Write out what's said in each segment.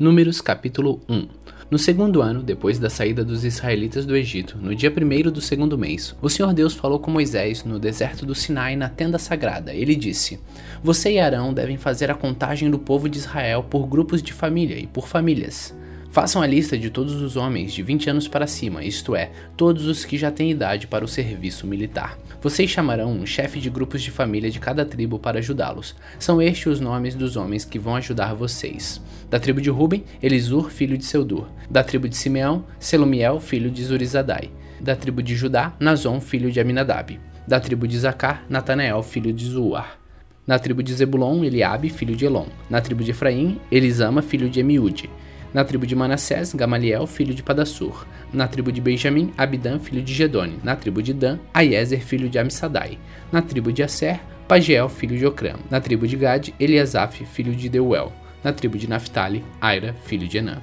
Números capítulo 1 No segundo ano, depois da saída dos israelitas do Egito, no dia primeiro do segundo mês, o Senhor Deus falou com Moisés no deserto do Sinai, na tenda sagrada. Ele disse: Você e Arão devem fazer a contagem do povo de Israel por grupos de família e por famílias. Façam a lista de todos os homens de 20 anos para cima, isto é, todos os que já têm idade para o serviço militar. Vocês chamarão um chefe de grupos de família de cada tribo para ajudá-los. São estes os nomes dos homens que vão ajudar vocês. Da tribo de Ruben, Elisur, filho de Seudur. Da tribo de Simeão, Selumiel, filho de Zurizadai. Da tribo de Judá, Nazon, filho de Aminadab. Da tribo de Zacar, Natanael, filho de Zuar. Na tribo de Zebulon, Eliabe, filho de Elon. Na tribo de Efraim, Elisama, filho de Emiúde. Na tribo de Manassés, Gamaliel, filho de Padassur. Na tribo de Benjamim, Abidã, filho de Gedone. Na tribo de Dan, Aiezer, filho de Amissadai. Na tribo de Asser, Pagiel, filho de Ocram. Na tribo de Gad, Eliasaf, filho de Deuel. Na tribo de Naphtali, Aira, filho de Enã.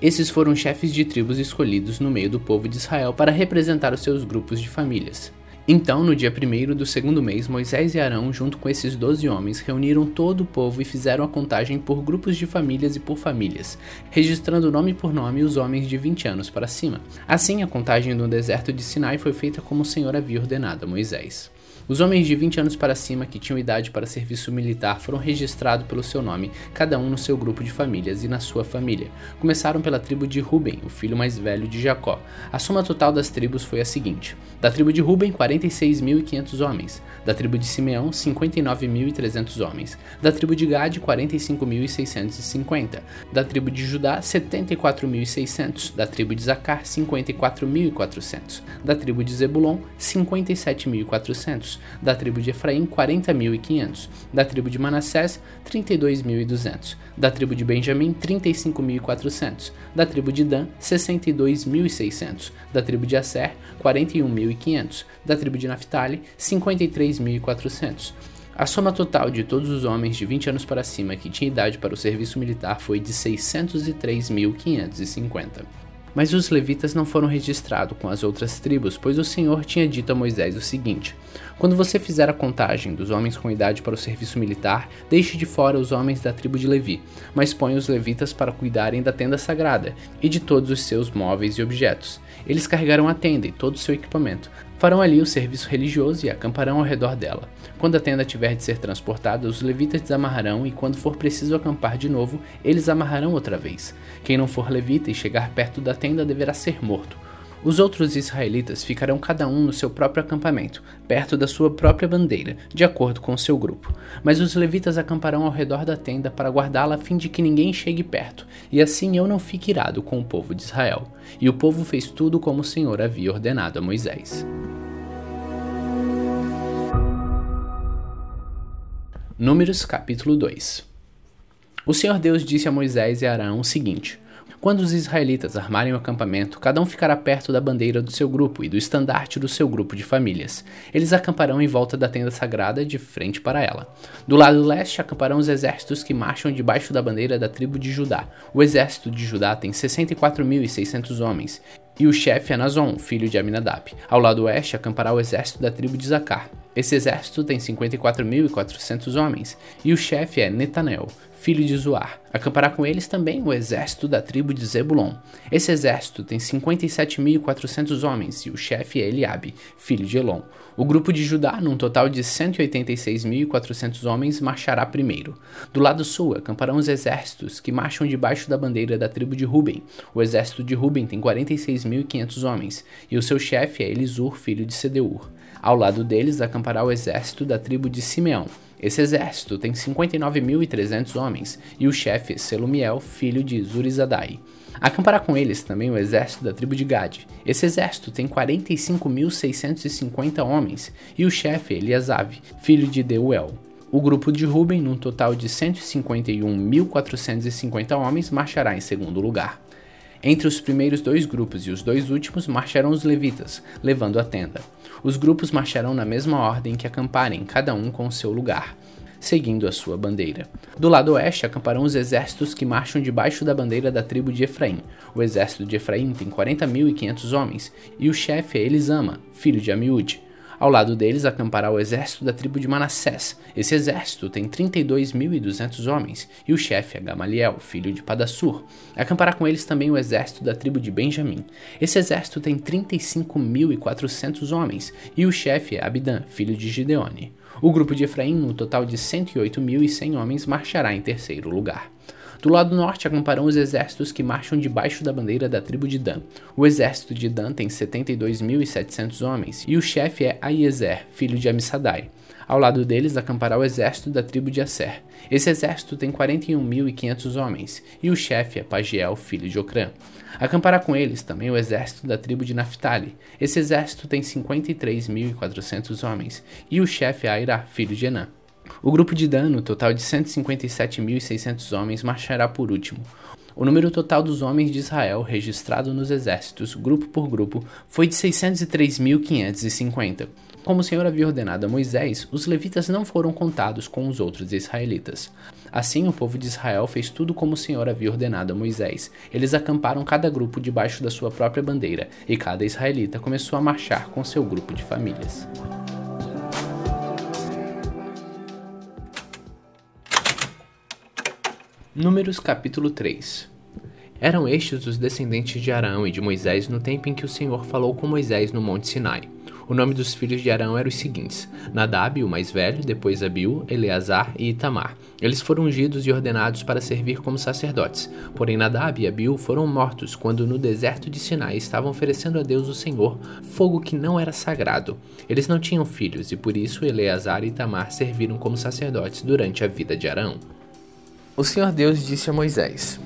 Esses foram chefes de tribos escolhidos no meio do povo de Israel para representar os seus grupos de famílias. Então, no dia primeiro do segundo mês, Moisés e Arão, junto com esses doze homens, reuniram todo o povo e fizeram a contagem por grupos de famílias e por famílias, registrando nome por nome os homens de 20 anos para cima. Assim, a contagem no deserto de Sinai foi feita como o Senhor havia ordenado a Moisés. Os homens de 20 anos para cima que tinham idade para serviço militar foram registrados pelo seu nome, cada um no seu grupo de famílias e na sua família. Começaram pela tribo de Ruben, o filho mais velho de Jacó. A soma total das tribos foi a seguinte: da tribo de Ruben, 46.500 homens, da tribo de Simeão, 59.300 homens, da tribo de Gad, 45.650, da tribo de Judá, 74.600, da tribo de Zacar, 54.400, da tribo de Zebulon, 57.400 da tribo de Efraim 40.500, da tribo de Manassés 32.200, da tribo de Benjamim 35.400, da tribo de Dan 62.600, da tribo de Asser 41.500, da tribo de Naphtali 53.400. A soma total de todos os homens de 20 anos para cima que tinham idade para o serviço militar foi de 603.550. Mas os levitas não foram registrados com as outras tribos, pois o Senhor tinha dito a Moisés o seguinte: Quando você fizer a contagem dos homens com idade para o serviço militar, deixe de fora os homens da tribo de Levi, mas ponha os levitas para cuidarem da tenda sagrada e de todos os seus móveis e objetos. Eles carregarão a tenda e todo o seu equipamento, Farão ali o serviço religioso e acamparão ao redor dela. Quando a tenda tiver de ser transportada, os levitas desamarrarão e quando for preciso acampar de novo, eles amarrarão outra vez. Quem não for levita e chegar perto da tenda deverá ser morto. Os outros israelitas ficarão cada um no seu próprio acampamento, perto da sua própria bandeira, de acordo com o seu grupo. Mas os levitas acamparão ao redor da tenda para guardá-la a fim de que ninguém chegue perto, e assim eu não fique irado com o povo de Israel. E o povo fez tudo como o Senhor havia ordenado a Moisés. Números capítulo 2 O Senhor Deus disse a Moisés e a Arão o seguinte: quando os israelitas armarem o acampamento, cada um ficará perto da bandeira do seu grupo e do estandarte do seu grupo de famílias. Eles acamparão em volta da tenda sagrada, de frente para ela. Do lado leste acamparão os exércitos que marcham debaixo da bandeira da tribo de Judá. O exército de Judá tem 64.600 homens, e o chefe é Nazon, filho de Aminadab. Ao lado oeste acampará o exército da tribo de Zacar. Esse exército tem 54.400 homens, e o chefe é Netanel, filho de Zoar. Acampará com eles também o exército da tribo de Zebulon. Esse exército tem 57.400 homens e o chefe é Eliabe, filho de Elon. O grupo de Judá, num total de 186.400 homens, marchará primeiro. Do lado sul, acamparão os exércitos que marcham debaixo da bandeira da tribo de Ruben. O exército de Ruben tem 46.500 homens e o seu chefe é Elisur, filho de Sedeur. Ao lado deles acampará o exército da tribo de Simeão. Esse exército tem 59.300 homens e o chefe Selumiel, filho de Zurizadai. Acampará com eles também o exército da tribo de Gad. Esse exército tem 45.650 homens e o chefe Eliasav, filho de Deuel. O grupo de Ruben, num total de 151.450 homens, marchará em segundo lugar. Entre os primeiros dois grupos e os dois últimos marcharão os levitas, levando a tenda. Os grupos marcharão na mesma ordem que acamparem, cada um com o seu lugar, seguindo a sua bandeira. Do lado oeste acamparão os exércitos que marcham debaixo da bandeira da tribo de Efraim. O exército de Efraim tem 40.500 homens, e o chefe é Elisama, filho de Amiúde. Ao lado deles acampará o exército da tribo de Manassés. Esse exército tem 32.200 homens, e o chefe é Gamaliel, filho de Padassur. Acampará com eles também o exército da tribo de Benjamim. Esse exército tem 35.400 homens, e o chefe é Abidã, filho de Gideone. O grupo de Efraim, no total de 108.100 homens, marchará em terceiro lugar. Do lado norte acamparão os exércitos que marcham debaixo da bandeira da tribo de Dan. O exército de Dan tem 72.700 homens, e o chefe é Aiezer, filho de Amissadai. Ao lado deles acampará o exército da tribo de Asser. Esse exército tem 41.500 homens, e o chefe é Pagiel, filho de Ocrã. Acampará com eles também o exército da tribo de Naphtali. Esse exército tem 53.400 homens, e o chefe é Aira, filho de Enã. O grupo de dano, total de 157.600 homens, marchará por último. O número total dos homens de Israel registrado nos exércitos, grupo por grupo, foi de 603.550. Como o Senhor havia ordenado a Moisés, os levitas não foram contados com os outros israelitas. Assim, o povo de Israel fez tudo como o Senhor havia ordenado a Moisés. Eles acamparam cada grupo debaixo da sua própria bandeira, e cada israelita começou a marchar com seu grupo de famílias. Números capítulo 3 Eram estes os descendentes de Arão e de Moisés no tempo em que o Senhor falou com Moisés no Monte Sinai. O nome dos filhos de Arão eram os seguintes: Nadab, o mais velho, depois Abiú, Eleazar e Itamar. Eles foram ungidos e ordenados para servir como sacerdotes. Porém, Nadab e Abiú foram mortos quando no deserto de Sinai estavam oferecendo a Deus o Senhor fogo que não era sagrado. Eles não tinham filhos e por isso Eleazar e Itamar serviram como sacerdotes durante a vida de Arão. O Senhor Deus disse a Moisés: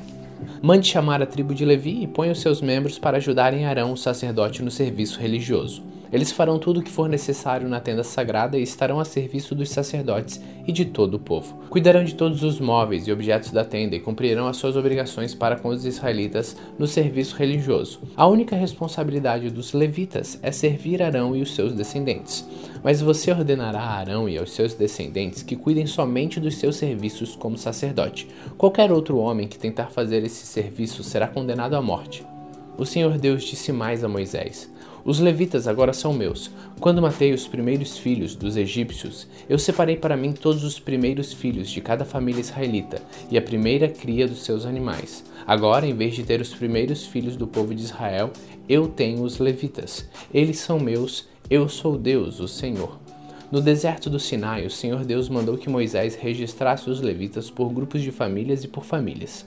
Mande chamar a tribo de Levi e ponha os seus membros para ajudarem Arão, o sacerdote, no serviço religioso. Eles farão tudo o que for necessário na tenda sagrada e estarão a serviço dos sacerdotes e de todo o povo. Cuidarão de todos os móveis e objetos da tenda e cumprirão as suas obrigações para com os israelitas no serviço religioso. A única responsabilidade dos levitas é servir Arão e os seus descendentes. Mas você ordenará a Arão e aos seus descendentes que cuidem somente dos seus serviços como sacerdote. Qualquer outro homem que tentar fazer esse serviço será condenado à morte. O Senhor Deus disse mais a Moisés: os levitas agora são meus. Quando matei os primeiros filhos dos egípcios, eu separei para mim todos os primeiros filhos de cada família israelita e a primeira cria dos seus animais. Agora, em vez de ter os primeiros filhos do povo de Israel, eu tenho os levitas. Eles são meus, eu sou Deus, o Senhor. No deserto do Sinai, o Senhor Deus mandou que Moisés registrasse os levitas por grupos de famílias e por famílias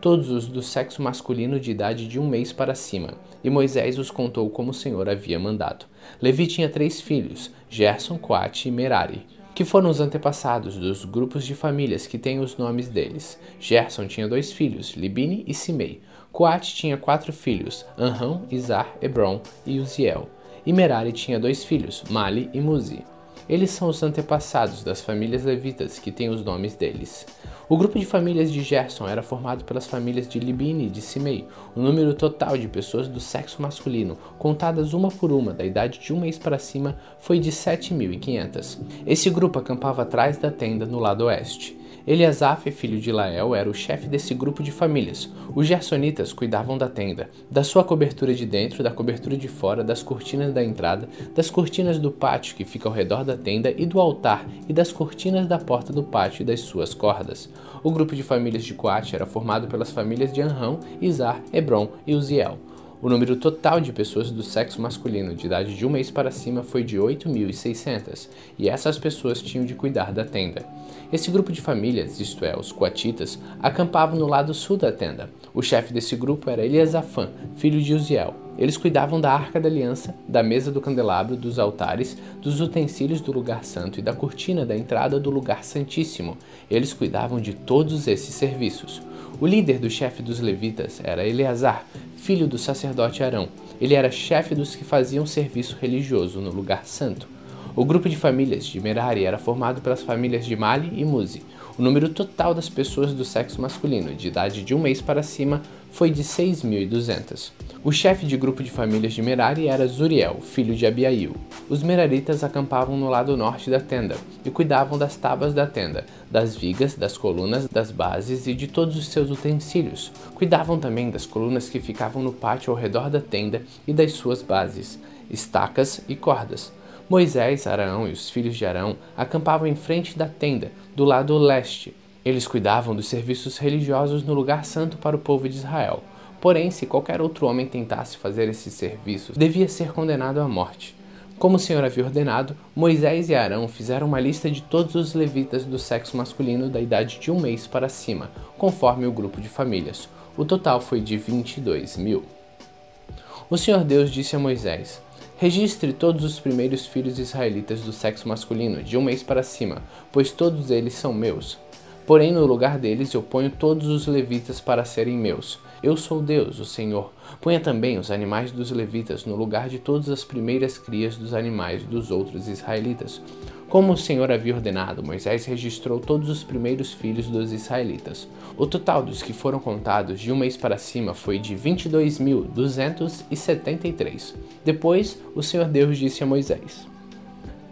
todos os do sexo masculino de idade de um mês para cima, e Moisés os contou como o Senhor havia mandado. Levi tinha três filhos, Gerson, Coate e Merari, que foram os antepassados dos grupos de famílias que têm os nomes deles. Gerson tinha dois filhos, Libine e Simei. Coate tinha quatro filhos, Anrão, Izar, Hebron e Uziel. E Merari tinha dois filhos, Mali e Muzi. Eles são os antepassados das famílias levitas que têm os nomes deles. O grupo de famílias de Gerson era formado pelas famílias de Libine e de Simei. O número total de pessoas do sexo masculino, contadas uma por uma da idade de um mês para cima, foi de 7.500. Esse grupo acampava atrás da tenda no lado oeste. Eliasaf, filho de Lael, era o chefe desse grupo de famílias. Os gersonitas cuidavam da tenda, da sua cobertura de dentro, da cobertura de fora, das cortinas da entrada, das cortinas do pátio que fica ao redor da tenda e do altar, e das cortinas da porta do pátio e das suas cordas. O grupo de famílias de Coate era formado pelas famílias de Anrão, Izar, Hebron e Uziel. O número total de pessoas do sexo masculino de idade de um mês para cima foi de 8.600, e essas pessoas tinham de cuidar da tenda. Esse grupo de famílias, isto é, os coatitas, acampavam no lado sul da tenda. O chefe desse grupo era Eliasafã, filho de Uziel. Eles cuidavam da arca da aliança, da mesa do candelabro, dos altares, dos utensílios do lugar santo e da cortina da entrada do lugar santíssimo. Eles cuidavam de todos esses serviços. O líder do chefe dos levitas era Eleazar, filho do sacerdote Arão. Ele era chefe dos que faziam serviço religioso no lugar santo. O grupo de famílias de Merari era formado pelas famílias de Mali e Muzi. O número total das pessoas do sexo masculino, de idade de um mês para cima, foi de 6.200. O chefe de grupo de famílias de Merari era Zuriel, filho de Abiail. Os meraritas acampavam no lado norte da tenda e cuidavam das tábuas da tenda, das vigas, das colunas, das bases e de todos os seus utensílios. Cuidavam também das colunas que ficavam no pátio ao redor da tenda e das suas bases, estacas e cordas. Moisés, Arão e os filhos de Arão acampavam em frente da tenda, do lado leste. Eles cuidavam dos serviços religiosos no lugar santo para o povo de Israel. Porém, se qualquer outro homem tentasse fazer esses serviços, devia ser condenado à morte. Como o Senhor havia ordenado, Moisés e Arão fizeram uma lista de todos os levitas do sexo masculino da idade de um mês para cima, conforme o grupo de famílias. O total foi de 22 mil. O Senhor Deus disse a Moisés: Registre todos os primeiros filhos israelitas do sexo masculino, de um mês para cima, pois todos eles são meus. Porém, no lugar deles eu ponho todos os levitas para serem meus. Eu sou Deus, o Senhor. Ponha também os animais dos levitas no lugar de todas as primeiras crias dos animais dos outros israelitas. Como o Senhor havia ordenado, Moisés registrou todos os primeiros filhos dos israelitas. O total dos que foram contados de um mês para cima foi de 22.273. Depois, o Senhor Deus disse a Moisés: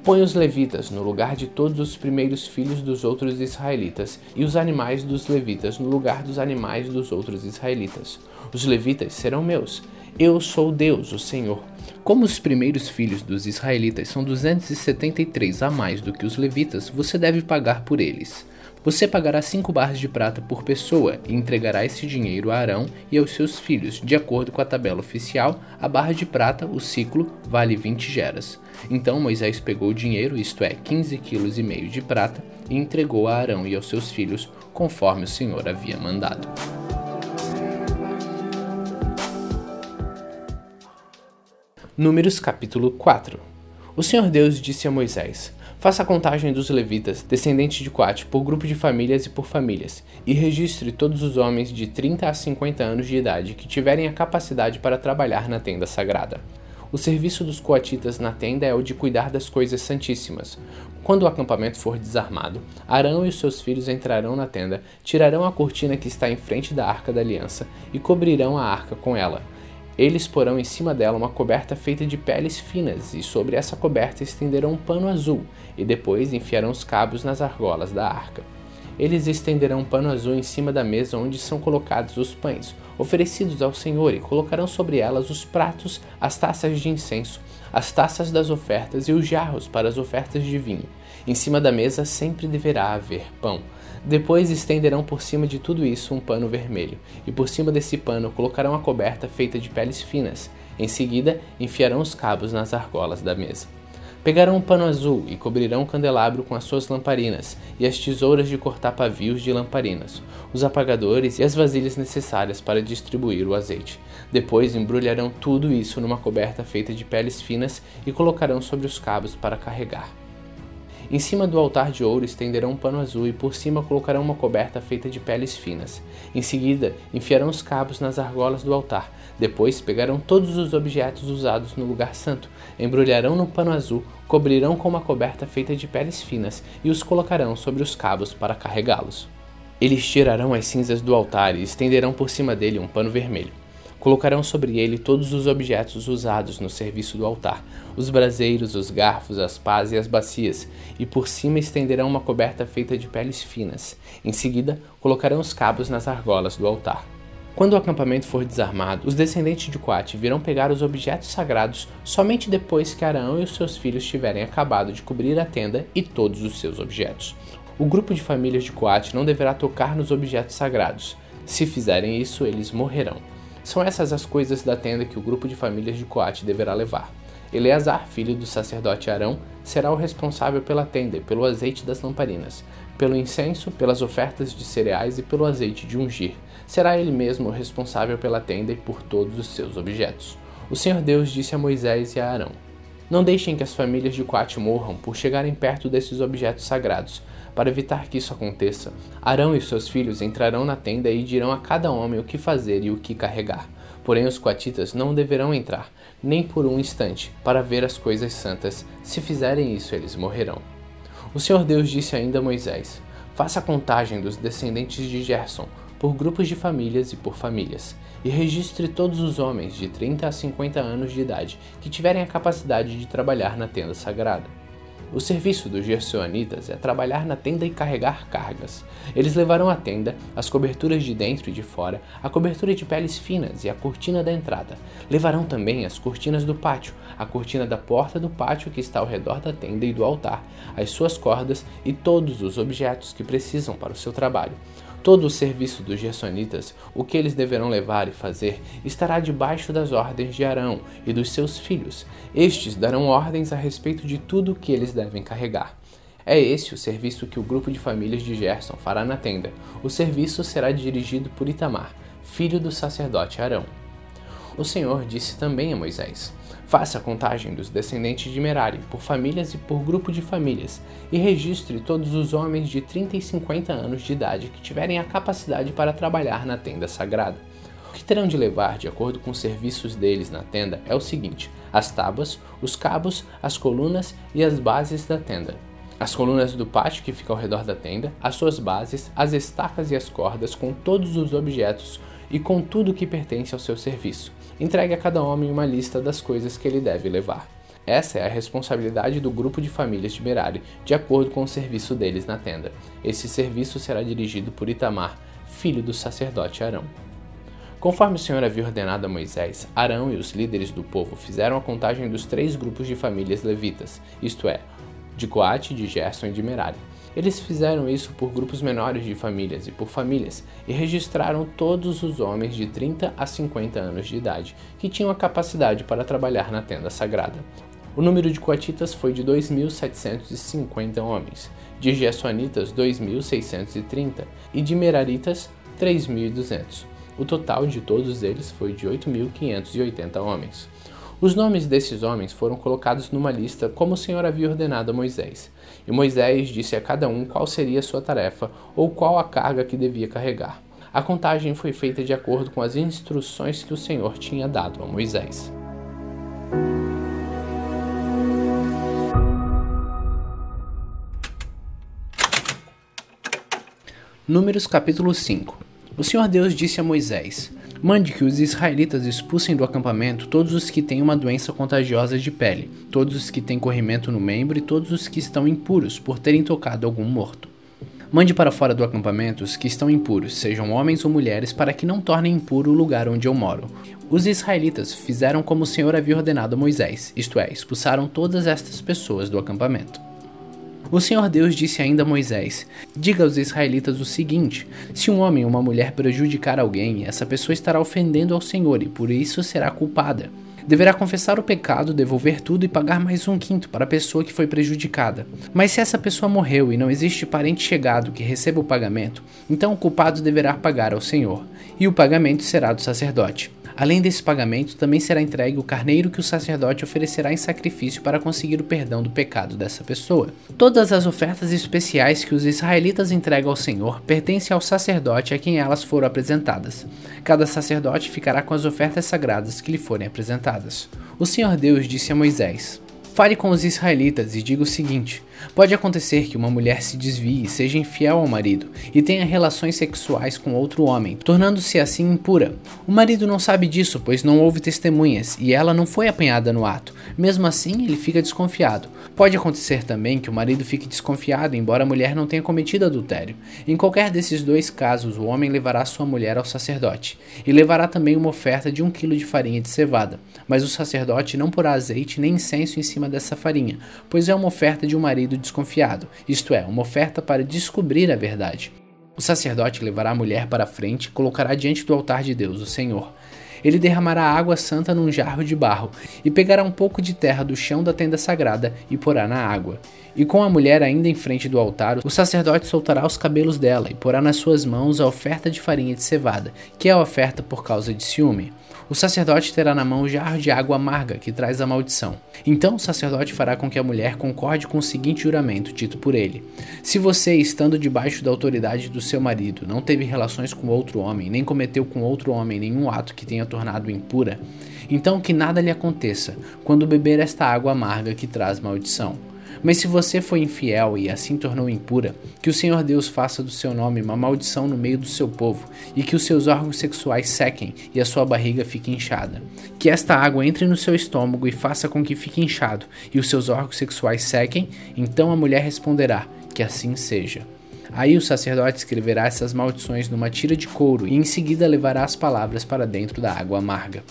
Põe os levitas no lugar de todos os primeiros filhos dos outros israelitas, e os animais dos levitas no lugar dos animais dos outros israelitas. Os levitas serão meus. Eu sou Deus, o Senhor. Como os primeiros filhos dos israelitas são 273 a mais do que os levitas, você deve pagar por eles. Você pagará cinco barras de prata por pessoa e entregará esse dinheiro a Arão e aos seus filhos. De acordo com a tabela oficial, a barra de prata, o ciclo, vale 20 geras. Então Moisés pegou o dinheiro, isto é, 15 quilos e meio de prata, e entregou a Arão e aos seus filhos, conforme o Senhor havia mandado. Números capítulo 4 O Senhor Deus disse a Moisés: Faça a contagem dos levitas, descendentes de Coate, por grupo de famílias e por famílias, e registre todos os homens de 30 a 50 anos de idade que tiverem a capacidade para trabalhar na tenda sagrada. O serviço dos coatitas na tenda é o de cuidar das coisas santíssimas. Quando o acampamento for desarmado, Arão e os seus filhos entrarão na tenda, tirarão a cortina que está em frente da arca da aliança e cobrirão a arca com ela eles porão em cima dela uma coberta feita de peles finas, e sobre essa coberta estenderão um pano azul, e depois enfiarão os cabos nas argolas da arca. Eles estenderão um pano azul em cima da mesa onde são colocados os pães, oferecidos ao Senhor, e colocarão sobre elas os pratos, as taças de incenso, as taças das ofertas e os jarros para as ofertas de vinho. Em cima da mesa sempre deverá haver pão. Depois estenderão por cima de tudo isso um pano vermelho, e por cima desse pano colocarão a coberta feita de peles finas. Em seguida, enfiarão os cabos nas argolas da mesa. Pegarão um pano azul e cobrirão o candelabro com as suas lamparinas e as tesouras de cortar pavios de lamparinas, os apagadores e as vasilhas necessárias para distribuir o azeite. Depois embrulharão tudo isso numa coberta feita de peles finas e colocarão sobre os cabos para carregar. Em cima do altar de ouro estenderão um pano azul e por cima colocarão uma coberta feita de peles finas. Em seguida, enfiarão os cabos nas argolas do altar. Depois, pegarão todos os objetos usados no lugar santo, embrulharão no pano azul, cobrirão com uma coberta feita de peles finas e os colocarão sobre os cabos para carregá-los. Eles tirarão as cinzas do altar e estenderão por cima dele um pano vermelho. Colocarão sobre ele todos os objetos usados no serviço do altar, os braseiros, os garfos, as pás e as bacias, e por cima estenderão uma coberta feita de peles finas. Em seguida, colocarão os cabos nas argolas do altar. Quando o acampamento for desarmado, os descendentes de Coate virão pegar os objetos sagrados somente depois que Arão e os seus filhos tiverem acabado de cobrir a tenda e todos os seus objetos. O grupo de famílias de Coate não deverá tocar nos objetos sagrados. Se fizerem isso, eles morrerão. São essas as coisas da tenda que o grupo de famílias de Coate deverá levar. Eleazar, filho do sacerdote Arão, será o responsável pela tenda e pelo azeite das lamparinas, pelo incenso, pelas ofertas de cereais e pelo azeite de ungir. Será ele mesmo o responsável pela tenda e por todos os seus objetos. O Senhor Deus disse a Moisés e a Arão: Não deixem que as famílias de Coate morram por chegarem perto desses objetos sagrados, para evitar que isso aconteça, Arão e seus filhos entrarão na tenda e dirão a cada homem o que fazer e o que carregar. Porém, os coatitas não deverão entrar, nem por um instante, para ver as coisas santas. Se fizerem isso, eles morrerão. O Senhor Deus disse ainda a Moisés: Faça a contagem dos descendentes de Gerson, por grupos de famílias e por famílias, e registre todos os homens de 30 a 50 anos de idade que tiverem a capacidade de trabalhar na tenda sagrada. O serviço dos gersoanitas é trabalhar na tenda e carregar cargas. Eles levarão a tenda, as coberturas de dentro e de fora, a cobertura de peles finas e a cortina da entrada. Levarão também as cortinas do pátio, a cortina da porta do pátio que está ao redor da tenda e do altar, as suas cordas e todos os objetos que precisam para o seu trabalho. Todo o serviço dos gersonitas, o que eles deverão levar e fazer, estará debaixo das ordens de Arão e dos seus filhos. Estes darão ordens a respeito de tudo o que eles devem carregar. É esse o serviço que o grupo de famílias de Gerson fará na tenda. O serviço será dirigido por Itamar, filho do sacerdote Arão. O Senhor disse também a Moisés: Faça a contagem dos descendentes de Merari por famílias e por grupo de famílias, e registre todos os homens de 30 e 50 anos de idade que tiverem a capacidade para trabalhar na tenda sagrada. O que terão de levar, de acordo com os serviços deles na tenda, é o seguinte: as tábuas, os cabos, as colunas e as bases da tenda. As colunas do pátio que fica ao redor da tenda, as suas bases, as estacas e as cordas com todos os objetos e com tudo que pertence ao seu serviço entregue a cada homem uma lista das coisas que ele deve levar. Essa é a responsabilidade do grupo de famílias de Merari, de acordo com o serviço deles na tenda. Esse serviço será dirigido por Itamar, filho do sacerdote Arão. Conforme o Senhor havia ordenado a Moisés, Arão e os líderes do povo fizeram a contagem dos três grupos de famílias levitas, isto é, de Coate, de Gerson e de Merari eles fizeram isso por grupos menores de famílias e por famílias e registraram todos os homens de 30 a 50 anos de idade que tinham a capacidade para trabalhar na tenda sagrada. O número de coatitas foi de 2.750 homens, de Gesuanitas 2.630 e de Meraritas 3.200. O total de todos eles foi de 8.580 homens. Os nomes desses homens foram colocados numa lista como o Senhor havia ordenado a Moisés. E Moisés disse a cada um qual seria a sua tarefa ou qual a carga que devia carregar. A contagem foi feita de acordo com as instruções que o Senhor tinha dado a Moisés. Números capítulo 5 O Senhor Deus disse a Moisés: Mande que os israelitas expulsem do acampamento todos os que têm uma doença contagiosa de pele, todos os que têm corrimento no membro e todos os que estão impuros por terem tocado algum morto. Mande para fora do acampamento os que estão impuros, sejam homens ou mulheres, para que não tornem impuro o lugar onde eu moro. Os israelitas fizeram como o Senhor havia ordenado a Moisés, isto é, expulsaram todas estas pessoas do acampamento. O Senhor Deus disse ainda a Moisés: Diga aos israelitas o seguinte: se um homem ou uma mulher prejudicar alguém, essa pessoa estará ofendendo ao Senhor e por isso será culpada. Deverá confessar o pecado, devolver tudo e pagar mais um quinto para a pessoa que foi prejudicada. Mas se essa pessoa morreu e não existe parente chegado que receba o pagamento, então o culpado deverá pagar ao Senhor, e o pagamento será do sacerdote. Além desse pagamento, também será entregue o carneiro que o sacerdote oferecerá em sacrifício para conseguir o perdão do pecado dessa pessoa. Todas as ofertas especiais que os israelitas entregam ao Senhor pertencem ao sacerdote a quem elas foram apresentadas. Cada sacerdote ficará com as ofertas sagradas que lhe forem apresentadas. O Senhor Deus disse a Moisés: Fale com os israelitas e diga o seguinte: Pode acontecer que uma mulher se desvie seja infiel ao marido e tenha relações sexuais com outro homem, tornando-se assim impura. O marido não sabe disso, pois não houve testemunhas e ela não foi apanhada no ato. Mesmo assim, ele fica desconfiado. Pode acontecer também que o marido fique desconfiado, embora a mulher não tenha cometido adultério. Em qualquer desses dois casos, o homem levará sua mulher ao sacerdote e levará também uma oferta de um quilo de farinha de cevada. Mas o sacerdote não porá azeite nem incenso em cima dessa farinha, pois é uma oferta de um marido marido desconfiado, isto é, uma oferta para descobrir a verdade. O sacerdote levará a mulher para a frente e colocará diante do altar de Deus, o Senhor. Ele derramará água santa num jarro de barro e pegará um pouco de terra do chão da tenda sagrada e porá na água. E com a mulher ainda em frente do altar, o sacerdote soltará os cabelos dela e porá nas suas mãos a oferta de farinha de cevada, que é a oferta por causa de ciúme o sacerdote terá na mão o jarro de água amarga que traz a maldição. Então o sacerdote fará com que a mulher concorde com o seguinte juramento dito por ele: Se você, estando debaixo da autoridade do seu marido, não teve relações com outro homem, nem cometeu com outro homem nenhum ato que tenha tornado impura, então que nada lhe aconteça quando beber esta água amarga que traz maldição Mas se você foi infiel e assim tornou impura, que o Senhor Deus faça do seu nome uma maldição no meio do seu povo, e que os seus órgãos sexuais sequem e a sua barriga fique inchada. Que esta água entre no seu estômago e faça com que fique inchado, e os seus órgãos sexuais sequem, então a mulher responderá: Que assim seja. Aí o sacerdote escreverá essas maldições numa tira de couro e em seguida levará as palavras para dentro da água amarga.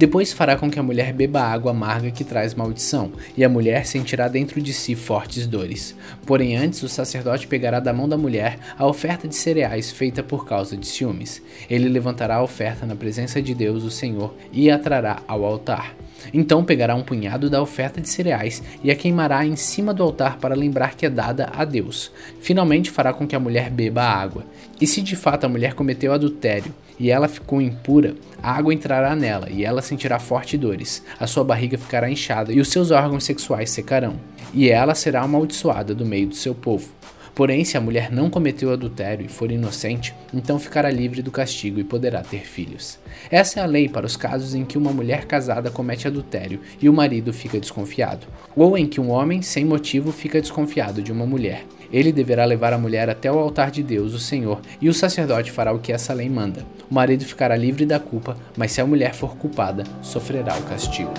Depois fará com que a mulher beba a água amarga que traz maldição, e a mulher sentirá dentro de si fortes dores. Porém, antes o sacerdote pegará da mão da mulher a oferta de cereais feita por causa de ciúmes. Ele levantará a oferta na presença de Deus, o Senhor, e a trará ao altar. Então pegará um punhado da oferta de cereais e a queimará em cima do altar para lembrar que é dada a Deus. Finalmente fará com que a mulher beba a água. E se de fato a mulher cometeu adultério e ela ficou impura, a água entrará nela e ela sentirá fortes dores. A sua barriga ficará inchada e os seus órgãos sexuais secarão. E ela será amaldiçoada do meio do seu povo. Porém, se a mulher não cometeu adultério e for inocente, então ficará livre do castigo e poderá ter filhos. Essa é a lei para os casos em que uma mulher casada comete adultério e o marido fica desconfiado, ou em que um homem sem motivo fica desconfiado de uma mulher. Ele deverá levar a mulher até o altar de Deus, o Senhor, e o sacerdote fará o que essa lei manda. O marido ficará livre da culpa, mas se a mulher for culpada, sofrerá o castigo.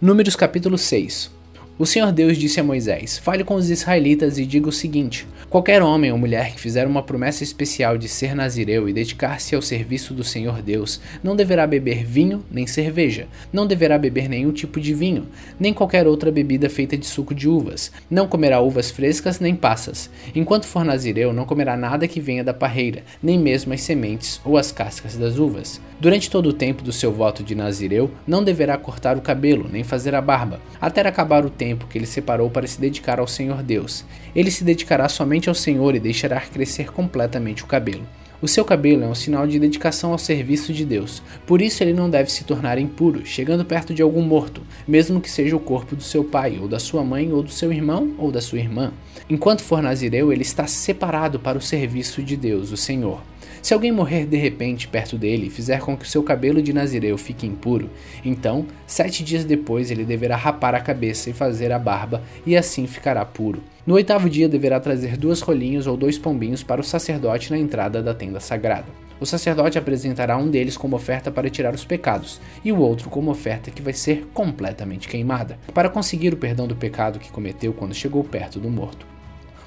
Números capítulo 6 o Senhor Deus disse a Moisés: Fale com os israelitas e diga o seguinte: Qualquer homem ou mulher que fizer uma promessa especial de ser nazireu e dedicar-se ao serviço do Senhor Deus, não deverá beber vinho nem cerveja, não deverá beber nenhum tipo de vinho, nem qualquer outra bebida feita de suco de uvas, não comerá uvas frescas nem passas. Enquanto for nazireu, não comerá nada que venha da parreira, nem mesmo as sementes ou as cascas das uvas. Durante todo o tempo do seu voto de nazireu, não deverá cortar o cabelo, nem fazer a barba, até acabar o tempo tempo que ele separou para se dedicar ao Senhor Deus. Ele se dedicará somente ao Senhor e deixará crescer completamente o cabelo. O seu cabelo é um sinal de dedicação ao serviço de Deus, por isso ele não deve se tornar impuro, chegando perto de algum morto, mesmo que seja o corpo do seu pai, ou da sua mãe, ou do seu irmão, ou da sua irmã. Enquanto for nazireu, ele está separado para o serviço de Deus, o Senhor. Se alguém morrer de repente perto dele e fizer com que o seu cabelo de nazireu fique impuro, então, sete dias depois, ele deverá rapar a cabeça e fazer a barba, e assim ficará puro. No oitavo dia, deverá trazer duas rolinhas ou dois pombinhos para o sacerdote na entrada da tenda sagrada. O sacerdote apresentará um deles como oferta para tirar os pecados, e o outro como oferta que vai ser completamente queimada, para conseguir o perdão do pecado que cometeu quando chegou perto do morto.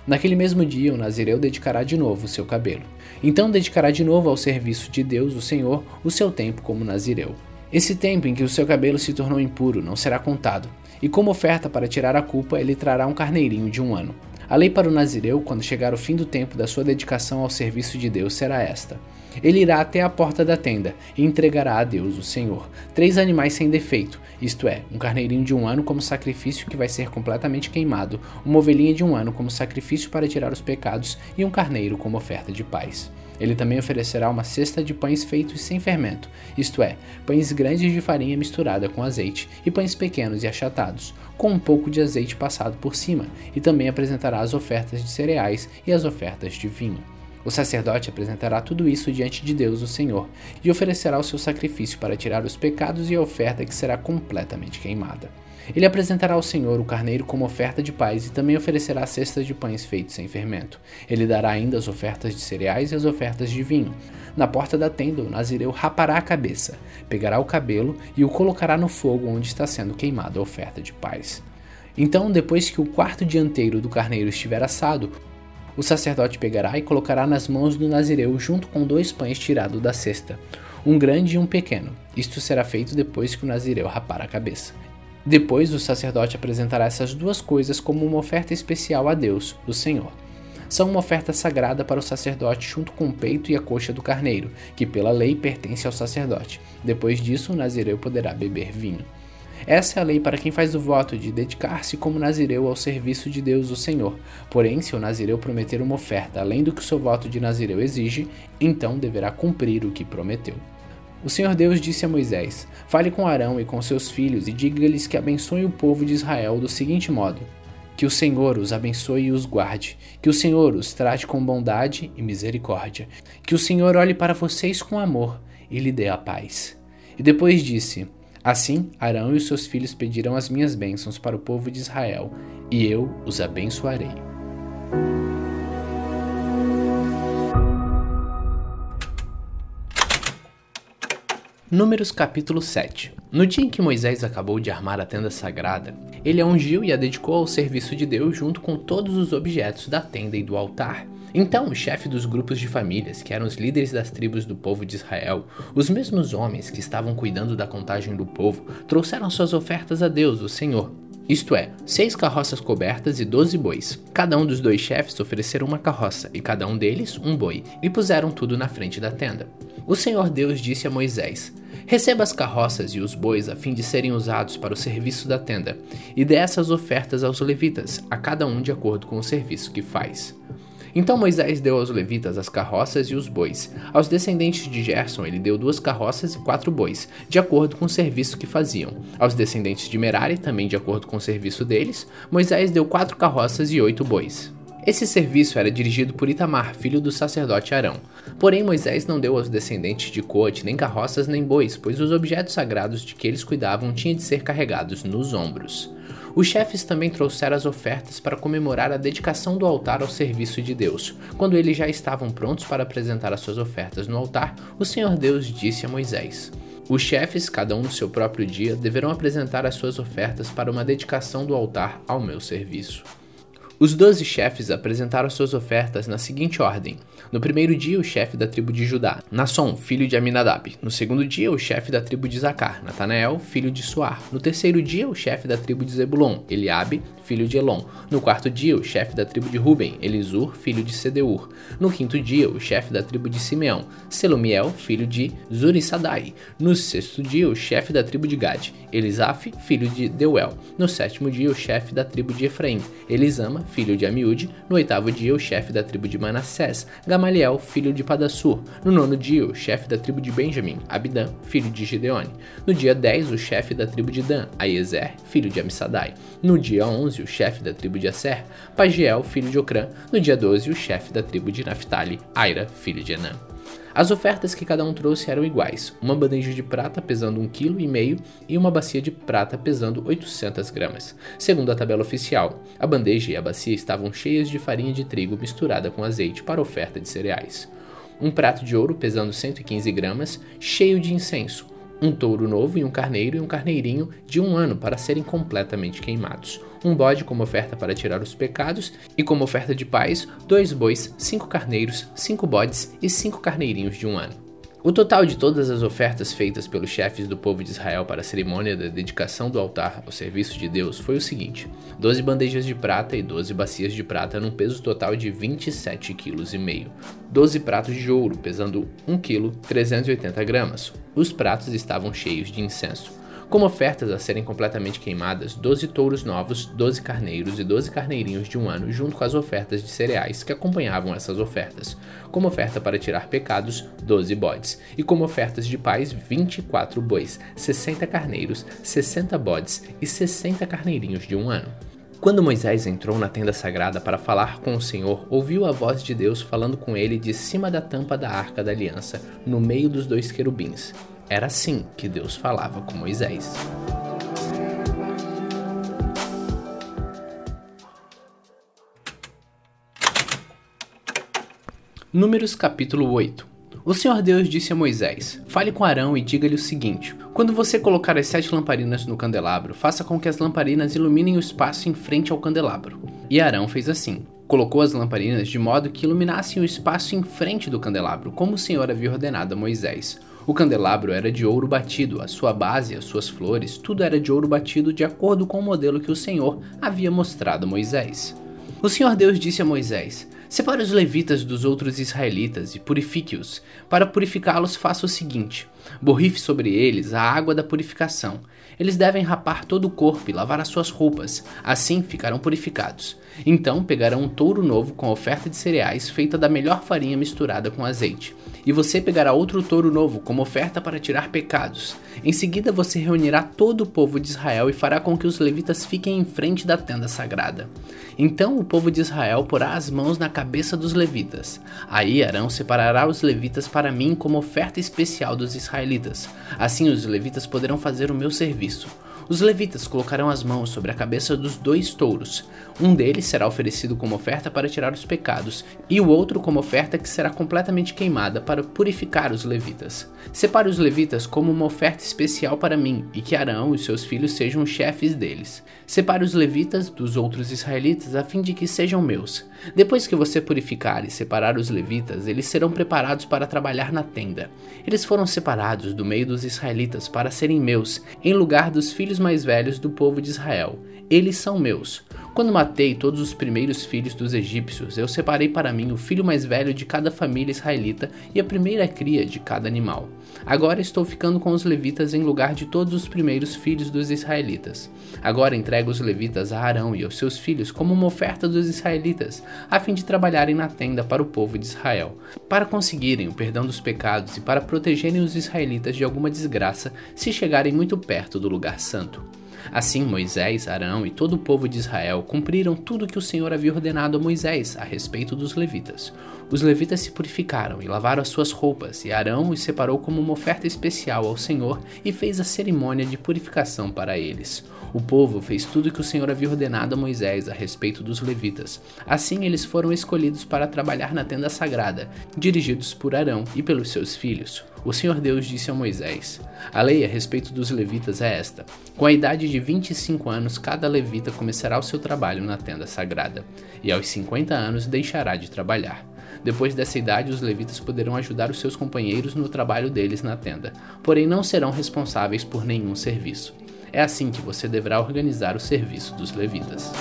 Naquele mesmo dia, o Nazireu dedicará de novo o seu cabelo. Então dedicará de novo ao serviço de Deus, o Senhor, o seu tempo como Nazireu. Esse tempo em que o seu cabelo se tornou impuro não será contado, e como oferta para tirar a culpa, ele trará um carneirinho de um ano. A lei para o Nazireu, quando chegar o fim do tempo da sua dedicação ao serviço de Deus, será esta: ele irá até a porta da tenda e entregará a Deus, o Senhor, três animais sem defeito, isto é, um carneirinho de um ano como sacrifício que vai ser completamente queimado, uma ovelhinha de um ano como sacrifício para tirar os pecados e um carneiro como oferta de paz. Ele também oferecerá uma cesta de pães feitos sem fermento, isto é, pães grandes de farinha misturada com azeite, e pães pequenos e achatados, com um pouco de azeite passado por cima, e também apresentará as ofertas de cereais e as ofertas de vinho. O sacerdote apresentará tudo isso diante de Deus, o Senhor, e oferecerá o seu sacrifício para tirar os pecados e a oferta que será completamente queimada. Ele apresentará ao Senhor o carneiro como oferta de paz e também oferecerá cestas de pães feitos sem fermento. Ele dará ainda as ofertas de cereais e as ofertas de vinho. Na porta da tenda, o nazireu rapará a cabeça, pegará o cabelo e o colocará no fogo onde está sendo queimada a oferta de paz. Então, depois que o quarto dianteiro do carneiro estiver assado, o sacerdote pegará e colocará nas mãos do nazireu junto com dois pães tirados da cesta, um grande e um pequeno. Isto será feito depois que o nazireu rapar a cabeça. Depois o sacerdote apresentará essas duas coisas como uma oferta especial a Deus, o Senhor. São uma oferta sagrada para o sacerdote junto com o peito e a coxa do carneiro, que pela lei pertence ao sacerdote. Depois disso, o nazireu poderá beber vinho. Essa é a lei para quem faz o voto de dedicar-se como nazireu ao serviço de Deus o Senhor. Porém, se o nazireu prometer uma oferta além do que o seu voto de nazireu exige, então deverá cumprir o que prometeu. O Senhor Deus disse a Moisés: Fale com Arão e com seus filhos e diga-lhes que abençoe o povo de Israel do seguinte modo: Que o Senhor os abençoe e os guarde, que o Senhor os trate com bondade e misericórdia, que o Senhor olhe para vocês com amor e lhe dê a paz. E depois disse: Assim, Arão e os seus filhos pedirão as minhas bênçãos para o povo de Israel, e eu os abençoarei. Números capítulo 7 No dia em que Moisés acabou de armar a tenda sagrada, ele a ungiu e a dedicou ao serviço de Deus junto com todos os objetos da tenda e do altar. Então, o chefe dos grupos de famílias, que eram os líderes das tribos do povo de Israel, os mesmos homens que estavam cuidando da contagem do povo, trouxeram suas ofertas a Deus, o Senhor. Isto é, seis carroças cobertas e doze bois. Cada um dos dois chefes ofereceram uma carroça, e cada um deles um boi, e puseram tudo na frente da tenda. O Senhor Deus disse a Moisés: Receba as carroças e os bois a fim de serem usados para o serviço da tenda, e dê essas ofertas aos levitas, a cada um de acordo com o serviço que faz. Então Moisés deu aos levitas as carroças e os bois. Aos descendentes de Gerson ele deu duas carroças e quatro bois, de acordo com o serviço que faziam. Aos descendentes de Merari, também de acordo com o serviço deles, Moisés deu quatro carroças e oito bois. Esse serviço era dirigido por Itamar, filho do sacerdote Arão. Porém, Moisés não deu aos descendentes de Coate nem carroças nem bois, pois os objetos sagrados de que eles cuidavam tinham de ser carregados nos ombros. Os chefes também trouxeram as ofertas para comemorar a dedicação do altar ao serviço de Deus. Quando eles já estavam prontos para apresentar as suas ofertas no altar, o Senhor Deus disse a Moisés: os chefes, cada um no seu próprio dia, deverão apresentar as suas ofertas para uma dedicação do altar ao meu serviço. Os doze chefes apresentaram suas ofertas na seguinte ordem: no primeiro dia, o chefe da tribo de Judá, Nasson, filho de Aminadab. No segundo dia, o chefe da tribo de Zacar, Natanael, filho de Suar. No terceiro dia, o chefe da tribo de Zebulon, Eliabe, filho de Elon. No quarto dia, o chefe da tribo de Ruben, Elisur, filho de Sedeur. No quinto dia, o chefe da tribo de Simeão, Selumiel, filho de Zurissadai. No sexto dia, o chefe da tribo de Gad, Elisaf, filho de Deuel. No sétimo dia, o chefe da tribo de Efraim, Elisama, filho de Amiúde. No oitavo dia, o chefe da tribo de Manassés, Gamaliel, filho de Padassur. No nono dia, o chefe da tribo de Benjamim, Abidã, filho de Gideone. No dia 10, o chefe da tribo de Dan, Aiezer, filho de Amissadai. No dia 11, o chefe da tribo de Asser, Pagiel, filho de Ocrã. No dia 12, o chefe da tribo de Naphtali, Aira, filho de Enã. As ofertas que cada um trouxe eram iguais: uma bandeja de prata pesando 1,5 kg e uma bacia de prata pesando 800 gramas. Segundo a tabela oficial, a bandeja e a bacia estavam cheias de farinha de trigo misturada com azeite para oferta de cereais. Um prato de ouro pesando 115 gramas, cheio de incenso. Um touro novo e um carneiro e um carneirinho de um ano para serem completamente queimados um bode como oferta para tirar os pecados, e como oferta de paz, dois bois, cinco carneiros, cinco bodes e cinco carneirinhos de um ano. O total de todas as ofertas feitas pelos chefes do povo de Israel para a cerimônia da dedicação do altar ao serviço de Deus foi o seguinte: 12 bandejas de prata e 12 bacias de prata num peso total de 27,5 kg. 12 pratos de ouro pesando 1 kg 380 gramas. Os pratos estavam cheios de incenso. Como ofertas a serem completamente queimadas, 12 touros novos, 12 carneiros e 12 carneirinhos de um ano, junto com as ofertas de cereais que acompanhavam essas ofertas. Como oferta para tirar pecados, 12 bodes. E como ofertas de paz, 24 bois, 60 carneiros, 60 bodes e 60 carneirinhos de um ano. Quando Moisés entrou na tenda sagrada para falar com o Senhor, ouviu a voz de Deus falando com ele de cima da tampa da arca da aliança, no meio dos dois querubins. Era assim que Deus falava com Moisés. Números capítulo 8 O Senhor Deus disse a Moisés: Fale com Arão e diga-lhe o seguinte: Quando você colocar as sete lamparinas no candelabro, faça com que as lamparinas iluminem o espaço em frente ao candelabro. E Arão fez assim. Colocou as lamparinas de modo que iluminassem o espaço em frente do candelabro, como o Senhor havia ordenado a Moisés. O candelabro era de ouro batido, a sua base, as suas flores, tudo era de ouro batido de acordo com o modelo que o Senhor havia mostrado a Moisés. O Senhor Deus disse a Moisés: Separe os levitas dos outros israelitas e purifique-os. Para purificá-los, faça o seguinte: borrife sobre eles a água da purificação. Eles devem rapar todo o corpo e lavar as suas roupas, assim ficarão purificados. Então pegarão um touro novo com oferta de cereais feita da melhor farinha misturada com azeite. E você pegará outro touro novo como oferta para tirar pecados. Em seguida você reunirá todo o povo de Israel e fará com que os levitas fiquem em frente da tenda sagrada. Então o povo de Israel porá as mãos na cabeça dos levitas. Aí Arão separará os levitas para mim como oferta especial dos israelitas. Assim os levitas poderão fazer o meu serviço. Os levitas colocarão as mãos sobre a cabeça dos dois touros. Um deles será oferecido como oferta para tirar os pecados, e o outro como oferta que será completamente queimada para purificar os levitas. Separe os levitas como uma oferta especial para mim, e que Arão e seus filhos sejam chefes deles. Separe os levitas dos outros israelitas a fim de que sejam meus. Depois que você purificar e separar os levitas, eles serão preparados para trabalhar na tenda. Eles foram separados do meio dos israelitas para serem meus, em lugar dos filhos mais velhos do povo de Israel. Eles são meus. Quando matei todos os primeiros filhos dos egípcios, eu separei para mim o filho mais velho de cada família israelita e a primeira cria de cada animal. Agora estou ficando com os levitas em lugar de todos os primeiros filhos dos israelitas. Agora entrego os levitas a Arão e aos seus filhos como uma oferta dos israelitas, a fim de trabalharem na tenda para o povo de Israel, para conseguirem o perdão dos pecados e para protegerem os israelitas de alguma desgraça se chegarem muito perto do lugar santo. Assim Moisés, Arão e todo o povo de Israel cumpriram tudo que o Senhor havia ordenado a Moisés a respeito dos levitas. Os levitas se purificaram e lavaram as suas roupas, e Arão os separou como uma oferta especial ao Senhor e fez a cerimônia de purificação para eles. O povo fez tudo que o Senhor havia ordenado a Moisés a respeito dos levitas. Assim eles foram escolhidos para trabalhar na tenda sagrada, dirigidos por Arão e pelos seus filhos. O Senhor Deus disse a Moisés: A lei a respeito dos levitas é esta: com a idade de 25 anos, cada levita começará o seu trabalho na tenda sagrada, e aos 50 anos deixará de trabalhar. Depois dessa idade, os levitas poderão ajudar os seus companheiros no trabalho deles na tenda, porém não serão responsáveis por nenhum serviço. É assim que você deverá organizar o serviço dos levitas.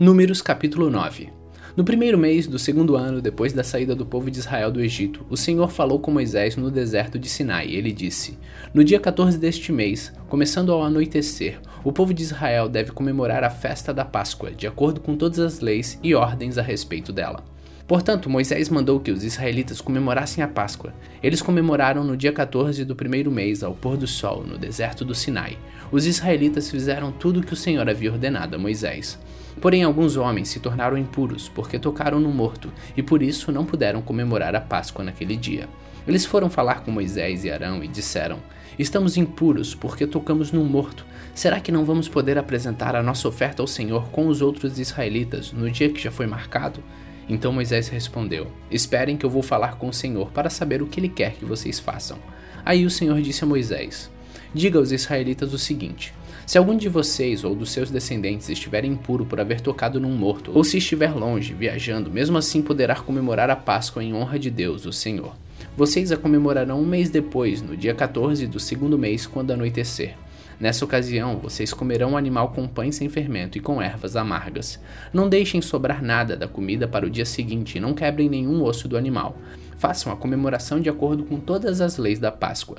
Números capítulo 9 no primeiro mês do segundo ano depois da saída do povo de Israel do Egito, o Senhor falou com Moisés no deserto de Sinai. Ele disse: No dia 14 deste mês, começando ao anoitecer, o povo de Israel deve comemorar a festa da Páscoa, de acordo com todas as leis e ordens a respeito dela. Portanto, Moisés mandou que os israelitas comemorassem a Páscoa. Eles comemoraram no dia 14 do primeiro mês, ao pôr do sol, no deserto do Sinai. Os israelitas fizeram tudo o que o Senhor havia ordenado a Moisés. Porém, alguns homens se tornaram impuros porque tocaram no morto e por isso não puderam comemorar a Páscoa naquele dia. Eles foram falar com Moisés e Arão e disseram: Estamos impuros porque tocamos no morto. Será que não vamos poder apresentar a nossa oferta ao Senhor com os outros israelitas no dia que já foi marcado? Então Moisés respondeu: Esperem que eu vou falar com o Senhor para saber o que ele quer que vocês façam. Aí o Senhor disse a Moisés: Diga aos israelitas o seguinte: se algum de vocês ou dos seus descendentes estiver impuro por haver tocado num morto, ou se estiver longe, viajando, mesmo assim poderá comemorar a Páscoa em honra de Deus, o Senhor. Vocês a comemorarão um mês depois, no dia 14 do segundo mês, quando anoitecer. Nessa ocasião, vocês comerão o animal com pães sem fermento e com ervas amargas. Não deixem sobrar nada da comida para o dia seguinte e não quebrem nenhum osso do animal. Façam a comemoração de acordo com todas as leis da Páscoa.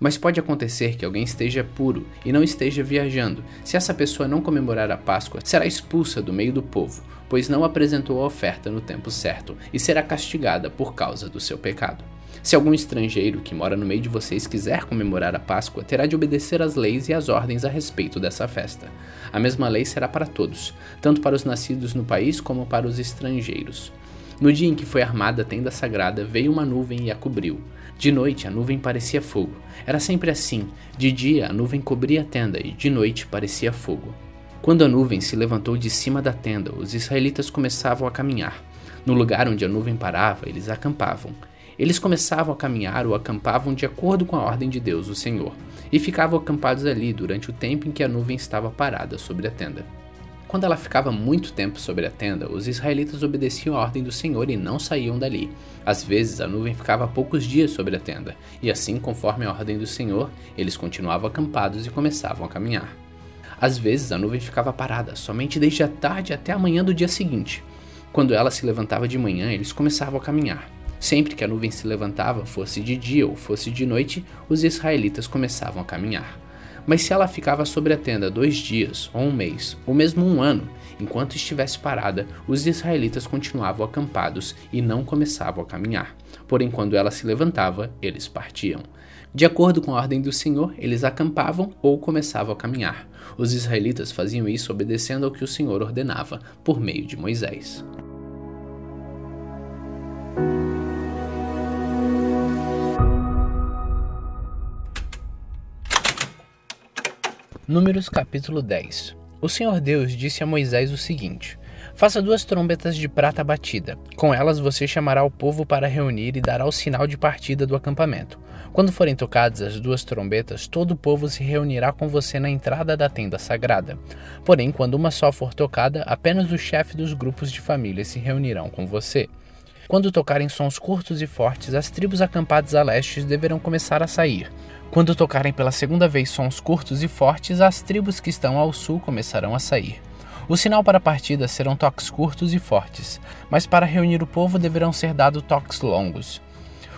Mas pode acontecer que alguém esteja puro e não esteja viajando. Se essa pessoa não comemorar a Páscoa, será expulsa do meio do povo, pois não apresentou a oferta no tempo certo, e será castigada por causa do seu pecado. Se algum estrangeiro que mora no meio de vocês quiser comemorar a Páscoa, terá de obedecer às leis e às ordens a respeito dessa festa. A mesma lei será para todos, tanto para os nascidos no país como para os estrangeiros. No dia em que foi armada a tenda sagrada, veio uma nuvem e a cobriu. De noite a nuvem parecia fogo. Era sempre assim: de dia a nuvem cobria a tenda e de noite parecia fogo. Quando a nuvem se levantou de cima da tenda, os israelitas começavam a caminhar. No lugar onde a nuvem parava, eles acampavam. Eles começavam a caminhar ou acampavam de acordo com a ordem de Deus, o Senhor, e ficavam acampados ali durante o tempo em que a nuvem estava parada sobre a tenda. Quando ela ficava muito tempo sobre a tenda, os israelitas obedeciam a ordem do Senhor e não saíam dali. Às vezes a nuvem ficava poucos dias sobre a tenda, e assim, conforme a ordem do Senhor, eles continuavam acampados e começavam a caminhar. Às vezes a nuvem ficava parada, somente desde a tarde até a manhã do dia seguinte. Quando ela se levantava de manhã, eles começavam a caminhar. Sempre que a nuvem se levantava, fosse de dia ou fosse de noite, os israelitas começavam a caminhar. Mas se ela ficava sobre a tenda dois dias, ou um mês, ou mesmo um ano, enquanto estivesse parada, os israelitas continuavam acampados e não começavam a caminhar. Porém, quando ela se levantava, eles partiam. De acordo com a ordem do Senhor, eles acampavam ou começavam a caminhar. Os israelitas faziam isso obedecendo ao que o Senhor ordenava, por meio de Moisés. Números capítulo 10 O Senhor Deus disse a Moisés o seguinte: Faça duas trombetas de prata batida. Com elas você chamará o povo para reunir e dará o sinal de partida do acampamento. Quando forem tocadas as duas trombetas, todo o povo se reunirá com você na entrada da tenda sagrada. Porém, quando uma só for tocada, apenas os chefes dos grupos de família se reunirão com você. Quando tocarem sons curtos e fortes, as tribos acampadas a leste deverão começar a sair. Quando tocarem pela segunda vez sons curtos e fortes, as tribos que estão ao sul começarão a sair. O sinal para a partida serão toques curtos e fortes, mas para reunir o povo deverão ser dados toques longos.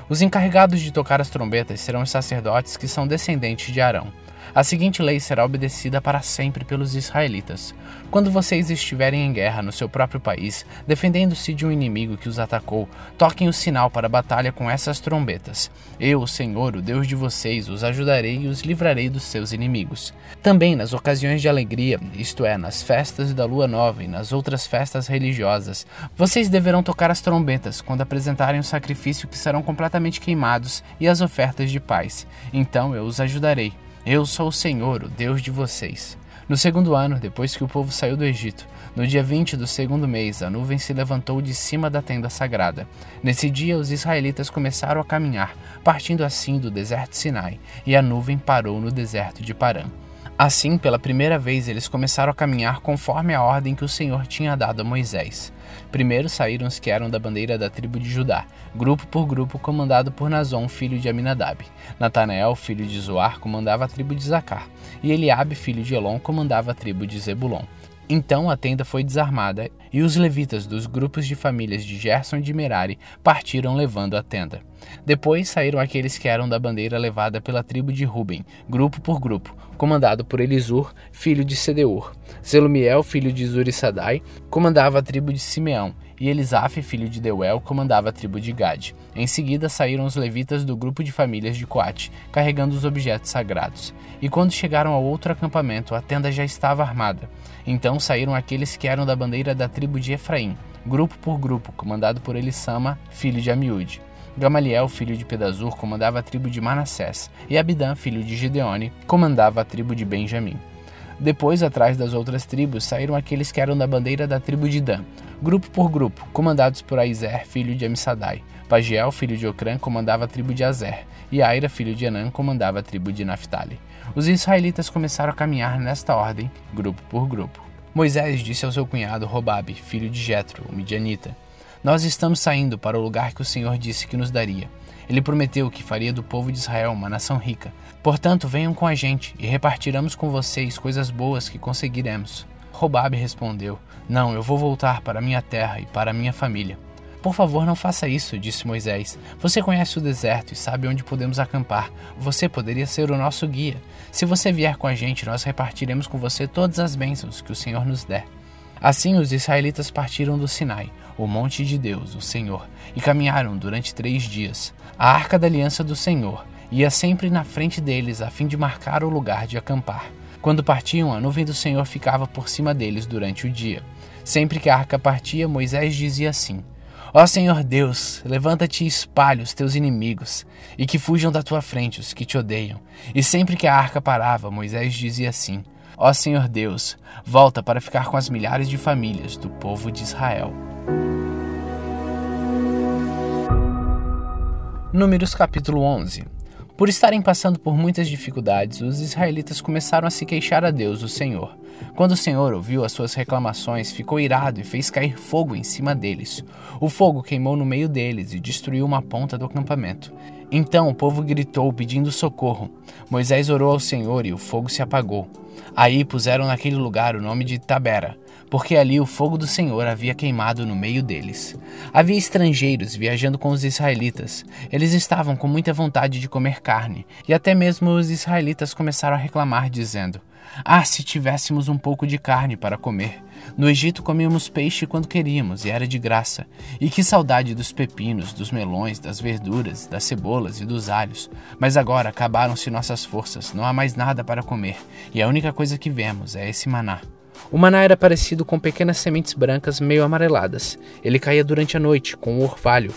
Os encarregados de tocar as trombetas serão os sacerdotes que são descendentes de Arão. A seguinte lei será obedecida para sempre pelos israelitas. Quando vocês estiverem em guerra no seu próprio país, defendendo-se de um inimigo que os atacou, toquem o sinal para a batalha com essas trombetas. Eu, o Senhor, o Deus de vocês, os ajudarei e os livrarei dos seus inimigos. Também nas ocasiões de alegria, isto é, nas festas da lua nova e nas outras festas religiosas, vocês deverão tocar as trombetas quando apresentarem o sacrifício que serão completamente queimados e as ofertas de paz. Então eu os ajudarei. Eu sou o Senhor, o Deus de vocês. No segundo ano, depois que o povo saiu do Egito, no dia 20 do segundo mês, a nuvem se levantou de cima da tenda sagrada. Nesse dia, os israelitas começaram a caminhar, partindo assim do deserto Sinai, e a nuvem parou no deserto de Parã. Assim, pela primeira vez, eles começaram a caminhar conforme a ordem que o Senhor tinha dado a Moisés. Primeiro saíram os que eram da bandeira da tribo de Judá, grupo por grupo comandado por Nazon, filho de Aminadab. Natanael, filho de Zoar, comandava a tribo de Zacar, e Eliabe, filho de Elon, comandava a tribo de Zebulon. Então a tenda foi desarmada e os levitas dos grupos de famílias de Gerson e de Merari partiram levando a tenda. Depois saíram aqueles que eram da bandeira levada pela tribo de Ruben, grupo por grupo, comandado por Elisur, filho de Sedeur. Zelumiel, filho de Zurissadai, comandava a tribo de Simeão, e Elisaf, filho de Deuel, comandava a tribo de Gade. Em seguida saíram os levitas do grupo de famílias de Coate, carregando os objetos sagrados. E quando chegaram ao outro acampamento, a tenda já estava armada. Então saíram aqueles que eram da bandeira da tribo de Efraim, grupo por grupo, comandado por Elissama, filho de Amiúde. Gamaliel, filho de Pedazur, comandava a tribo de Manassés, e Abidã, filho de Gideone, comandava a tribo de Benjamim. Depois, atrás das outras tribos, saíram aqueles que eram da bandeira da tribo de Dan, grupo por grupo, comandados por Aizer, filho de Amissadai. Pagiel, filho de Ocrã, comandava a tribo de Azer, e Aira, filho de Anã, comandava a tribo de Naphtali. Os israelitas começaram a caminhar nesta ordem, grupo por grupo. Moisés disse ao seu cunhado Robabe, filho de Jetro, o midianita: Nós estamos saindo para o lugar que o Senhor disse que nos daria. Ele prometeu que faria do povo de Israel uma nação rica. Portanto, venham com a gente e repartiremos com vocês coisas boas que conseguiremos. Robabe respondeu: Não, eu vou voltar para minha terra e para minha família. Por favor, não faça isso, disse Moisés. Você conhece o deserto e sabe onde podemos acampar. Você poderia ser o nosso guia. Se você vier com a gente, nós repartiremos com você todas as bênçãos que o Senhor nos der. Assim os israelitas partiram do Sinai, o monte de Deus, o Senhor, e caminharam durante três dias. A arca da aliança do Senhor ia sempre na frente deles a fim de marcar o lugar de acampar. Quando partiam, a nuvem do Senhor ficava por cima deles durante o dia. Sempre que a arca partia, Moisés dizia assim: Ó Senhor Deus, levanta-te e espalhe os teus inimigos, e que fujam da tua frente os que te odeiam. E sempre que a arca parava, Moisés dizia assim: Ó Senhor Deus, volta para ficar com as milhares de famílias do povo de Israel. Números capítulo 11 Por estarem passando por muitas dificuldades, os israelitas começaram a se queixar a Deus, o Senhor. Quando o Senhor ouviu as suas reclamações, ficou irado e fez cair fogo em cima deles. O fogo queimou no meio deles e destruiu uma ponta do acampamento. Então o povo gritou pedindo socorro. Moisés orou ao Senhor e o fogo se apagou. Aí puseram naquele lugar o nome de Tabera, porque ali o fogo do Senhor havia queimado no meio deles. Havia estrangeiros viajando com os israelitas. Eles estavam com muita vontade de comer carne, e até mesmo os israelitas começaram a reclamar, dizendo: Ah, se tivéssemos um pouco de carne para comer! No Egito comíamos peixe quando queríamos e era de graça. E que saudade dos pepinos, dos melões, das verduras, das cebolas e dos alhos. Mas agora acabaram-se nossas forças, não há mais nada para comer, e a única coisa que vemos é esse maná. O maná era parecido com pequenas sementes brancas meio amareladas. Ele caía durante a noite, com o orvalho.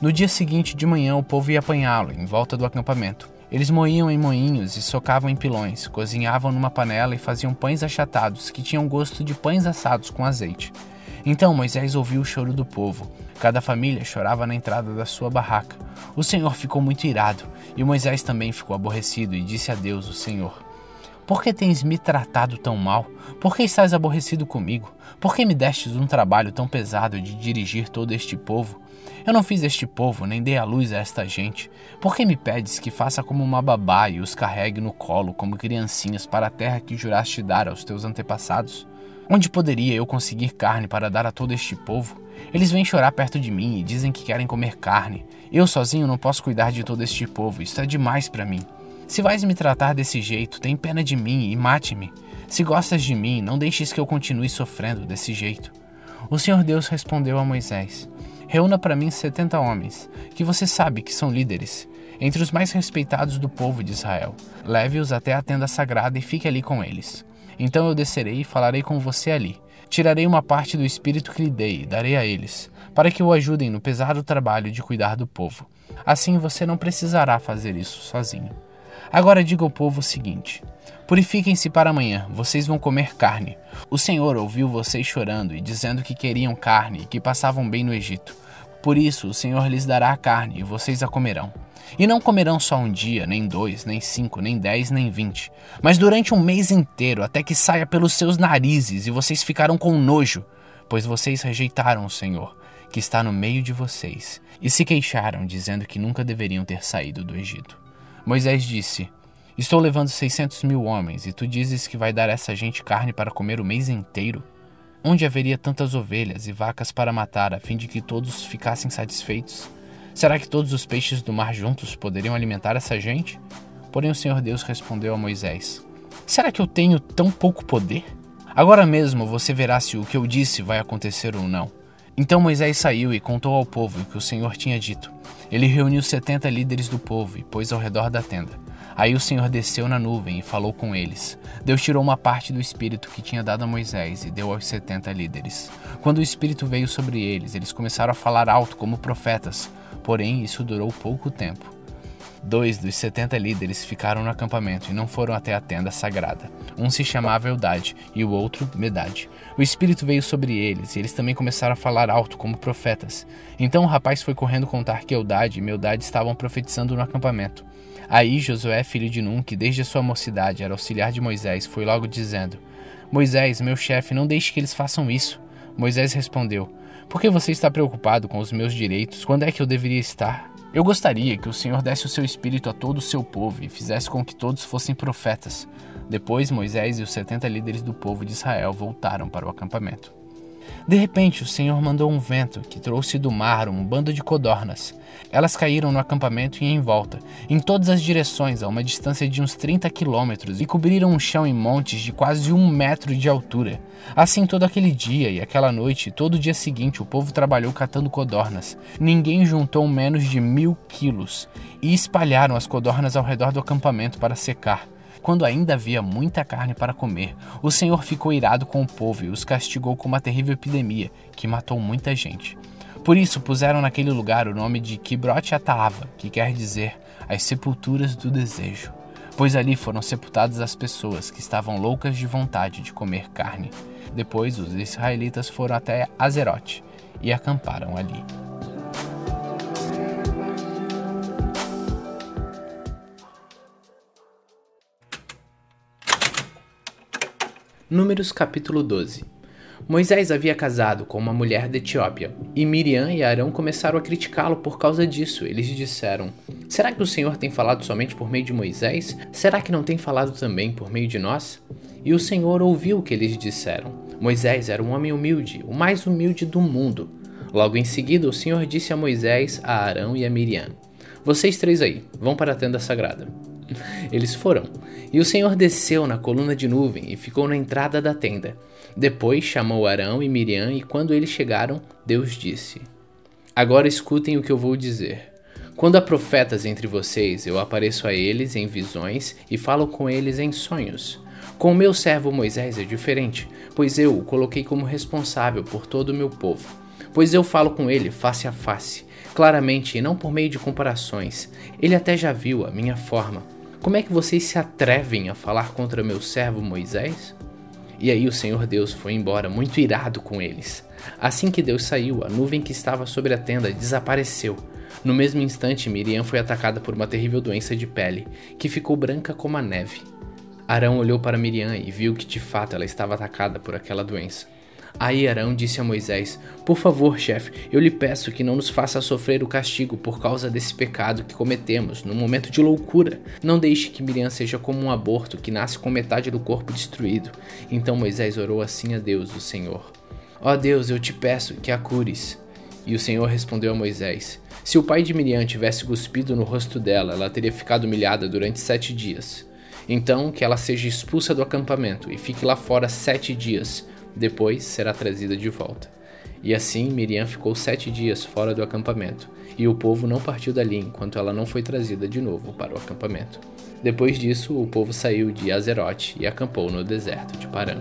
No dia seguinte de manhã, o povo ia apanhá-lo em volta do acampamento. Eles moíam em moinhos e socavam em pilões, cozinhavam numa panela e faziam pães achatados que tinham gosto de pães assados com azeite. Então Moisés ouviu o choro do povo. Cada família chorava na entrada da sua barraca. O Senhor ficou muito irado, e Moisés também ficou aborrecido e disse a Deus, o Senhor: Por que tens me tratado tão mal? Por que estás aborrecido comigo? Por que me destes um trabalho tão pesado de dirigir todo este povo? Eu não fiz este povo, nem dei a luz a esta gente. Por que me pedes que faça como uma babá e os carregue no colo como criancinhas para a terra que juraste dar aos teus antepassados? Onde poderia eu conseguir carne para dar a todo este povo? Eles vêm chorar perto de mim e dizem que querem comer carne. Eu sozinho não posso cuidar de todo este povo, isso é demais para mim. Se vais me tratar desse jeito, tem pena de mim e mate-me. Se gostas de mim, não deixes que eu continue sofrendo desse jeito. O Senhor Deus respondeu a Moisés: Reúna para mim setenta homens, que você sabe que são líderes, entre os mais respeitados do povo de Israel. Leve-os até a tenda sagrada e fique ali com eles. Então eu descerei e falarei com você ali. Tirarei uma parte do espírito que lhe dei e darei a eles, para que o ajudem no pesado trabalho de cuidar do povo. Assim você não precisará fazer isso sozinho. Agora diga ao povo o seguinte: Purifiquem-se para amanhã, vocês vão comer carne. O Senhor ouviu vocês chorando e dizendo que queriam carne e que passavam bem no Egito. Por isso o Senhor lhes dará a carne e vocês a comerão. E não comerão só um dia, nem dois, nem cinco, nem dez, nem vinte, mas durante um mês inteiro, até que saia pelos seus narizes e vocês ficaram com nojo, pois vocês rejeitaram o Senhor, que está no meio de vocês, e se queixaram, dizendo que nunca deveriam ter saído do Egito. Moisés disse: Estou levando seiscentos mil homens, e tu dizes que vai dar essa gente carne para comer o mês inteiro? Onde haveria tantas ovelhas e vacas para matar, a fim de que todos ficassem satisfeitos? Será que todos os peixes do mar juntos poderiam alimentar essa gente? Porém, o Senhor Deus respondeu a Moisés: Será que eu tenho tão pouco poder? Agora mesmo você verá se o que eu disse vai acontecer ou não. Então Moisés saiu e contou ao povo o que o Senhor tinha dito. Ele reuniu setenta líderes do povo e pôs ao redor da tenda. Aí o Senhor desceu na nuvem e falou com eles. Deus tirou uma parte do Espírito que tinha dado a Moisés e deu aos setenta líderes. Quando o Espírito veio sobre eles, eles começaram a falar alto como profetas, porém isso durou pouco tempo. Dois dos setenta líderes ficaram no acampamento e não foram até a tenda sagrada. Um se chamava Eldade e o outro Medade. O Espírito veio sobre eles e eles também começaram a falar alto como profetas. Então o rapaz foi correndo contar que Eldade e Meldade estavam profetizando no acampamento. Aí Josué, filho de Num, que desde a sua mocidade era auxiliar de Moisés, foi logo dizendo: Moisés, meu chefe, não deixe que eles façam isso. Moisés respondeu: Por que você está preocupado com os meus direitos? Quando é que eu deveria estar? Eu gostaria que o Senhor desse o seu espírito a todo o seu povo e fizesse com que todos fossem profetas. Depois, Moisés e os setenta líderes do povo de Israel voltaram para o acampamento. De repente, o Senhor mandou um vento que trouxe do mar um bando de codornas. Elas caíram no acampamento e em volta, em todas as direções, a uma distância de uns 30 quilômetros, e cobriram o chão em montes de quase um metro de altura. Assim, todo aquele dia e aquela noite, todo o dia seguinte, o povo trabalhou catando codornas. Ninguém juntou menos de mil quilos e espalharam as codornas ao redor do acampamento para secar quando ainda havia muita carne para comer, o Senhor ficou irado com o povo e os castigou com uma terrível epidemia que matou muita gente. Por isso puseram naquele lugar o nome de Kibrot Ataava, que quer dizer as sepulturas do desejo, pois ali foram sepultadas as pessoas que estavam loucas de vontade de comer carne. Depois os israelitas foram até Azerote e acamparam ali. Números capítulo 12 Moisés havia casado com uma mulher da Etiópia, e Miriam e Arão começaram a criticá-lo por causa disso. Eles disseram: Será que o Senhor tem falado somente por meio de Moisés? Será que não tem falado também por meio de nós? E o Senhor ouviu o que eles disseram. Moisés era um homem humilde, o mais humilde do mundo. Logo em seguida, o Senhor disse a Moisés, a Arão e a Miriam: Vocês três aí, vão para a tenda sagrada. Eles foram. E o Senhor desceu na coluna de nuvem e ficou na entrada da tenda. Depois chamou Arão e Miriam, e quando eles chegaram, Deus disse: Agora escutem o que eu vou dizer. Quando há profetas entre vocês, eu apareço a eles em visões e falo com eles em sonhos. Com o meu servo Moisés é diferente, pois eu o coloquei como responsável por todo o meu povo. pois eu falo com ele face a face, claramente e não por meio de comparações. Ele até já viu a minha forma. Como é que vocês se atrevem a falar contra meu servo Moisés? E aí o Senhor Deus foi embora, muito irado com eles. Assim que Deus saiu, a nuvem que estava sobre a tenda desapareceu. No mesmo instante, Miriam foi atacada por uma terrível doença de pele, que ficou branca como a neve. Arão olhou para Miriam e viu que de fato ela estava atacada por aquela doença. Aí Arão disse a Moisés: Por favor, chefe, eu lhe peço que não nos faça sofrer o castigo por causa desse pecado que cometemos no momento de loucura. Não deixe que Miriam seja como um aborto que nasce com metade do corpo destruído. Então Moisés orou assim a Deus, o Senhor: Ó oh Deus, eu te peço que a cures. E o Senhor respondeu a Moisés: Se o pai de Miriam tivesse cuspido no rosto dela, ela teria ficado humilhada durante sete dias. Então que ela seja expulsa do acampamento e fique lá fora sete dias depois será trazida de volta. E assim Miriam ficou sete dias fora do acampamento, e o povo não partiu dali enquanto ela não foi trazida de novo para o acampamento. Depois disso, o povo saiu de Azerote e acampou no deserto de Paran.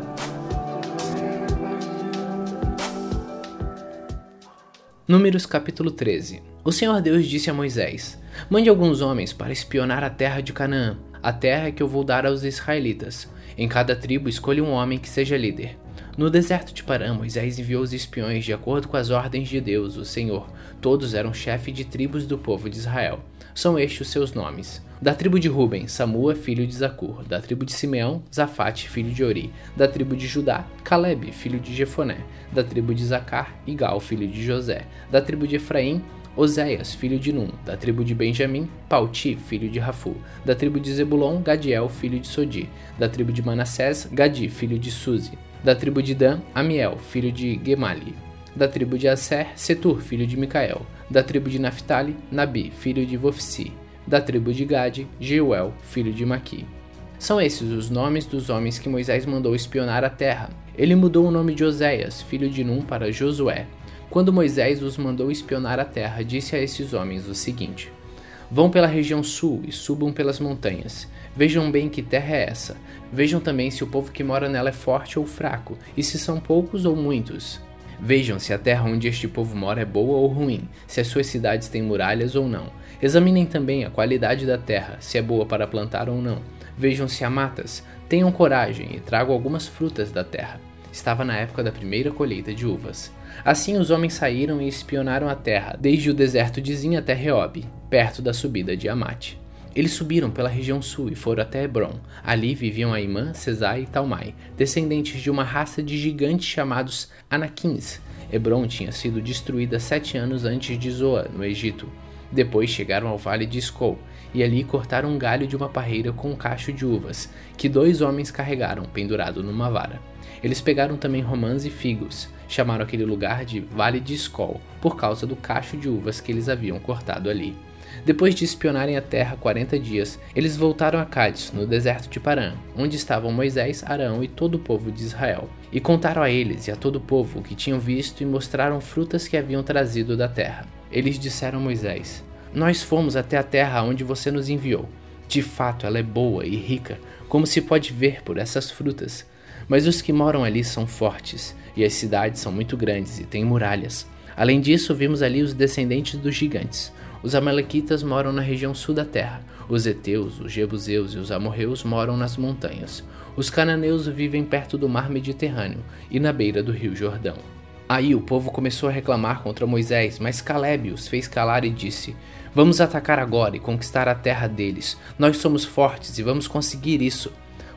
Números capítulo 13 O Senhor Deus disse a Moisés: Mande alguns homens para espionar a terra de Canaã, a terra que eu vou dar aos israelitas. Em cada tribo escolha um homem que seja líder. No deserto de Parã, Moisés enviou os espiões de acordo com as ordens de Deus, o Senhor. Todos eram chefes de tribos do povo de Israel. São estes os seus nomes. Da tribo de Ruben, Samua, filho de Zacur. Da tribo de Simeão, Zafate, filho de Ori. Da tribo de Judá, Caleb, filho de Jefoné. Da tribo de Zacar, Igal, filho de José. Da tribo de Efraim, Oséias, filho de Num, da tribo de Benjamim, Pauti, filho de Rafu, da tribo de Zebulon, Gadiel, filho de Sodi, da tribo de Manassés, Gadi, filho de Suzi, da tribo de Dan, Amiel, filho de Gemali. Da tribo de Aser, Setur, filho de Micael. Da tribo de Naphtali, Nabi, filho de Vofsi. Da tribo de Gade, Jeuel, filho de Maqui. São esses os nomes dos homens que Moisés mandou espionar a terra. Ele mudou o nome de Oséias, filho de Num, para Josué. Quando Moisés os mandou espionar a terra, disse a esses homens o seguinte: Vão pela região sul e subam pelas montanhas. Vejam bem que terra é essa. Vejam também se o povo que mora nela é forte ou fraco, e se são poucos ou muitos. Vejam se a terra onde este povo mora é boa ou ruim, se as suas cidades têm muralhas ou não. Examinem também a qualidade da terra, se é boa para plantar ou não. Vejam se há matas. Tenham coragem e tragam algumas frutas da terra. Estava na época da primeira colheita de uvas. Assim os homens saíram e espionaram a terra, desde o deserto de Zin até Reob, perto da subida de Amate. Eles subiram pela região sul e foram até Hebron. Ali viviam Aimã, Cesai e Talmai, descendentes de uma raça de gigantes chamados Anakins. Hebron tinha sido destruída sete anos antes de Zoa, no Egito. Depois chegaram ao vale de Skol, e ali cortaram um galho de uma parreira com um cacho de uvas, que dois homens carregaram, pendurado numa vara. Eles pegaram também romãs e figos, chamaram aquele lugar de Vale de Skol, por causa do cacho de uvas que eles haviam cortado ali. Depois de espionarem a terra 40 dias, eles voltaram a Cádiz, no deserto de Parã, onde estavam Moisés, Arão e todo o povo de Israel. E contaram a eles e a todo o povo o que tinham visto e mostraram frutas que haviam trazido da terra. Eles disseram a Moisés: Nós fomos até a terra onde você nos enviou. De fato, ela é boa e rica, como se pode ver por essas frutas. Mas os que moram ali são fortes, e as cidades são muito grandes e têm muralhas. Além disso, vimos ali os descendentes dos gigantes. Os Amalequitas moram na região sul da terra. Os Eteus, os Jebuseus e os Amorreus moram nas montanhas. Os cananeus vivem perto do mar Mediterrâneo e na beira do rio Jordão. Aí o povo começou a reclamar contra Moisés, mas Caleb os fez calar e disse: Vamos atacar agora e conquistar a terra deles. Nós somos fortes e vamos conseguir isso.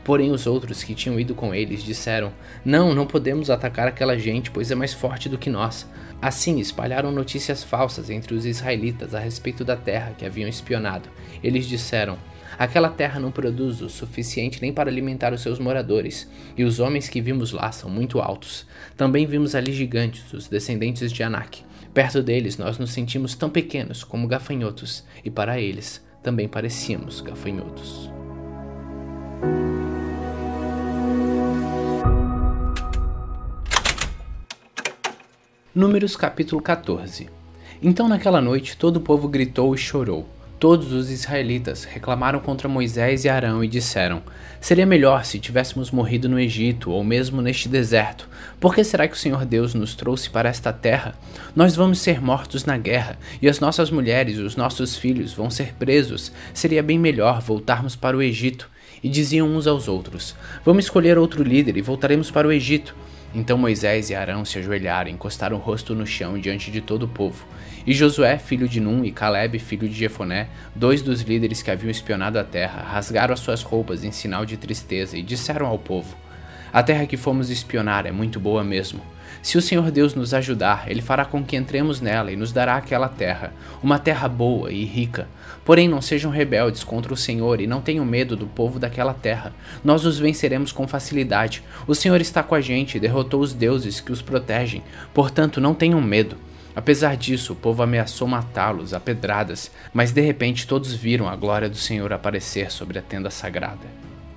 Porém, os outros que tinham ido com eles disseram: Não, não podemos atacar aquela gente, pois é mais forte do que nós. Assim, espalharam notícias falsas entre os israelitas a respeito da terra que haviam espionado. Eles disseram: Aquela terra não produz o suficiente nem para alimentar os seus moradores, e os homens que vimos lá são muito altos. Também vimos ali gigantes, os descendentes de Anak. Perto deles, nós nos sentimos tão pequenos como gafanhotos, e para eles também parecíamos gafanhotos. Números capítulo 14 Então naquela noite todo o povo gritou e chorou. Todos os israelitas reclamaram contra Moisés e Arão e disseram: Seria melhor se tivéssemos morrido no Egito ou mesmo neste deserto. Por que será que o Senhor Deus nos trouxe para esta terra? Nós vamos ser mortos na guerra, e as nossas mulheres e os nossos filhos vão ser presos. Seria bem melhor voltarmos para o Egito. E diziam uns aos outros: Vamos escolher outro líder e voltaremos para o Egito. Então Moisés e Arão se ajoelharam encostaram o rosto no chão diante de todo o povo. E Josué, filho de Num, e Caleb, filho de Jefoné, dois dos líderes que haviam espionado a terra, rasgaram as suas roupas em sinal de tristeza e disseram ao povo: A terra que fomos espionar é muito boa mesmo. Se o Senhor Deus nos ajudar, ele fará com que entremos nela e nos dará aquela terra, uma terra boa e rica. Porém, não sejam rebeldes contra o Senhor e não tenham medo do povo daquela terra. Nós os venceremos com facilidade. O Senhor está com a gente e derrotou os deuses que os protegem. Portanto, não tenham medo. Apesar disso, o povo ameaçou matá-los a pedradas, mas de repente todos viram a glória do Senhor aparecer sobre a tenda sagrada.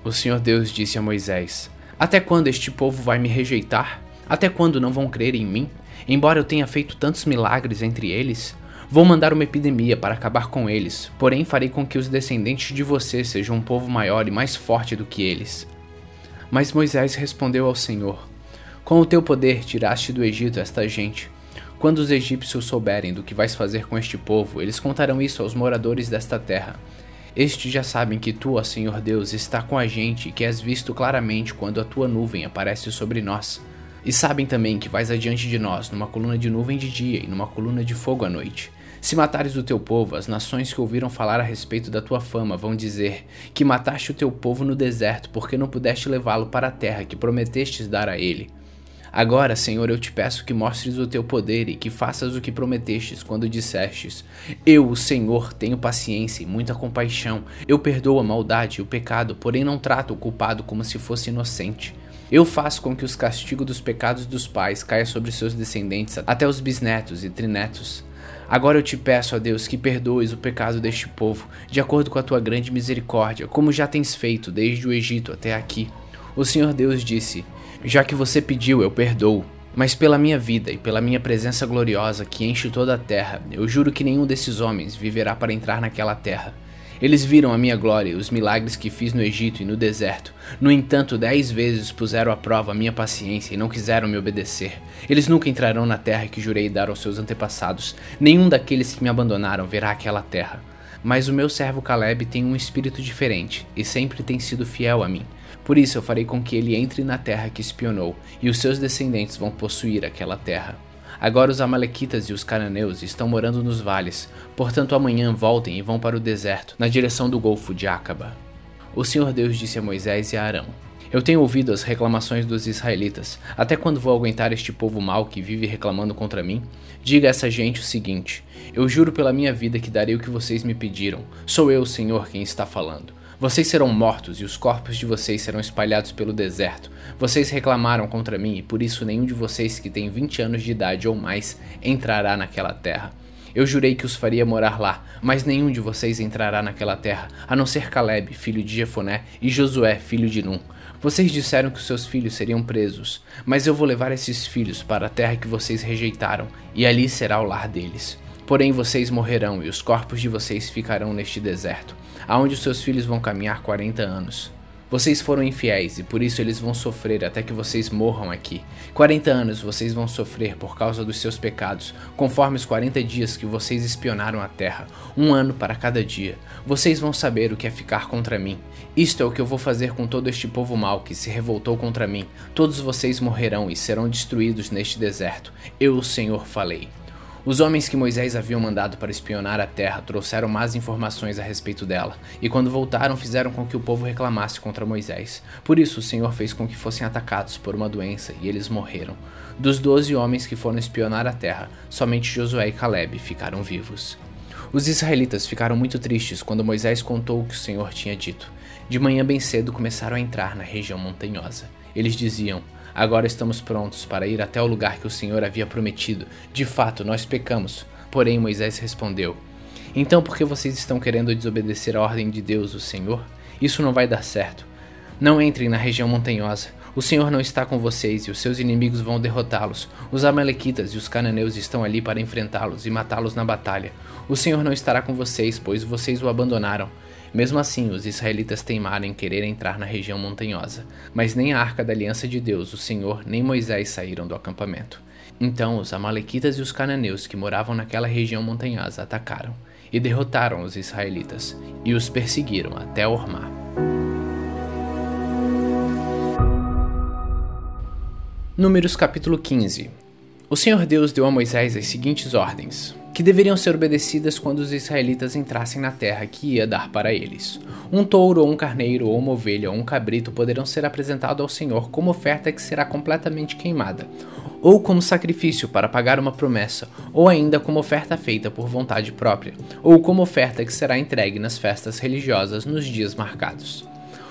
O Senhor Deus disse a Moisés: Até quando este povo vai me rejeitar? Até quando não vão crer em mim? Embora eu tenha feito tantos milagres entre eles, vou mandar uma epidemia para acabar com eles, porém farei com que os descendentes de você sejam um povo maior e mais forte do que eles. Mas Moisés respondeu ao Senhor: Com o teu poder tiraste do Egito esta gente quando os egípcios souberem do que vais fazer com este povo, eles contarão isso aos moradores desta terra. Estes já sabem que tu, ó Senhor Deus, está com a gente e que és visto claramente quando a tua nuvem aparece sobre nós. E sabem também que vais adiante de nós numa coluna de nuvem de dia e numa coluna de fogo à noite. Se matares o teu povo, as nações que ouviram falar a respeito da tua fama vão dizer que mataste o teu povo no deserto porque não pudeste levá-lo para a terra que prometestes dar a ele. Agora, Senhor, eu te peço que mostres o teu poder e que faças o que prometestes quando dissestes: Eu, o Senhor, tenho paciência e muita compaixão. Eu perdoo a maldade e o pecado, porém não trato o culpado como se fosse inocente. Eu faço com que os castigos dos pecados dos pais caia sobre seus descendentes até os bisnetos e trinetos. Agora eu te peço, ó Deus, que perdoes o pecado deste povo, de acordo com a tua grande misericórdia, como já tens feito desde o Egito até aqui. O Senhor Deus disse: já que você pediu, eu perdoo. Mas pela minha vida e pela minha presença gloriosa que enche toda a terra, eu juro que nenhum desses homens viverá para entrar naquela terra. Eles viram a minha glória e os milagres que fiz no Egito e no deserto. No entanto, dez vezes puseram à prova a minha paciência e não quiseram me obedecer. Eles nunca entrarão na terra que jurei dar aos seus antepassados. Nenhum daqueles que me abandonaram verá aquela terra. Mas o meu servo Caleb tem um espírito diferente e sempre tem sido fiel a mim. Por isso eu farei com que ele entre na terra que espionou, e os seus descendentes vão possuir aquela terra. Agora os Amalequitas e os cananeus estão morando nos vales, portanto amanhã voltem e vão para o deserto, na direção do golfo de Acaba. O Senhor Deus disse a Moisés e a Arão: Eu tenho ouvido as reclamações dos israelitas. Até quando vou aguentar este povo mau que vive reclamando contra mim? Diga a essa gente o seguinte: Eu juro pela minha vida que darei o que vocês me pediram. Sou eu, Senhor, quem está falando. Vocês serão mortos e os corpos de vocês serão espalhados pelo deserto. Vocês reclamaram contra mim e por isso nenhum de vocês que tem 20 anos de idade ou mais entrará naquela terra. Eu jurei que os faria morar lá, mas nenhum de vocês entrará naquela terra, a não ser Caleb, filho de Jefoné, e Josué, filho de Num. Vocês disseram que os seus filhos seriam presos, mas eu vou levar esses filhos para a terra que vocês rejeitaram, e ali será o lar deles. Porém vocês morrerão e os corpos de vocês ficarão neste deserto aonde os seus filhos vão caminhar 40 anos. Vocês foram infiéis e por isso eles vão sofrer até que vocês morram aqui. 40 anos vocês vão sofrer por causa dos seus pecados, conforme os 40 dias que vocês espionaram a terra, um ano para cada dia. Vocês vão saber o que é ficar contra mim. Isto é o que eu vou fazer com todo este povo mau que se revoltou contra mim. Todos vocês morrerão e serão destruídos neste deserto. Eu, o Senhor, falei. Os homens que Moisés havia mandado para espionar a terra trouxeram más informações a respeito dela, e quando voltaram fizeram com que o povo reclamasse contra Moisés. Por isso o Senhor fez com que fossem atacados por uma doença, e eles morreram. Dos doze homens que foram espionar a terra, somente Josué e Caleb ficaram vivos. Os israelitas ficaram muito tristes quando Moisés contou o que o Senhor tinha dito. De manhã bem cedo começaram a entrar na região montanhosa. Eles diziam: Agora estamos prontos para ir até o lugar que o Senhor havia prometido. De fato, nós pecamos. Porém, Moisés respondeu: Então, por que vocês estão querendo desobedecer a ordem de Deus, o Senhor? Isso não vai dar certo. Não entrem na região montanhosa. O Senhor não está com vocês e os seus inimigos vão derrotá-los. Os Amalequitas e os cananeus estão ali para enfrentá-los e matá-los na batalha. O Senhor não estará com vocês, pois vocês o abandonaram. Mesmo assim, os israelitas teimaram em querer entrar na região montanhosa, mas nem a arca da aliança de Deus, o Senhor, nem Moisés saíram do acampamento. Então os Amalequitas e os cananeus que moravam naquela região montanhosa atacaram e derrotaram os israelitas e os perseguiram até Ormá. Números capítulo 15 O Senhor Deus deu a Moisés as seguintes ordens, que deveriam ser obedecidas quando os israelitas entrassem na terra que ia dar para eles. Um touro, ou um carneiro, ou uma ovelha, ou um cabrito poderão ser apresentados ao Senhor como oferta que será completamente queimada, ou como sacrifício para pagar uma promessa, ou ainda como oferta feita por vontade própria, ou como oferta que será entregue nas festas religiosas nos dias marcados.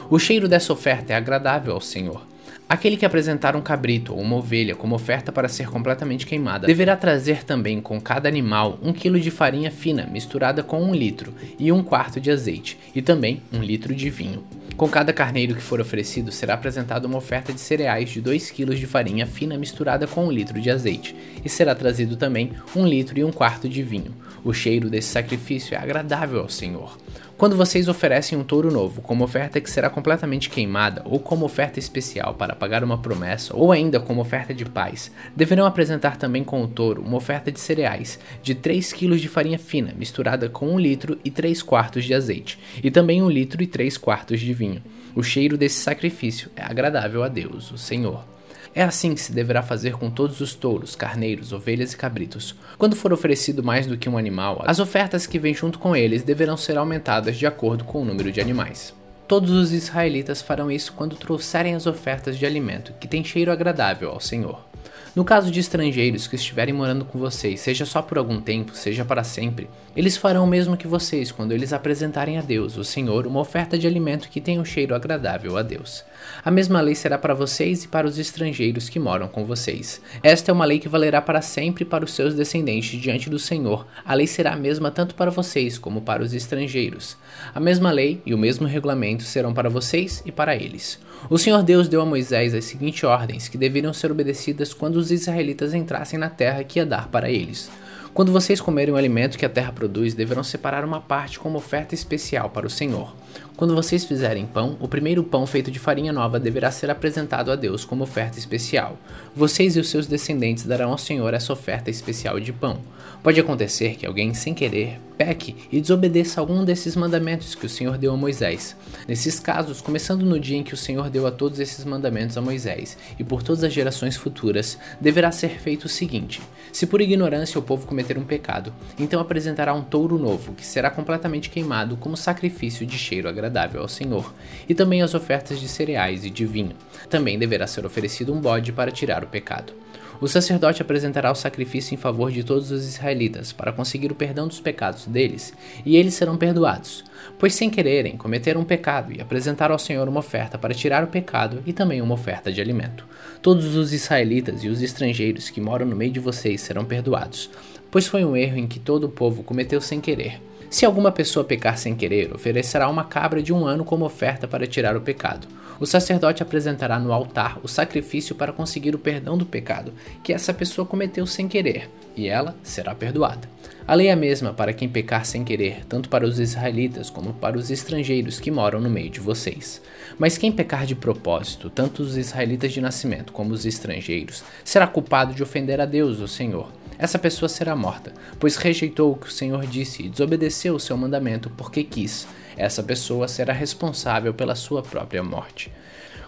O cheiro dessa oferta é agradável ao Senhor. Aquele que apresentar um cabrito ou uma ovelha como oferta para ser completamente queimada deverá trazer também com cada animal um quilo de farinha fina misturada com um litro e um quarto de azeite, e também um litro de vinho. Com cada carneiro que for oferecido será apresentada uma oferta de cereais de 2 kg de farinha fina misturada com um litro de azeite, e será trazido também um litro e um quarto de vinho. O cheiro desse sacrifício é agradável ao Senhor. Quando vocês oferecem um touro novo como oferta que será completamente queimada ou como oferta especial para pagar uma promessa ou ainda como oferta de paz, deverão apresentar também com o touro uma oferta de cereais de 3 kg de farinha fina misturada com 1 litro e 3 quartos de azeite e também 1 litro e 3 quartos de vinho. O cheiro desse sacrifício é agradável a Deus, o Senhor. É assim que se deverá fazer com todos os touros, carneiros, ovelhas e cabritos. Quando for oferecido mais do que um animal, as ofertas que vêm junto com eles deverão ser aumentadas de acordo com o número de animais. Todos os israelitas farão isso quando trouxerem as ofertas de alimento, que tem cheiro agradável ao Senhor. No caso de estrangeiros que estiverem morando com vocês, seja só por algum tempo, seja para sempre, eles farão o mesmo que vocês quando eles apresentarem a Deus, o Senhor, uma oferta de alimento que tenha um cheiro agradável a Deus. A mesma lei será para vocês e para os estrangeiros que moram com vocês. Esta é uma lei que valerá para sempre para os seus descendentes diante do Senhor. A lei será a mesma tanto para vocês como para os estrangeiros. A mesma lei e o mesmo regulamento serão para vocês e para eles. O Senhor Deus deu a Moisés as seguintes ordens que deveriam ser obedecidas quando os israelitas entrassem na terra que ia dar para eles. Quando vocês comerem o alimento que a terra produz, deverão separar uma parte como oferta especial para o Senhor. Quando vocês fizerem pão, o primeiro pão feito de farinha nova deverá ser apresentado a Deus como oferta especial. Vocês e os seus descendentes darão ao Senhor essa oferta especial de pão. Pode acontecer que alguém, sem querer, peque e desobedeça algum desses mandamentos que o Senhor deu a Moisés. Nesses casos, começando no dia em que o Senhor deu a todos esses mandamentos a Moisés e por todas as gerações futuras, deverá ser feito o seguinte: se por ignorância o povo cometer um pecado, então apresentará um touro novo, que será completamente queimado como sacrifício de cheiro agradável ao Senhor, e também as ofertas de cereais e de vinho. Também deverá ser oferecido um bode para tirar o pecado. O sacerdote apresentará o sacrifício em favor de todos os israelitas, para conseguir o perdão dos pecados deles, e eles serão perdoados, pois sem quererem cometeram um pecado e apresentaram ao Senhor uma oferta para tirar o pecado e também uma oferta de alimento. Todos os israelitas e os estrangeiros que moram no meio de vocês serão perdoados, pois foi um erro em que todo o povo cometeu sem querer. Se alguma pessoa pecar sem querer, oferecerá uma cabra de um ano como oferta para tirar o pecado. O sacerdote apresentará no altar o sacrifício para conseguir o perdão do pecado que essa pessoa cometeu sem querer, e ela será perdoada. A lei é a mesma para quem pecar sem querer, tanto para os israelitas como para os estrangeiros que moram no meio de vocês. Mas quem pecar de propósito, tanto os israelitas de nascimento como os estrangeiros, será culpado de ofender a Deus, o Senhor essa pessoa será morta, pois rejeitou o que o Senhor disse e desobedeceu o seu mandamento porque quis. Essa pessoa será responsável pela sua própria morte.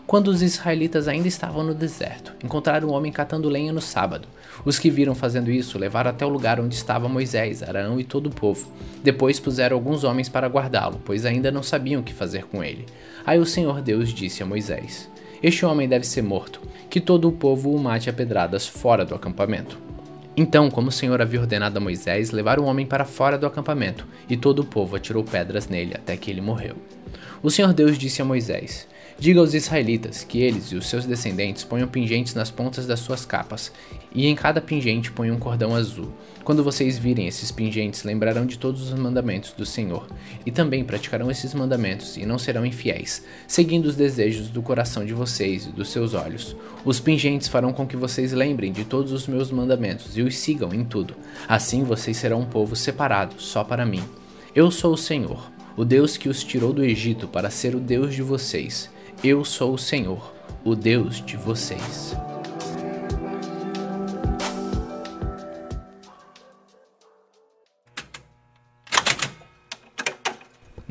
Quando os israelitas ainda estavam no deserto, encontraram um homem catando lenha no sábado. Os que viram fazendo isso levaram até o lugar onde estava Moisés, Arão e todo o povo. Depois puseram alguns homens para guardá-lo, pois ainda não sabiam o que fazer com ele. Aí o Senhor Deus disse a Moisés: Este homem deve ser morto, que todo o povo o mate a pedradas fora do acampamento. Então, como o Senhor havia ordenado a Moisés, levaram o homem para fora do acampamento, e todo o povo atirou pedras nele até que ele morreu. O Senhor Deus disse a Moisés: Diga aos israelitas que eles e os seus descendentes ponham pingentes nas pontas das suas capas, e em cada pingente ponham um cordão azul. Quando vocês virem esses pingentes, lembrarão de todos os mandamentos do Senhor, e também praticarão esses mandamentos e não serão infiéis, seguindo os desejos do coração de vocês e dos seus olhos. Os pingentes farão com que vocês lembrem de todos os meus mandamentos e os sigam em tudo. Assim vocês serão um povo separado só para mim. Eu sou o Senhor, o Deus que os tirou do Egito para ser o Deus de vocês. Eu sou o Senhor, o Deus de vocês.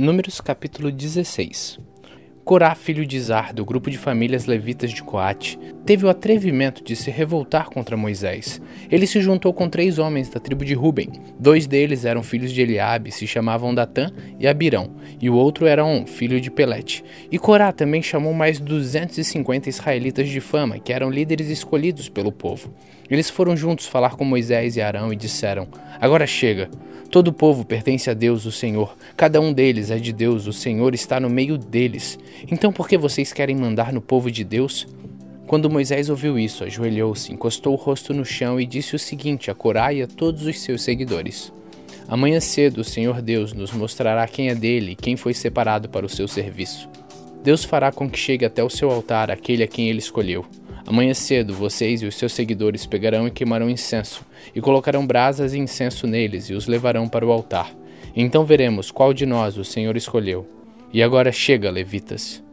Números capítulo 16 Corá, filho de Zar, do grupo de famílias levitas de Coate, teve o atrevimento de se revoltar contra Moisés. Ele se juntou com três homens da tribo de Ruben. Dois deles eram filhos de Eliabe, se chamavam Datã e Abirão, e o outro era On, filho de Pelete. E Corá também chamou mais 250 israelitas de fama, que eram líderes escolhidos pelo povo. Eles foram juntos falar com Moisés e Arão e disseram: Agora chega. Todo o povo pertence a Deus, o Senhor. Cada um deles é de Deus, o Senhor está no meio deles. Então por que vocês querem mandar no povo de Deus? Quando Moisés ouviu isso, ajoelhou-se, encostou o rosto no chão e disse o seguinte a Corá e a todos os seus seguidores: Amanhã cedo o Senhor Deus nos mostrará quem é dele e quem foi separado para o seu serviço. Deus fará com que chegue até o seu altar aquele a quem ele escolheu. Amanhã cedo, vocês e os seus seguidores pegarão e queimarão incenso, e colocarão brasas e incenso neles, e os levarão para o altar. Então veremos qual de nós o Senhor escolheu. E agora chega, levitas.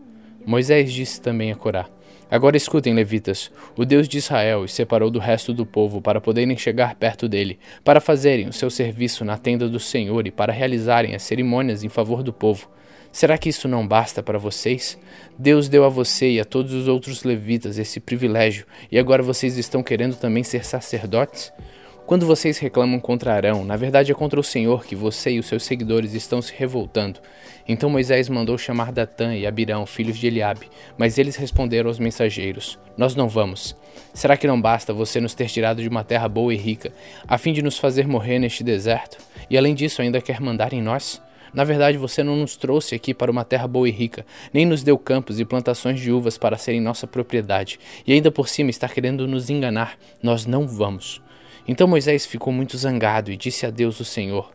Moisés disse também a Corá: Agora escutem, levitas: o Deus de Israel os separou do resto do povo para poderem chegar perto dele, para fazerem o seu serviço na tenda do Senhor e para realizarem as cerimônias em favor do povo. Será que isso não basta para vocês? Deus deu a você e a todos os outros levitas esse privilégio, e agora vocês estão querendo também ser sacerdotes? Quando vocês reclamam contra Arão, na verdade é contra o Senhor que você e os seus seguidores estão se revoltando. Então Moisés mandou chamar Datã e Abirão, filhos de Eliabe, mas eles responderam aos mensageiros: Nós não vamos. Será que não basta você nos ter tirado de uma terra boa e rica, a fim de nos fazer morrer neste deserto? E além disso, ainda quer mandar em nós? Na verdade, você não nos trouxe aqui para uma terra boa e rica, nem nos deu campos e plantações de uvas para serem nossa propriedade, e ainda por cima está querendo nos enganar. Nós não vamos. Então Moisés ficou muito zangado e disse a Deus o Senhor: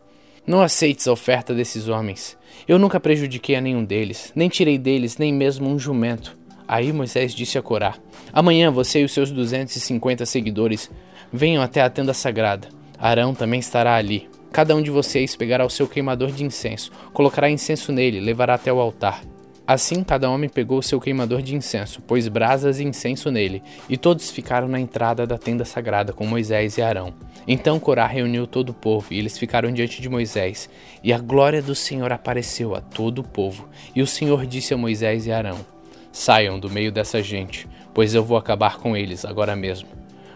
Não aceites a oferta desses homens. Eu nunca prejudiquei a nenhum deles, nem tirei deles nem mesmo um jumento. Aí Moisés disse a Corá: Amanhã você e os seus 250 seguidores venham até a tenda sagrada. Arão também estará ali. Cada um de vocês pegará o seu queimador de incenso, colocará incenso nele, levará até o altar. Assim cada homem pegou o seu queimador de incenso, pôs brasas e incenso nele, e todos ficaram na entrada da tenda sagrada com Moisés e Arão. Então Corá reuniu todo o povo, e eles ficaram diante de Moisés, e a glória do Senhor apareceu a todo o povo. E o Senhor disse a Moisés e Arão: Saiam do meio dessa gente, pois eu vou acabar com eles agora mesmo.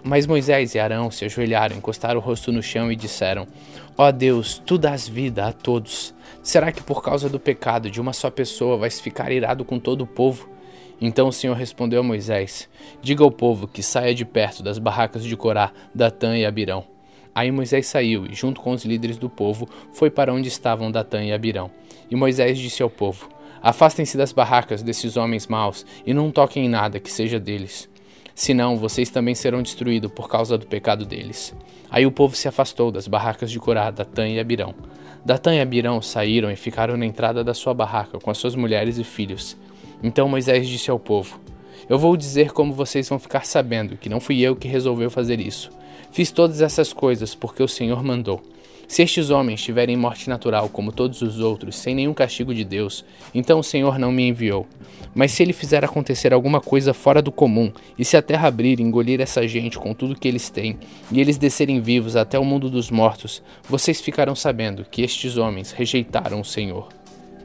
Mas Moisés e Arão se ajoelharam, encostaram o rosto no chão e disseram: Ó Deus, tu dás vida a todos. Será que por causa do pecado de uma só pessoa vais ficar irado com todo o povo? Então o Senhor respondeu a Moisés: Diga ao povo que saia de perto das barracas de Corá, Datã e Abirão. Aí Moisés saiu e, junto com os líderes do povo, foi para onde estavam Datã e Abirão. E Moisés disse ao povo: Afastem-se das barracas desses homens maus e não toquem em nada que seja deles senão vocês também serão destruídos por causa do pecado deles. Aí o povo se afastou das barracas de Corá, Datã e Abirão. Datã e Abirão saíram e ficaram na entrada da sua barraca com as suas mulheres e filhos. Então Moisés disse ao povo: Eu vou dizer como vocês vão ficar sabendo que não fui eu que resolveu fazer isso. Fiz todas essas coisas porque o Senhor mandou. Se estes homens tiverem morte natural, como todos os outros, sem nenhum castigo de Deus, então o Senhor não me enviou. Mas se ele fizer acontecer alguma coisa fora do comum, e se a terra abrir e engolir essa gente com tudo que eles têm, e eles descerem vivos até o mundo dos mortos, vocês ficarão sabendo que estes homens rejeitaram o Senhor.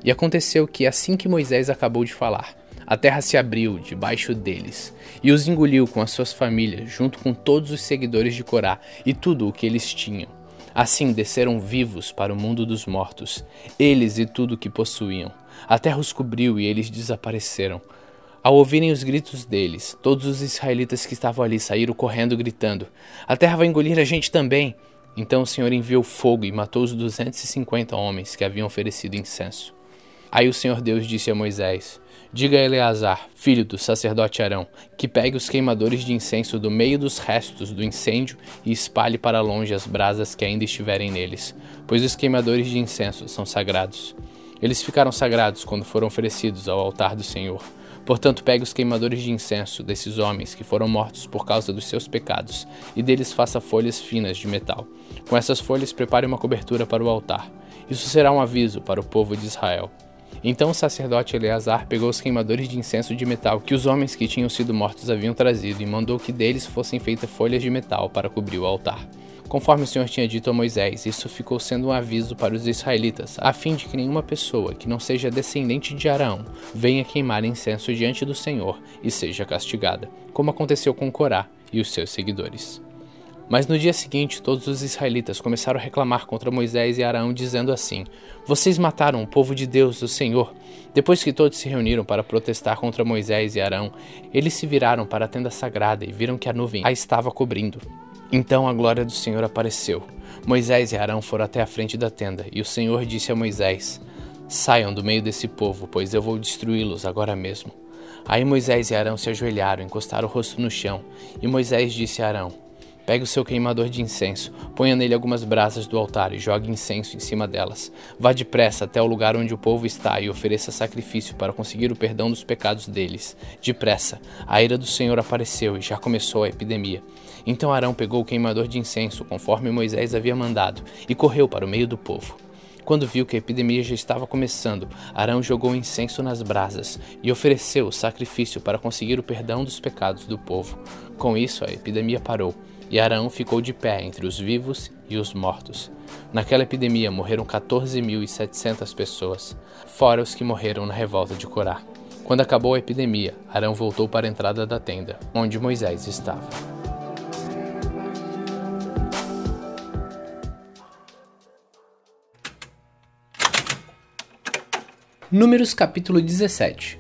E aconteceu que, assim que Moisés acabou de falar, a terra se abriu debaixo deles e os engoliu com as suas famílias, junto com todos os seguidores de Corá e tudo o que eles tinham. Assim desceram vivos para o mundo dos mortos, eles e tudo o que possuíam. A terra os cobriu e eles desapareceram. Ao ouvirem os gritos deles, todos os israelitas que estavam ali saíram correndo, gritando: A terra vai engolir a gente também! Então o Senhor enviou fogo e matou os 250 homens que haviam oferecido incenso. Aí o Senhor Deus disse a Moisés: Diga a Eleazar, filho do sacerdote Arão, que pegue os queimadores de incenso do meio dos restos do incêndio e espalhe para longe as brasas que ainda estiverem neles, pois os queimadores de incenso são sagrados. Eles ficaram sagrados quando foram oferecidos ao altar do Senhor. Portanto, pegue os queimadores de incenso desses homens que foram mortos por causa dos seus pecados, e deles faça folhas finas de metal. Com essas folhas, prepare uma cobertura para o altar. Isso será um aviso para o povo de Israel. Então o sacerdote Eleazar pegou os queimadores de incenso de metal que os homens que tinham sido mortos haviam trazido e mandou que deles fossem feitas folhas de metal para cobrir o altar. Conforme o Senhor tinha dito a Moisés, isso ficou sendo um aviso para os israelitas, a fim de que nenhuma pessoa que não seja descendente de Arão venha queimar incenso diante do Senhor e seja castigada, como aconteceu com Corá e os seus seguidores. Mas no dia seguinte, todos os israelitas começaram a reclamar contra Moisés e Arão, dizendo assim: Vocês mataram o povo de Deus, o Senhor. Depois que todos se reuniram para protestar contra Moisés e Arão, eles se viraram para a tenda sagrada e viram que a nuvem a estava cobrindo. Então a glória do Senhor apareceu. Moisés e Arão foram até a frente da tenda, e o Senhor disse a Moisés: Saiam do meio desse povo, pois eu vou destruí-los agora mesmo. Aí Moisés e Arão se ajoelharam, encostaram o rosto no chão, e Moisés disse a Arão: Pegue o seu queimador de incenso, ponha nele algumas brasas do altar e jogue incenso em cima delas. Vá depressa até o lugar onde o povo está e ofereça sacrifício para conseguir o perdão dos pecados deles. Depressa, a ira do Senhor apareceu e já começou a epidemia. Então Arão pegou o queimador de incenso, conforme Moisés havia mandado, e correu para o meio do povo. Quando viu que a epidemia já estava começando, Arão jogou incenso nas brasas e ofereceu o sacrifício para conseguir o perdão dos pecados do povo. Com isso, a epidemia parou e Arão ficou de pé entre os vivos e os mortos. Naquela epidemia morreram 14.700 pessoas, fora os que morreram na revolta de Corá. Quando acabou a epidemia, Arão voltou para a entrada da tenda, onde Moisés estava. Números capítulo 17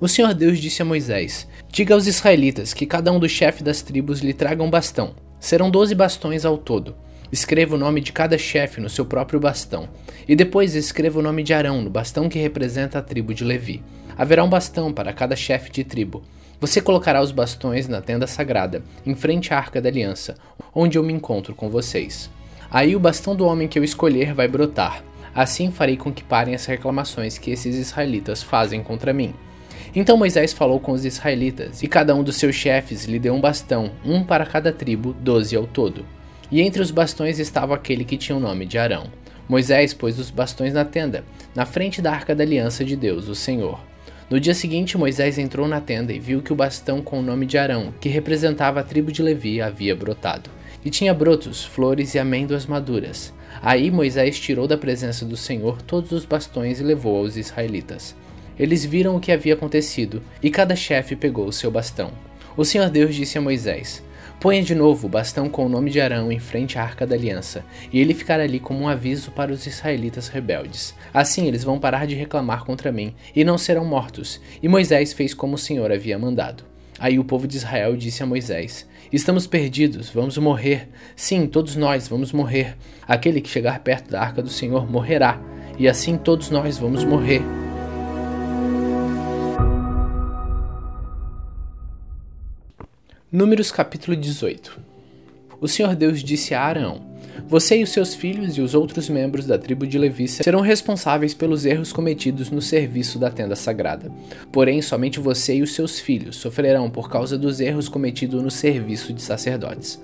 O Senhor Deus disse a Moisés: Diga aos israelitas que cada um dos chefes das tribos lhe traga um bastão Serão doze bastões ao todo. Escreva o nome de cada chefe no seu próprio bastão, e depois escreva o nome de Arão no bastão que representa a tribo de Levi. Haverá um bastão para cada chefe de tribo. Você colocará os bastões na tenda sagrada, em frente à arca da aliança, onde eu me encontro com vocês. Aí o bastão do homem que eu escolher vai brotar. Assim farei com que parem as reclamações que esses israelitas fazem contra mim. Então Moisés falou com os israelitas, e cada um dos seus chefes lhe deu um bastão, um para cada tribo, doze ao todo. E entre os bastões estava aquele que tinha o nome de Arão. Moisés pôs os bastões na tenda, na frente da arca da aliança de Deus, o Senhor. No dia seguinte, Moisés entrou na tenda e viu que o bastão com o nome de Arão, que representava a tribo de Levi, havia brotado. E tinha brotos, flores e amêndoas maduras. Aí Moisés tirou da presença do Senhor todos os bastões e levou aos israelitas. Eles viram o que havia acontecido, e cada chefe pegou o seu bastão. O Senhor Deus disse a Moisés: Ponha de novo o bastão com o nome de Arão em frente à arca da aliança, e ele ficará ali como um aviso para os israelitas rebeldes. Assim eles vão parar de reclamar contra mim, e não serão mortos. E Moisés fez como o Senhor havia mandado. Aí o povo de Israel disse a Moisés: Estamos perdidos, vamos morrer. Sim, todos nós vamos morrer. Aquele que chegar perto da arca do Senhor morrerá, e assim todos nós vamos morrer. Números capítulo 18 O Senhor Deus disse a Arão: Você e os seus filhos e os outros membros da tribo de Levi serão responsáveis pelos erros cometidos no serviço da tenda sagrada. Porém, somente você e os seus filhos sofrerão por causa dos erros cometidos no serviço de sacerdotes.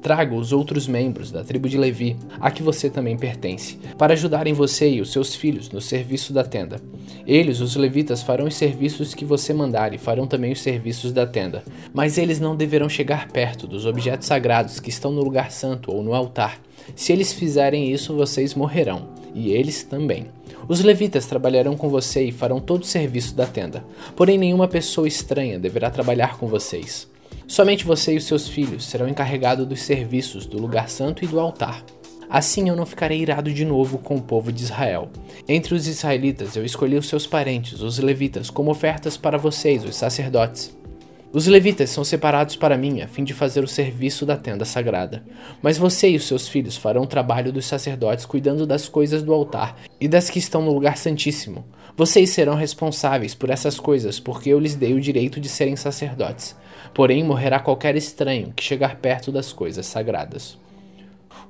Traga os outros membros da tribo de Levi, a que você também pertence, para ajudarem você e os seus filhos no serviço da tenda. Eles, os levitas, farão os serviços que você mandar e farão também os serviços da tenda. Mas eles não deverão chegar perto dos objetos sagrados que estão no lugar santo ou no altar. Se eles fizerem isso, vocês morrerão, e eles também. Os levitas trabalharão com você e farão todo o serviço da tenda. Porém, nenhuma pessoa estranha deverá trabalhar com vocês. Somente você e os seus filhos serão encarregados dos serviços do lugar santo e do altar. Assim eu não ficarei irado de novo com o povo de Israel. Entre os israelitas eu escolhi os seus parentes, os levitas, como ofertas para vocês, os sacerdotes. Os levitas são separados para mim a fim de fazer o serviço da tenda sagrada. Mas você e os seus filhos farão o trabalho dos sacerdotes cuidando das coisas do altar e das que estão no lugar santíssimo. Vocês serão responsáveis por essas coisas, porque eu lhes dei o direito de serem sacerdotes. Porém, morrerá qualquer estranho que chegar perto das coisas sagradas.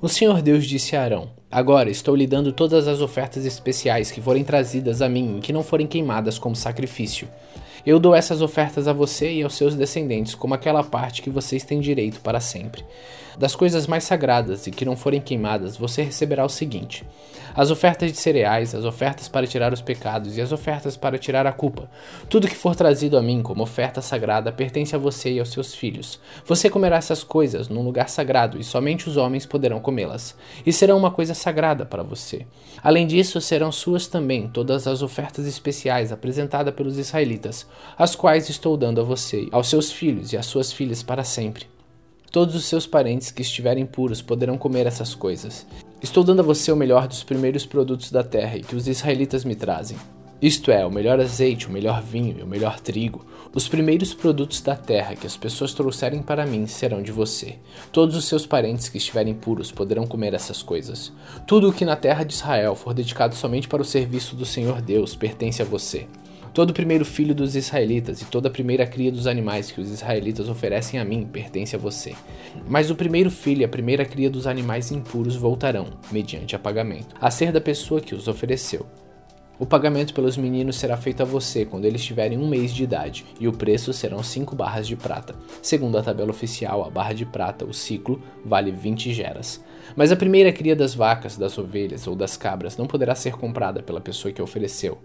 O Senhor Deus disse a Arão: Agora estou lhe dando todas as ofertas especiais que forem trazidas a mim e que não forem queimadas como sacrifício. Eu dou essas ofertas a você e aos seus descendentes como aquela parte que vocês têm direito para sempre. Das coisas mais sagradas e que não forem queimadas, você receberá o seguinte: as ofertas de cereais, as ofertas para tirar os pecados e as ofertas para tirar a culpa. Tudo que for trazido a mim como oferta sagrada pertence a você e aos seus filhos. Você comerá essas coisas num lugar sagrado e somente os homens poderão comê-las, e serão uma coisa sagrada para você. Além disso, serão suas também todas as ofertas especiais apresentadas pelos israelitas, as quais estou dando a você, aos seus filhos e às suas filhas para sempre. Todos os seus parentes que estiverem puros poderão comer essas coisas. Estou dando a você o melhor dos primeiros produtos da terra e que os israelitas me trazem. Isto é, o melhor azeite, o melhor vinho e o melhor trigo. Os primeiros produtos da terra que as pessoas trouxerem para mim serão de você. Todos os seus parentes que estiverem puros poderão comer essas coisas. Tudo o que na terra de Israel for dedicado somente para o serviço do Senhor Deus pertence a você. Todo o primeiro filho dos israelitas e toda a primeira cria dos animais que os israelitas oferecem a mim pertence a você. Mas o primeiro filho e a primeira cria dos animais impuros voltarão, mediante apagamento, a ser da pessoa que os ofereceu. O pagamento pelos meninos será feito a você quando eles tiverem um mês de idade, e o preço serão 5 barras de prata. Segundo a tabela oficial, a barra de prata, o ciclo, vale 20 geras. Mas a primeira cria das vacas, das ovelhas ou das cabras não poderá ser comprada pela pessoa que ofereceu.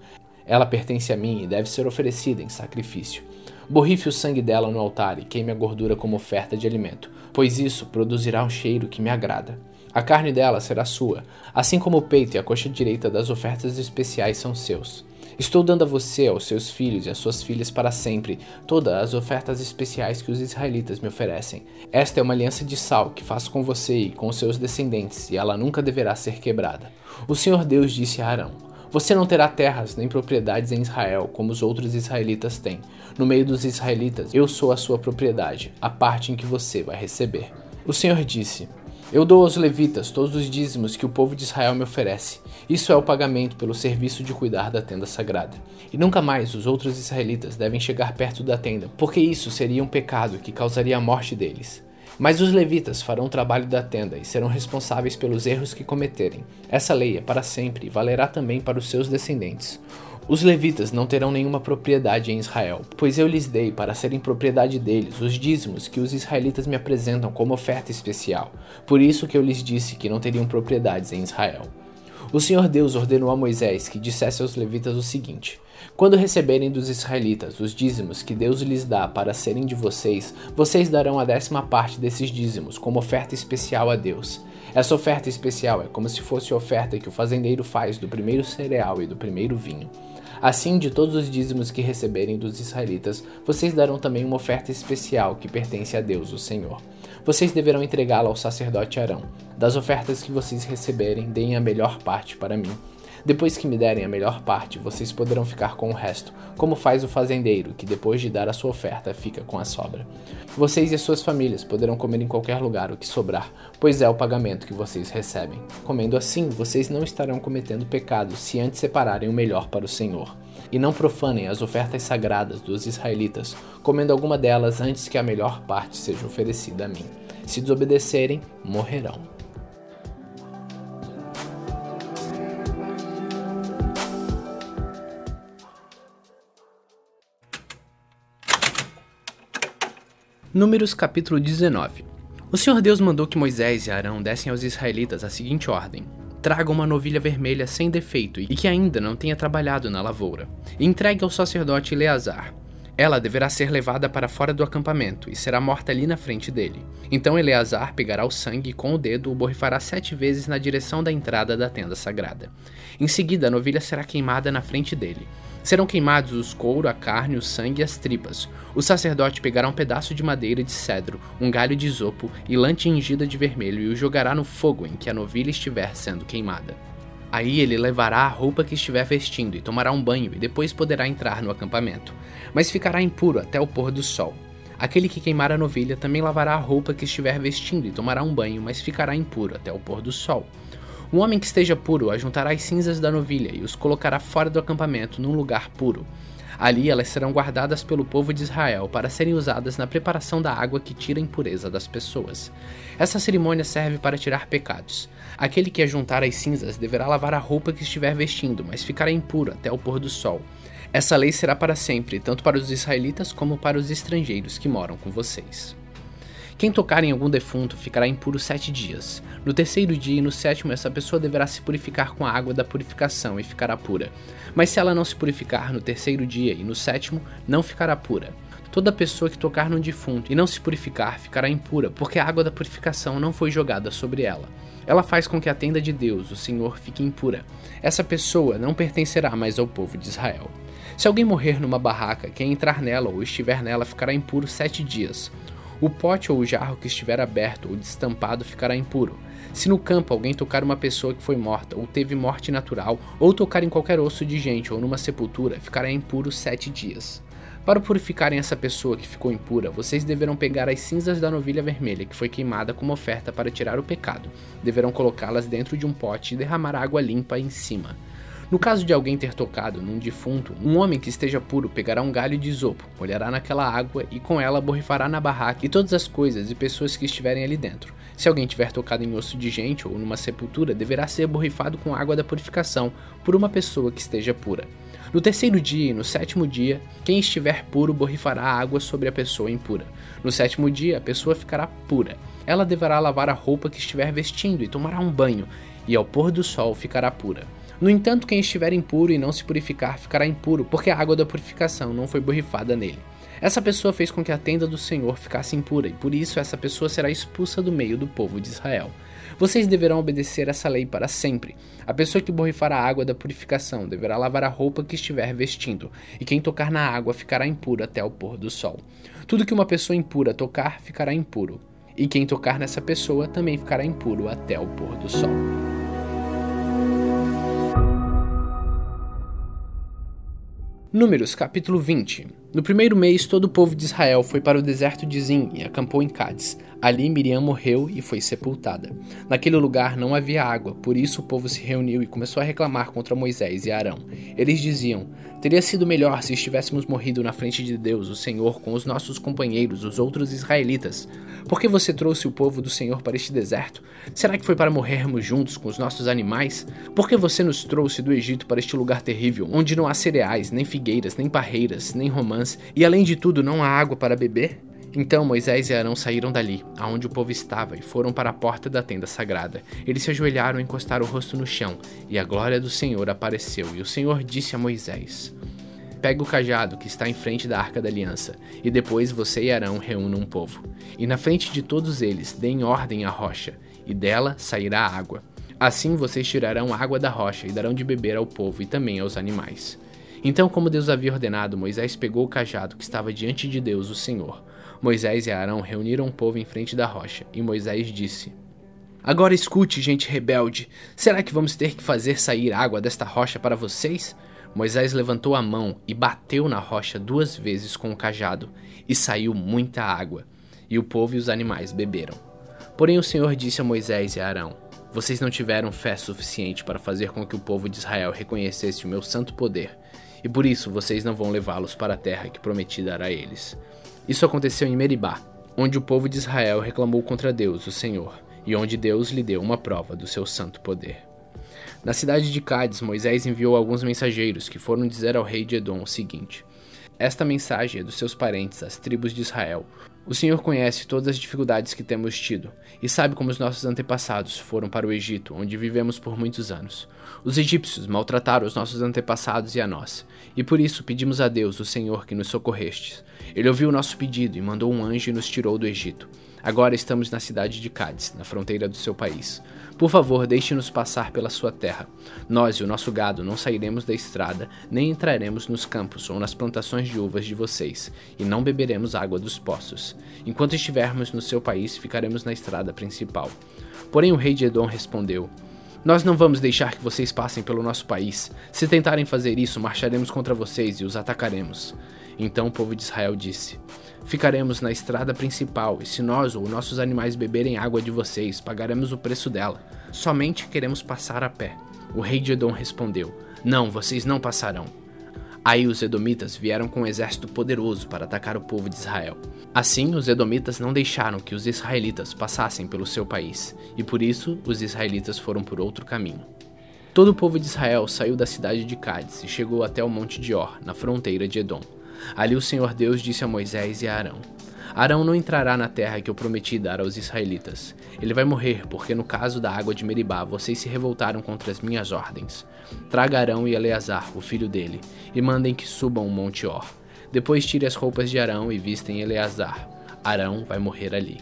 Ela pertence a mim e deve ser oferecida em sacrifício. Borrife o sangue dela no altar e queime a gordura como oferta de alimento, pois isso produzirá um cheiro que me agrada. A carne dela será sua, assim como o peito e a coxa direita das ofertas especiais são seus. Estou dando a você, aos seus filhos e às suas filhas para sempre, todas as ofertas especiais que os israelitas me oferecem. Esta é uma aliança de sal que faço com você e com seus descendentes, e ela nunca deverá ser quebrada. O Senhor Deus disse a Arão: você não terá terras nem propriedades em Israel, como os outros israelitas têm. No meio dos israelitas, eu sou a sua propriedade, a parte em que você vai receber. O Senhor disse: Eu dou aos levitas todos os dízimos que o povo de Israel me oferece. Isso é o pagamento pelo serviço de cuidar da tenda sagrada. E nunca mais os outros israelitas devem chegar perto da tenda, porque isso seria um pecado que causaria a morte deles. Mas os levitas farão o trabalho da tenda e serão responsáveis pelos erros que cometerem. Essa lei é para sempre e valerá também para os seus descendentes. Os levitas não terão nenhuma propriedade em Israel, pois eu lhes dei para serem propriedade deles os dízimos que os israelitas me apresentam como oferta especial. Por isso que eu lhes disse que não teriam propriedades em Israel. O Senhor Deus ordenou a Moisés que dissesse aos levitas o seguinte: Quando receberem dos israelitas os dízimos que Deus lhes dá para serem de vocês, vocês darão a décima parte desses dízimos como oferta especial a Deus. Essa oferta especial é como se fosse a oferta que o fazendeiro faz do primeiro cereal e do primeiro vinho. Assim, de todos os dízimos que receberem dos israelitas, vocês darão também uma oferta especial que pertence a Deus, o Senhor. Vocês deverão entregá-la ao sacerdote Arão. Das ofertas que vocês receberem, deem a melhor parte para mim. Depois que me derem a melhor parte, vocês poderão ficar com o resto, como faz o fazendeiro, que depois de dar a sua oferta fica com a sobra. Vocês e as suas famílias poderão comer em qualquer lugar o que sobrar, pois é o pagamento que vocês recebem. Comendo assim, vocês não estarão cometendo pecado se antes separarem o melhor para o Senhor. E não profanem as ofertas sagradas dos israelitas, comendo alguma delas antes que a melhor parte seja oferecida a mim. Se desobedecerem, morrerão. Números capítulo 19 O Senhor Deus mandou que Moisés e Arão dessem aos israelitas a seguinte ordem: Traga uma novilha vermelha sem defeito e que ainda não tenha trabalhado na lavoura. E entregue ao sacerdote Eleazar. Ela deverá ser levada para fora do acampamento e será morta ali na frente dele. Então Eleazar pegará o sangue e com o dedo o borrifará sete vezes na direção da entrada da tenda sagrada. Em seguida, a novilha será queimada na frente dele. Serão queimados os couro, a carne, o sangue e as tripas. O sacerdote pegará um pedaço de madeira de cedro, um galho de isopo e lã tingida de vermelho e o jogará no fogo em que a novilha estiver sendo queimada. Aí ele levará a roupa que estiver vestindo e tomará um banho e depois poderá entrar no acampamento. Mas ficará impuro até o pôr do sol. Aquele que queimar a novilha também lavará a roupa que estiver vestindo e tomará um banho, mas ficará impuro até o pôr do sol. Um homem que esteja puro ajuntará as cinzas da novilha e os colocará fora do acampamento, num lugar puro. Ali elas serão guardadas pelo povo de Israel para serem usadas na preparação da água que tira a impureza das pessoas. Essa cerimônia serve para tirar pecados. Aquele que ajuntar as cinzas deverá lavar a roupa que estiver vestindo, mas ficará impuro até o pôr do sol. Essa lei será para sempre, tanto para os israelitas como para os estrangeiros que moram com vocês. Quem tocar em algum defunto ficará impuro sete dias. No terceiro dia e no sétimo, essa pessoa deverá se purificar com a água da purificação e ficará pura. Mas se ela não se purificar no terceiro dia e no sétimo, não ficará pura. Toda pessoa que tocar no defunto e não se purificar ficará impura, porque a água da purificação não foi jogada sobre ela. Ela faz com que a tenda de Deus, o Senhor, fique impura. Essa pessoa não pertencerá mais ao povo de Israel. Se alguém morrer numa barraca, quem entrar nela ou estiver nela ficará impuro sete dias. O pote ou o jarro que estiver aberto ou destampado ficará impuro. Se no campo alguém tocar uma pessoa que foi morta ou teve morte natural, ou tocar em qualquer osso de gente ou numa sepultura, ficará impuro sete dias. Para purificarem essa pessoa que ficou impura, vocês deverão pegar as cinzas da novilha vermelha que foi queimada como oferta para tirar o pecado. Deverão colocá-las dentro de um pote e derramar água limpa em cima. No caso de alguém ter tocado num defunto, um homem que esteja puro pegará um galho de isopo, molhará naquela água e com ela borrifará na barraca e todas as coisas e pessoas que estiverem ali dentro. Se alguém tiver tocado em osso de gente ou numa sepultura, deverá ser borrifado com água da purificação por uma pessoa que esteja pura. No terceiro dia e no sétimo dia, quem estiver puro borrifará água sobre a pessoa impura. No sétimo dia, a pessoa ficará pura. Ela deverá lavar a roupa que estiver vestindo e tomará um banho, e ao pôr do sol ficará pura. No entanto, quem estiver impuro e não se purificar ficará impuro, porque a água da purificação não foi borrifada nele. Essa pessoa fez com que a tenda do Senhor ficasse impura, e por isso essa pessoa será expulsa do meio do povo de Israel. Vocês deverão obedecer essa lei para sempre. A pessoa que borrifar a água da purificação deverá lavar a roupa que estiver vestindo, e quem tocar na água ficará impuro até o pôr do sol. Tudo que uma pessoa impura tocar ficará impuro, e quem tocar nessa pessoa também ficará impuro até o pôr do sol. Números capítulo 20 No primeiro mês, todo o povo de Israel foi para o deserto de Zin e acampou em Cádiz. Ali Miriam morreu e foi sepultada. Naquele lugar não havia água, por isso o povo se reuniu e começou a reclamar contra Moisés e Arão. Eles diziam: Teria sido melhor se estivéssemos morrido na frente de Deus, o Senhor, com os nossos companheiros, os outros israelitas. Por que você trouxe o povo do Senhor para este deserto? Será que foi para morrermos juntos com os nossos animais? Por que você nos trouxe do Egito para este lugar terrível, onde não há cereais, nem figueiras, nem parreiras, nem romãs, e além de tudo não há água para beber? Então Moisés e Arão saíram dali, aonde o povo estava, e foram para a porta da tenda sagrada. Eles se ajoelharam e encostaram o rosto no chão, e a glória do Senhor apareceu. E o Senhor disse a Moisés: Pega o cajado que está em frente da arca da aliança, e depois você e Arão reúnam um povo. E na frente de todos eles deem ordem à rocha, e dela sairá água. Assim vocês tirarão água da rocha e darão de beber ao povo e também aos animais. Então, como Deus havia ordenado, Moisés pegou o cajado que estava diante de Deus, o Senhor Moisés e Arão reuniram o povo em frente da rocha, e Moisés disse: Agora escute, gente rebelde: será que vamos ter que fazer sair água desta rocha para vocês? Moisés levantou a mão e bateu na rocha duas vezes com o cajado, e saiu muita água, e o povo e os animais beberam. Porém o Senhor disse a Moisés e a Arão: Vocês não tiveram fé suficiente para fazer com que o povo de Israel reconhecesse o meu santo poder, e por isso vocês não vão levá-los para a terra que prometi dar a eles. Isso aconteceu em Meribá, onde o povo de Israel reclamou contra Deus, o Senhor, e onde Deus lhe deu uma prova do seu santo poder. Na cidade de Cádiz, Moisés enviou alguns mensageiros que foram dizer ao rei de Edom o seguinte: Esta mensagem é dos seus parentes, as tribos de Israel. O Senhor conhece todas as dificuldades que temos tido e sabe como os nossos antepassados foram para o Egito, onde vivemos por muitos anos. Os egípcios maltrataram os nossos antepassados e a nós, e por isso pedimos a Deus, o Senhor, que nos socorrestes. Ele ouviu o nosso pedido e mandou um anjo e nos tirou do Egito. Agora estamos na cidade de Cádiz, na fronteira do seu país. Por favor, deixe-nos passar pela sua terra. Nós e o nosso gado não sairemos da estrada, nem entraremos nos campos ou nas plantações de uvas de vocês, e não beberemos água dos poços. Enquanto estivermos no seu país, ficaremos na estrada principal. Porém, o rei de Edom respondeu: nós não vamos deixar que vocês passem pelo nosso país. Se tentarem fazer isso, marcharemos contra vocês e os atacaremos. Então o povo de Israel disse: Ficaremos na estrada principal, e se nós ou nossos animais beberem água de vocês, pagaremos o preço dela. Somente queremos passar a pé. O rei de Edom respondeu: Não, vocês não passarão. Aí os Edomitas vieram com um exército poderoso para atacar o povo de Israel. Assim, os Edomitas não deixaram que os israelitas passassem pelo seu país, e por isso os israelitas foram por outro caminho. Todo o povo de Israel saiu da cidade de Cádiz e chegou até o monte de Or, na fronteira de Edom. Ali o Senhor Deus disse a Moisés e a Arão: Arão não entrará na terra que eu prometi dar aos israelitas. Ele vai morrer, porque no caso da água de Meribá vocês se revoltaram contra as minhas ordens. Traga Arão e Eleazar, o filho dele, e mandem que subam o monte Or. Depois tire as roupas de Arão e vistem Eleazar. Arão vai morrer ali.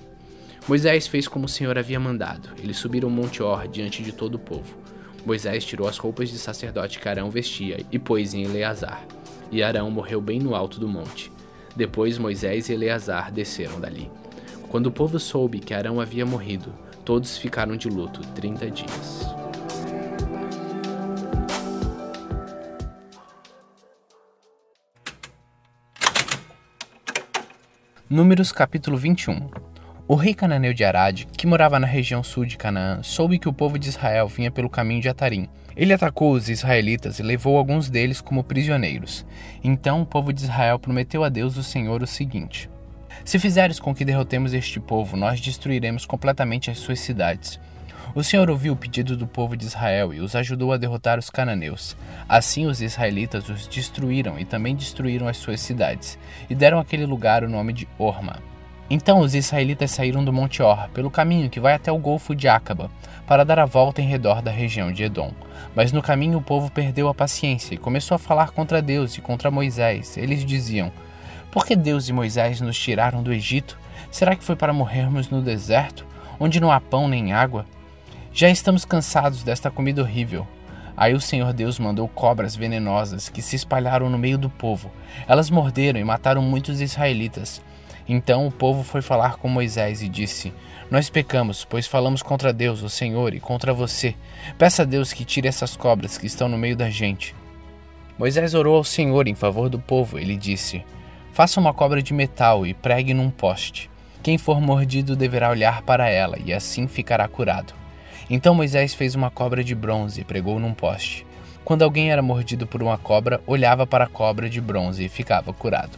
Moisés fez como o Senhor havia mandado. Eles subiram o monte Or diante de todo o povo. Moisés tirou as roupas de sacerdote que Arão vestia e pôs em Eleazar. E Arão morreu bem no alto do monte. Depois Moisés e Eleazar desceram dali. Quando o povo soube que Arão havia morrido, todos ficaram de luto trinta dias. Números capítulo 21 O rei cananeu de Arad, que morava na região sul de Canaã, soube que o povo de Israel vinha pelo caminho de Atarim ele atacou os israelitas e levou alguns deles como prisioneiros. Então o povo de Israel prometeu a Deus o Senhor o seguinte: Se fizeres com que derrotemos este povo, nós destruiremos completamente as suas cidades. O Senhor ouviu o pedido do povo de Israel e os ajudou a derrotar os cananeus. Assim os israelitas os destruíram e também destruíram as suas cidades, e deram àquele lugar o nome de Orma. Então os israelitas saíram do Monte Or, pelo caminho que vai até o Golfo de Acaba, para dar a volta em redor da região de Edom. Mas no caminho o povo perdeu a paciência e começou a falar contra Deus e contra Moisés. Eles diziam: Por que Deus e Moisés nos tiraram do Egito? Será que foi para morrermos no deserto, onde não há pão nem água? Já estamos cansados desta comida horrível. Aí o Senhor Deus mandou cobras venenosas que se espalharam no meio do povo. Elas morderam e mataram muitos israelitas. Então o povo foi falar com Moisés e disse: Nós pecamos, pois falamos contra Deus, o Senhor, e contra você. Peça a Deus que tire essas cobras que estão no meio da gente. Moisés orou ao Senhor em favor do povo. Ele disse: Faça uma cobra de metal e pregue num poste. Quem for mordido deverá olhar para ela, e assim ficará curado. Então Moisés fez uma cobra de bronze e pregou num poste. Quando alguém era mordido por uma cobra, olhava para a cobra de bronze e ficava curado.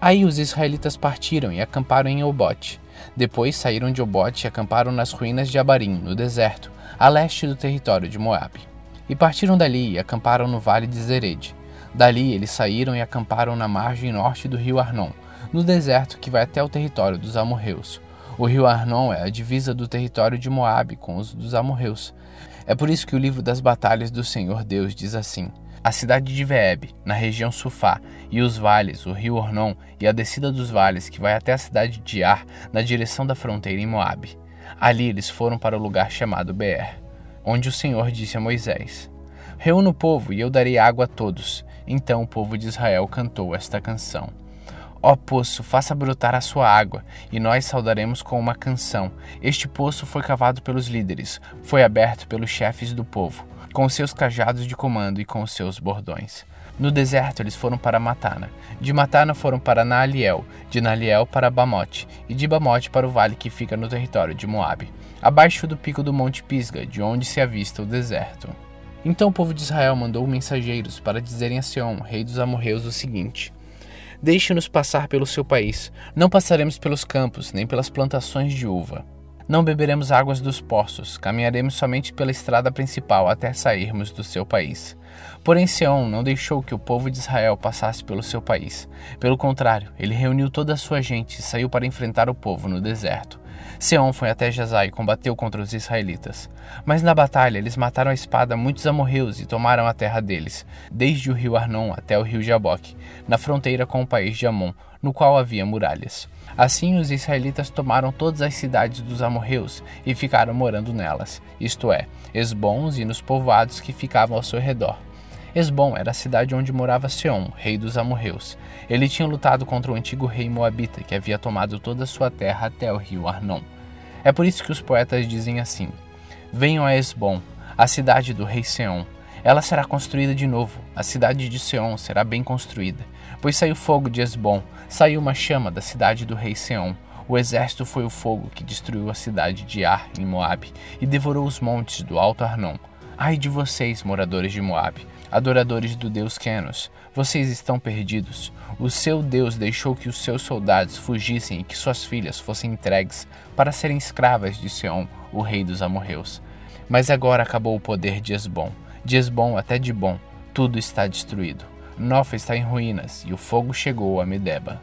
Aí os israelitas partiram e acamparam em Obote. Depois saíram de Obote e acamparam nas ruínas de Abarim, no deserto, a leste do território de Moabe. E partiram dali e acamparam no vale de Zered. Dali eles saíram e acamparam na margem norte do rio Arnon, no deserto que vai até o território dos amorreus. O rio Arnon é a divisa do território de Moabe com os dos amorreus. É por isso que o livro das batalhas do Senhor Deus diz assim: a cidade de Veeb, na região Sufá, e os vales, o rio Ornon e a descida dos vales que vai até a cidade de Ar, na direção da fronteira em Moabe. Ali eles foram para o lugar chamado Beer, onde o Senhor disse a Moisés: Reúna o povo e eu darei água a todos. Então o povo de Israel cantou esta canção. Ó poço, faça brotar a sua água, e nós saudaremos com uma canção. Este poço foi cavado pelos líderes, foi aberto pelos chefes do povo com seus cajados de comando e com seus bordões. No deserto eles foram para Matana, de Matana foram para Naaliel, de Naaliel para Bamote, e de Bamote para o vale que fica no território de Moabe, abaixo do pico do monte Pisga, de onde se avista o deserto. Então o povo de Israel mandou mensageiros para dizerem a Seom, rei dos amorreus, o seguinte: Deixe-nos passar pelo seu país, não passaremos pelos campos, nem pelas plantações de uva. Não beberemos águas dos poços, caminharemos somente pela estrada principal até sairmos do seu país. Porém, Seom não deixou que o povo de Israel passasse pelo seu país. Pelo contrário, ele reuniu toda a sua gente e saiu para enfrentar o povo no deserto. Seom foi até Jazá e combateu contra os israelitas. Mas na batalha eles mataram a espada muitos amorreus e tomaram a terra deles, desde o rio Arnon até o rio Jaboque, na fronteira com o país de Amon, no qual havia muralhas. Assim os israelitas tomaram todas as cidades dos amorreus e ficaram morando nelas, isto é, Esbons e nos povoados que ficavam ao seu redor. Esbom era a cidade onde morava Seom, rei dos amorreus. Ele tinha lutado contra o antigo rei moabita que havia tomado toda a sua terra até o rio Arnon. É por isso que os poetas dizem assim: Venham a Esbom, a cidade do rei Seom. Ela será construída de novo, a cidade de Seom será bem construída. Pois saiu fogo de Esbom, saiu uma chama da cidade do rei Seom. O exército foi o fogo que destruiu a cidade de Ar, em Moabe, e devorou os montes do Alto Arnon. Ai de vocês, moradores de Moabe, adoradores do deus Kenos, vocês estão perdidos. O seu Deus deixou que os seus soldados fugissem e que suas filhas fossem entregues para serem escravas de Seom, o rei dos amorreus. Mas agora acabou o poder de Esbom. De Esbom até de Bom, tudo está destruído. Nofa está em ruínas e o fogo chegou a Medeba.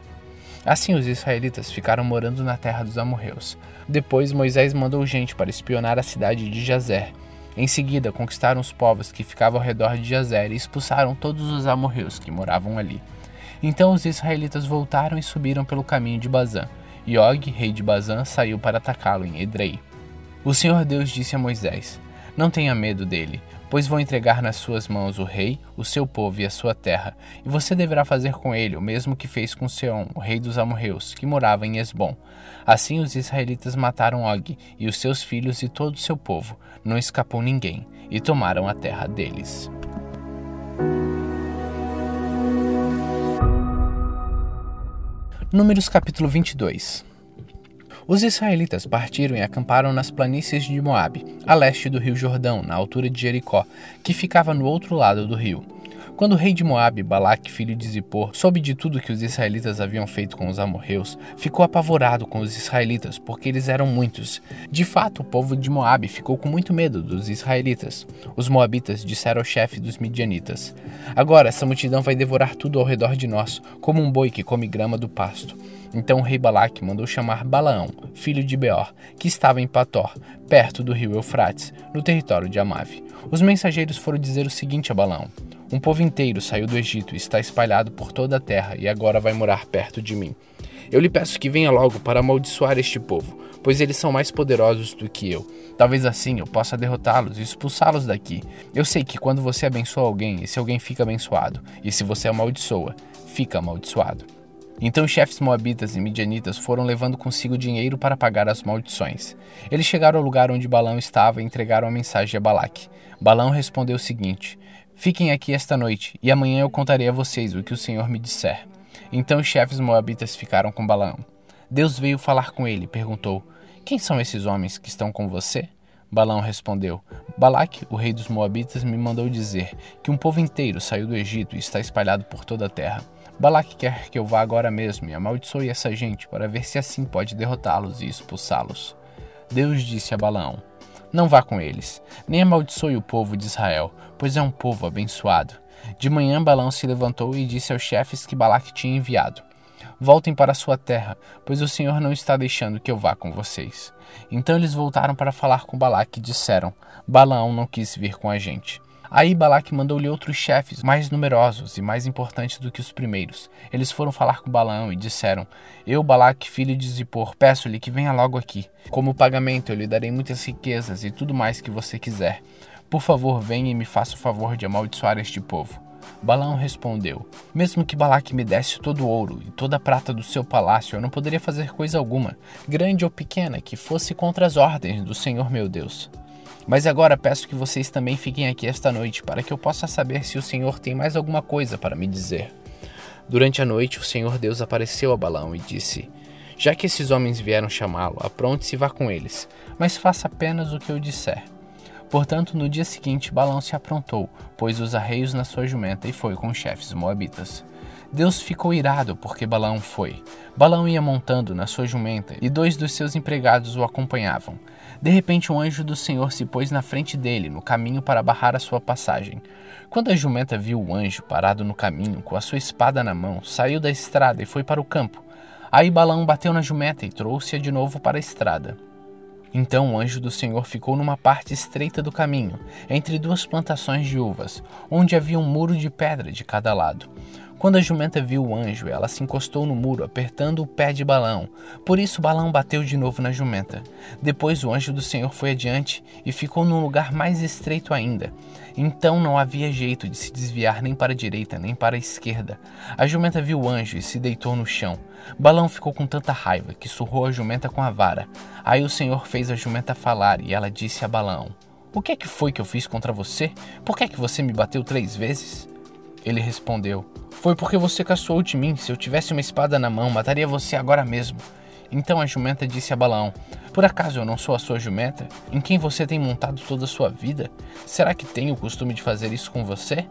Assim os israelitas ficaram morando na terra dos amorreus. Depois Moisés mandou gente para espionar a cidade de Jazer em seguida, conquistaram os povos que ficavam ao redor de Jazer e expulsaram todos os amorreus que moravam ali. Então os israelitas voltaram e subiram pelo caminho de Bazã. E Og, rei de Bazã, saiu para atacá-lo em Edrei. O Senhor Deus disse a Moisés: Não tenha medo dele, pois vou entregar nas suas mãos o rei, o seu povo e a sua terra, e você deverá fazer com ele o mesmo que fez com Seom, o rei dos amorreus, que morava em Esbom. Assim os israelitas mataram Og e os seus filhos e todo o seu povo, não escapou ninguém, e tomaram a terra deles. Números capítulo 22 os israelitas partiram e acamparam nas planícies de Moabe, a leste do rio Jordão, na altura de Jericó, que ficava no outro lado do rio. Quando o rei de Moabe, Balaque, filho de Zippor, soube de tudo que os israelitas haviam feito com os amorreus, ficou apavorado com os israelitas, porque eles eram muitos. De fato, o povo de Moabe ficou com muito medo dos israelitas. Os moabitas disseram ao chefe dos midianitas: Agora essa multidão vai devorar tudo ao redor de nós, como um boi que come grama do pasto. Então o rei Balaque mandou chamar Balaão, filho de Beor, que estava em Pator, perto do rio Eufrates, no território de Amave. Os mensageiros foram dizer o seguinte a Balaão: Um povo inteiro saiu do Egito e está espalhado por toda a terra e agora vai morar perto de mim. Eu lhe peço que venha logo para amaldiçoar este povo, pois eles são mais poderosos do que eu. Talvez assim eu possa derrotá-los e expulsá-los daqui. Eu sei que quando você abençoa alguém, esse alguém fica abençoado, e se você amaldiçoa, fica amaldiçoado. Então os chefes moabitas e midianitas foram levando consigo dinheiro para pagar as maldições. Eles chegaram ao lugar onde Balão estava e entregaram a mensagem a Balaque. Balão respondeu o seguinte: Fiquem aqui esta noite, e amanhã eu contarei a vocês o que o Senhor me disser. Então os chefes moabitas ficaram com Balão. Deus veio falar com ele perguntou: Quem são esses homens que estão com você? Balão respondeu: Balaque, o rei dos Moabitas, me mandou dizer que um povo inteiro saiu do Egito e está espalhado por toda a terra. Balaque quer que eu vá agora mesmo e amaldiçoe essa gente para ver se assim pode derrotá-los e expulsá-los. Deus disse a Balaão: Não vá com eles, nem amaldiçoe o povo de Israel, pois é um povo abençoado. De manhã Balaão se levantou e disse aos chefes que Balaque tinha enviado: Voltem para sua terra, pois o Senhor não está deixando que eu vá com vocês. Então eles voltaram para falar com Balaque e disseram: Balaão não quis vir com a gente. Aí Balaque mandou-lhe outros chefes, mais numerosos e mais importantes do que os primeiros. Eles foram falar com Balaão e disseram: Eu, Balaque, filho de Zippor, peço-lhe que venha logo aqui. Como pagamento, eu lhe darei muitas riquezas e tudo mais que você quiser. Por favor, venha e me faça o favor de amaldiçoar este povo. Balaão respondeu: Mesmo que Balaque me desse todo o ouro e toda a prata do seu palácio, eu não poderia fazer coisa alguma, grande ou pequena, que fosse contra as ordens do Senhor meu Deus. Mas agora peço que vocês também fiquem aqui esta noite, para que eu possa saber se o Senhor tem mais alguma coisa para me dizer. Durante a noite, o Senhor Deus apareceu a Balaão e disse: Já que esses homens vieram chamá-lo, apronte-se e vá com eles, mas faça apenas o que eu disser. Portanto, no dia seguinte, Balaão se aprontou, pôs os arreios na sua jumenta e foi com os chefes moabitas. Deus ficou irado porque Balaão foi. Balaão ia montando na sua jumenta e dois dos seus empregados o acompanhavam. De repente, um anjo do Senhor se pôs na frente dele, no caminho para barrar a sua passagem. Quando a jumenta viu o anjo parado no caminho, com a sua espada na mão, saiu da estrada e foi para o campo. Aí Balaão bateu na jumenta e trouxe-a de novo para a estrada. Então o anjo do Senhor ficou numa parte estreita do caminho, entre duas plantações de uvas, onde havia um muro de pedra de cada lado. Quando a jumenta viu o anjo, ela se encostou no muro, apertando o pé de Balão. Por isso Balão bateu de novo na jumenta. Depois o anjo do Senhor foi adiante e ficou num lugar mais estreito ainda. Então não havia jeito de se desviar nem para a direita nem para a esquerda. A jumenta viu o anjo e se deitou no chão. Balão ficou com tanta raiva que surrou a jumenta com a vara. Aí o Senhor fez a jumenta falar e ela disse a Balão: O que é que foi que eu fiz contra você? Por que é que você me bateu três vezes? Ele respondeu: Foi porque você caçoou de mim. Se eu tivesse uma espada na mão, mataria você agora mesmo. Então a jumenta disse a Balaão: Por acaso eu não sou a sua jumenta, em quem você tem montado toda a sua vida? Será que tenho o costume de fazer isso com você?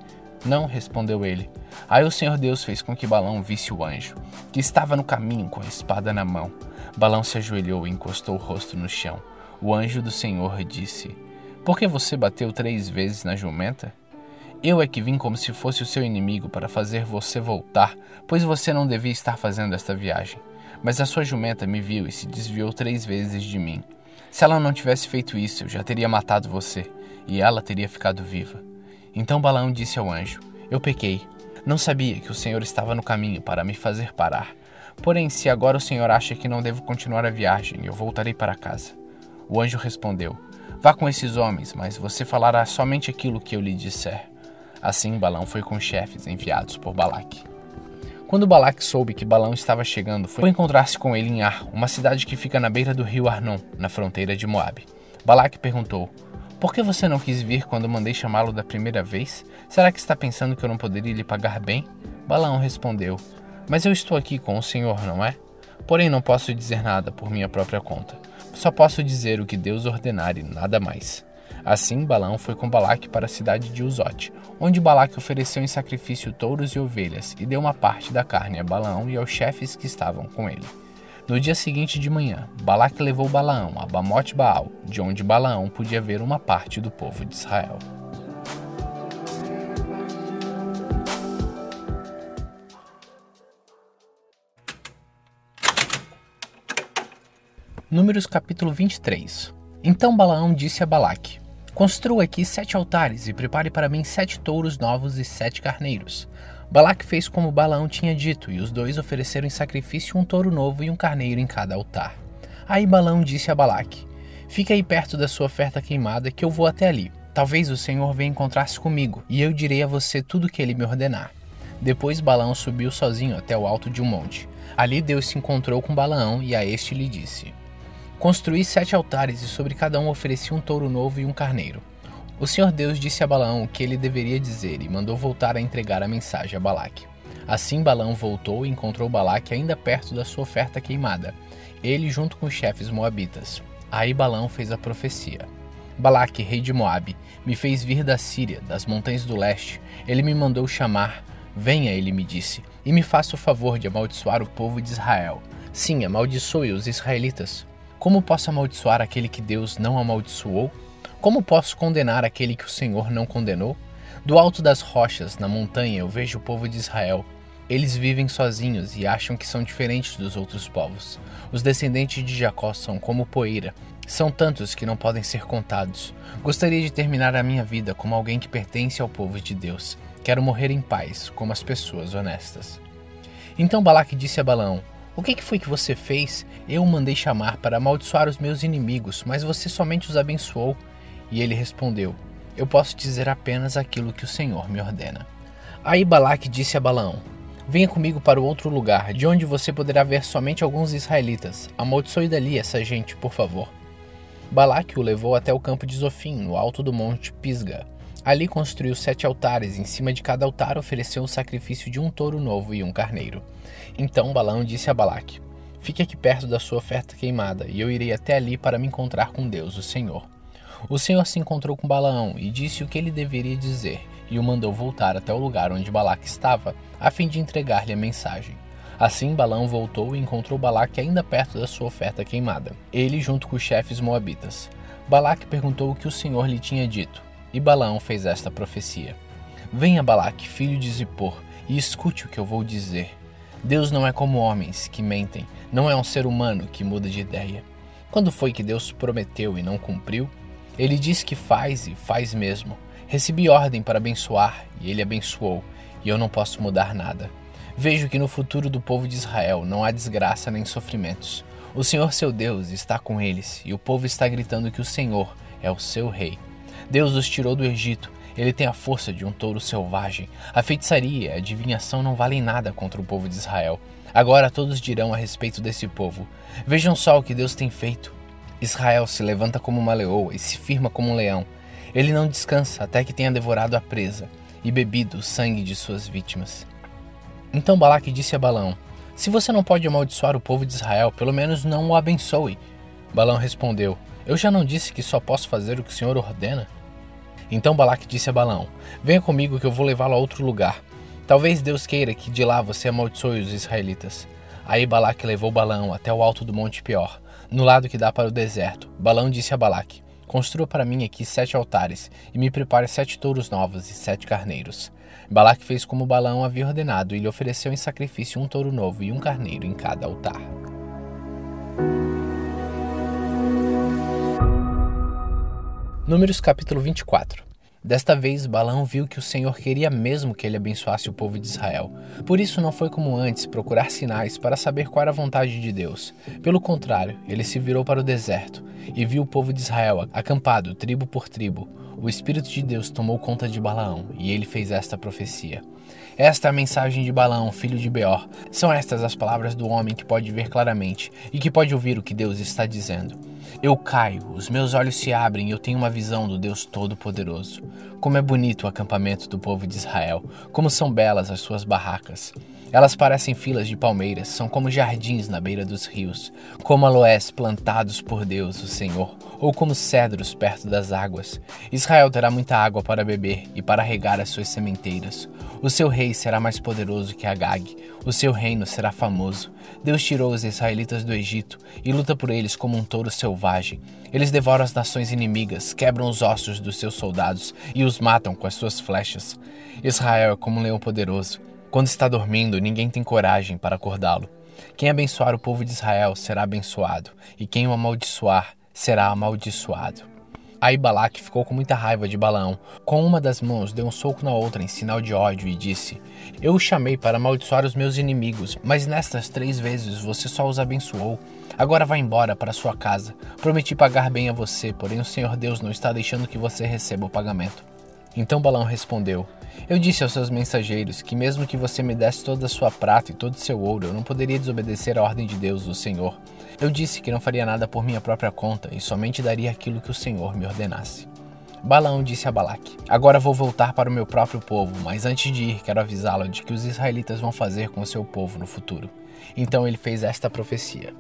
Não, respondeu ele. Aí o Senhor Deus fez com que Balão visse o anjo, que estava no caminho com a espada na mão. Balão se ajoelhou e encostou o rosto no chão. O anjo do Senhor disse: Por que você bateu três vezes na jumenta? Eu é que vim como se fosse o seu inimigo para fazer você voltar, pois você não devia estar fazendo esta viagem. Mas a sua jumenta me viu e se desviou três vezes de mim. Se ela não tivesse feito isso, eu já teria matado você, e ela teria ficado viva. Então Balaão disse ao anjo: Eu pequei. Não sabia que o Senhor estava no caminho para me fazer parar. Porém, se agora o Senhor acha que não devo continuar a viagem, eu voltarei para casa. O anjo respondeu: Vá com esses homens, mas você falará somente aquilo que eu lhe disser. Assim, Balaão foi com os chefes enviados por Balaque. Quando Balaque soube que Balão estava chegando, foi encontrar-se com ele em Ar, uma cidade que fica na beira do rio Arnon, na fronteira de Moabe. Balaque perguntou: Por que você não quis vir quando mandei chamá-lo da primeira vez? Será que está pensando que eu não poderia lhe pagar bem? Balaão respondeu: Mas eu estou aqui com o Senhor, não é? Porém, não posso dizer nada por minha própria conta. Só posso dizer o que Deus ordenar e nada mais. Assim, Balaão foi com Balaque para a cidade de Uzote, onde Balaque ofereceu em sacrifício touros e ovelhas e deu uma parte da carne a Balaão e aos chefes que estavam com ele. No dia seguinte de manhã, Balaque levou Balaão a Bamote Baal, de onde Balaão podia ver uma parte do povo de Israel. Números capítulo 23 Então Balaão disse a Balaque: Construa aqui sete altares e prepare para mim sete touros novos e sete carneiros. Balaque fez como Balaão tinha dito, e os dois ofereceram em sacrifício um touro novo e um carneiro em cada altar. Aí Balaão disse a Balaque: Fique aí perto da sua oferta queimada, que eu vou até ali. Talvez o Senhor venha encontrar-se comigo, e eu direi a você tudo o que ele me ordenar. Depois Balaão subiu sozinho até o alto de um monte. Ali Deus se encontrou com Balaão e a este lhe disse: Construí sete altares e sobre cada um ofereci um touro novo e um carneiro. O Senhor Deus disse a Balaão o que ele deveria dizer e mandou voltar a entregar a mensagem a Balaque. Assim Balaão voltou e encontrou Balaque ainda perto da sua oferta queimada, ele junto com os chefes moabitas. Aí Balaão fez a profecia. Balaque, rei de Moabe, me fez vir da Síria, das montanhas do leste. Ele me mandou chamar. Venha, ele me disse, e me faça o favor de amaldiçoar o povo de Israel. Sim, amaldiçoe os israelitas, como posso amaldiçoar aquele que Deus não amaldiçoou? Como posso condenar aquele que o Senhor não condenou? Do alto das rochas, na montanha, eu vejo o povo de Israel. Eles vivem sozinhos e acham que são diferentes dos outros povos. Os descendentes de Jacó são como poeira. São tantos que não podem ser contados. Gostaria de terminar a minha vida como alguém que pertence ao povo de Deus. Quero morrer em paz, como as pessoas honestas. Então Balaque disse a Balaão: o que, foi que você fez? Eu o mandei chamar para amaldiçoar os meus inimigos, mas você somente os abençoou. E ele respondeu: Eu posso dizer apenas aquilo que o Senhor me ordena. Aí Balaque disse a Balaão: Venha comigo para o outro lugar, de onde você poderá ver somente alguns israelitas. Amaldiçoe dali essa gente, por favor. Balaque o levou até o campo de Zofim, no alto do monte Pisga. Ali construiu sete altares, em cima de cada altar ofereceu o sacrifício de um touro novo e um carneiro. Então Balaão disse a Balaque: Fique aqui perto da sua oferta queimada, e eu irei até ali para me encontrar com Deus, o Senhor. O Senhor se encontrou com Balaão e disse o que ele deveria dizer, e o mandou voltar até o lugar onde Balaque estava, a fim de entregar-lhe a mensagem. Assim Balaão voltou e encontrou Balaque ainda perto da sua oferta queimada, ele junto com os chefes moabitas. Balaque perguntou o que o Senhor lhe tinha dito. E Balaão fez esta profecia: Venha, Balaque, filho de Zippor, e escute o que eu vou dizer. Deus não é como homens que mentem, não é um ser humano que muda de ideia. Quando foi que Deus prometeu e não cumpriu? Ele diz que faz e faz mesmo. Recebi ordem para abençoar e ele abençoou, e eu não posso mudar nada. Vejo que no futuro do povo de Israel não há desgraça nem sofrimentos. O Senhor seu Deus está com eles, e o povo está gritando que o Senhor é o seu rei. Deus os tirou do Egito. Ele tem a força de um touro selvagem. A feitiçaria a adivinhação não valem nada contra o povo de Israel. Agora todos dirão a respeito desse povo: Vejam só o que Deus tem feito. Israel se levanta como uma leoa e se firma como um leão. Ele não descansa até que tenha devorado a presa e bebido o sangue de suas vítimas. Então Balaque disse a Balão: Se você não pode amaldiçoar o povo de Israel, pelo menos não o abençoe. Balão respondeu: Eu já não disse que só posso fazer o que o Senhor ordena? Então Balaque disse a Balão: Venha comigo que eu vou levá-lo a outro lugar. Talvez Deus queira que de lá você amaldiçoe os israelitas. Aí Balaque levou Balão até o alto do Monte Pior, no lado que dá para o deserto. Balão disse a Balaque: Construa para mim aqui sete altares e me prepare sete touros novos e sete carneiros. Balaque fez como Balão havia ordenado e lhe ofereceu em sacrifício um touro novo e um carneiro em cada altar. Números capítulo 24 Desta vez, Balão viu que o Senhor queria mesmo que ele abençoasse o povo de Israel. Por isso, não foi como antes procurar sinais para saber qual era a vontade de Deus. Pelo contrário, ele se virou para o deserto e viu o povo de Israel acampado, tribo por tribo. O Espírito de Deus tomou conta de Balaão e ele fez esta profecia. Esta é a mensagem de Balaão, filho de Beor. São estas as palavras do homem que pode ver claramente e que pode ouvir o que Deus está dizendo. Eu caio, os meus olhos se abrem e eu tenho uma visão do Deus Todo-Poderoso. Como é bonito o acampamento do povo de Israel, como são belas as suas barracas. Elas parecem filas de palmeiras, são como jardins na beira dos rios, como aloés plantados por Deus, o Senhor, ou como cedros perto das águas. Israel terá muita água para beber e para regar as suas sementeiras. O seu rei será mais poderoso que Agag, o seu reino será famoso. Deus tirou os israelitas do Egito e luta por eles como um touro selvagem. Eles devoram as nações inimigas, quebram os ossos dos seus soldados e os matam com as suas flechas. Israel é como um leão poderoso. Quando está dormindo, ninguém tem coragem para acordá-lo. Quem abençoar o povo de Israel será abençoado, e quem o amaldiçoar será amaldiçoado. Aí Balaque ficou com muita raiva de Balaão. Com uma das mãos deu um soco na outra em sinal de ódio e disse: Eu o chamei para amaldiçoar os meus inimigos, mas nestas três vezes você só os abençoou. Agora vá embora para sua casa. Prometi pagar bem a você, porém o Senhor Deus não está deixando que você receba o pagamento. Então Balaão respondeu: Eu disse aos seus mensageiros que, mesmo que você me desse toda a sua prata e todo o seu ouro, eu não poderia desobedecer a ordem de Deus, o Senhor. Eu disse que não faria nada por minha própria conta e somente daria aquilo que o Senhor me ordenasse. Balaão disse a Balaque: Agora vou voltar para o meu próprio povo, mas antes de ir, quero avisá-lo de que os israelitas vão fazer com o seu povo no futuro. Então ele fez esta profecia.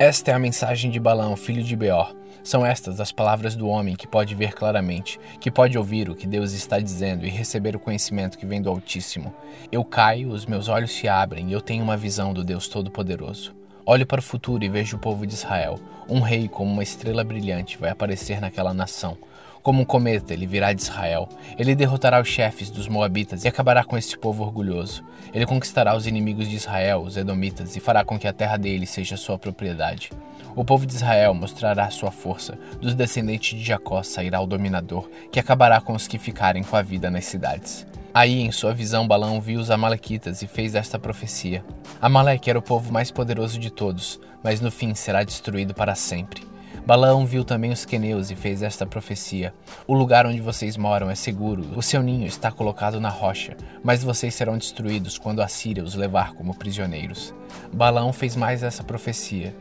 Esta é a mensagem de Balaão, filho de Beor. São estas as palavras do homem que pode ver claramente, que pode ouvir o que Deus está dizendo e receber o conhecimento que vem do Altíssimo. Eu caio, os meus olhos se abrem e eu tenho uma visão do Deus Todo-Poderoso. Olho para o futuro e vejo o povo de Israel. Um rei como uma estrela brilhante vai aparecer naquela nação. Como um cometa, ele virá de Israel. Ele derrotará os chefes dos Moabitas e acabará com este povo orgulhoso. Ele conquistará os inimigos de Israel, os Edomitas, e fará com que a terra dele seja sua propriedade. O povo de Israel mostrará sua força. Dos descendentes de Jacó sairá o dominador, que acabará com os que ficarem com a vida nas cidades. Aí, em sua visão, Balão viu os Amalequitas e fez esta profecia: Amaleque era o povo mais poderoso de todos, mas no fim será destruído para sempre. Balaão viu também os queneus e fez esta profecia: O lugar onde vocês moram é seguro, o seu ninho está colocado na rocha, mas vocês serão destruídos quando a Síria os levar como prisioneiros. Balaão fez mais essa profecia: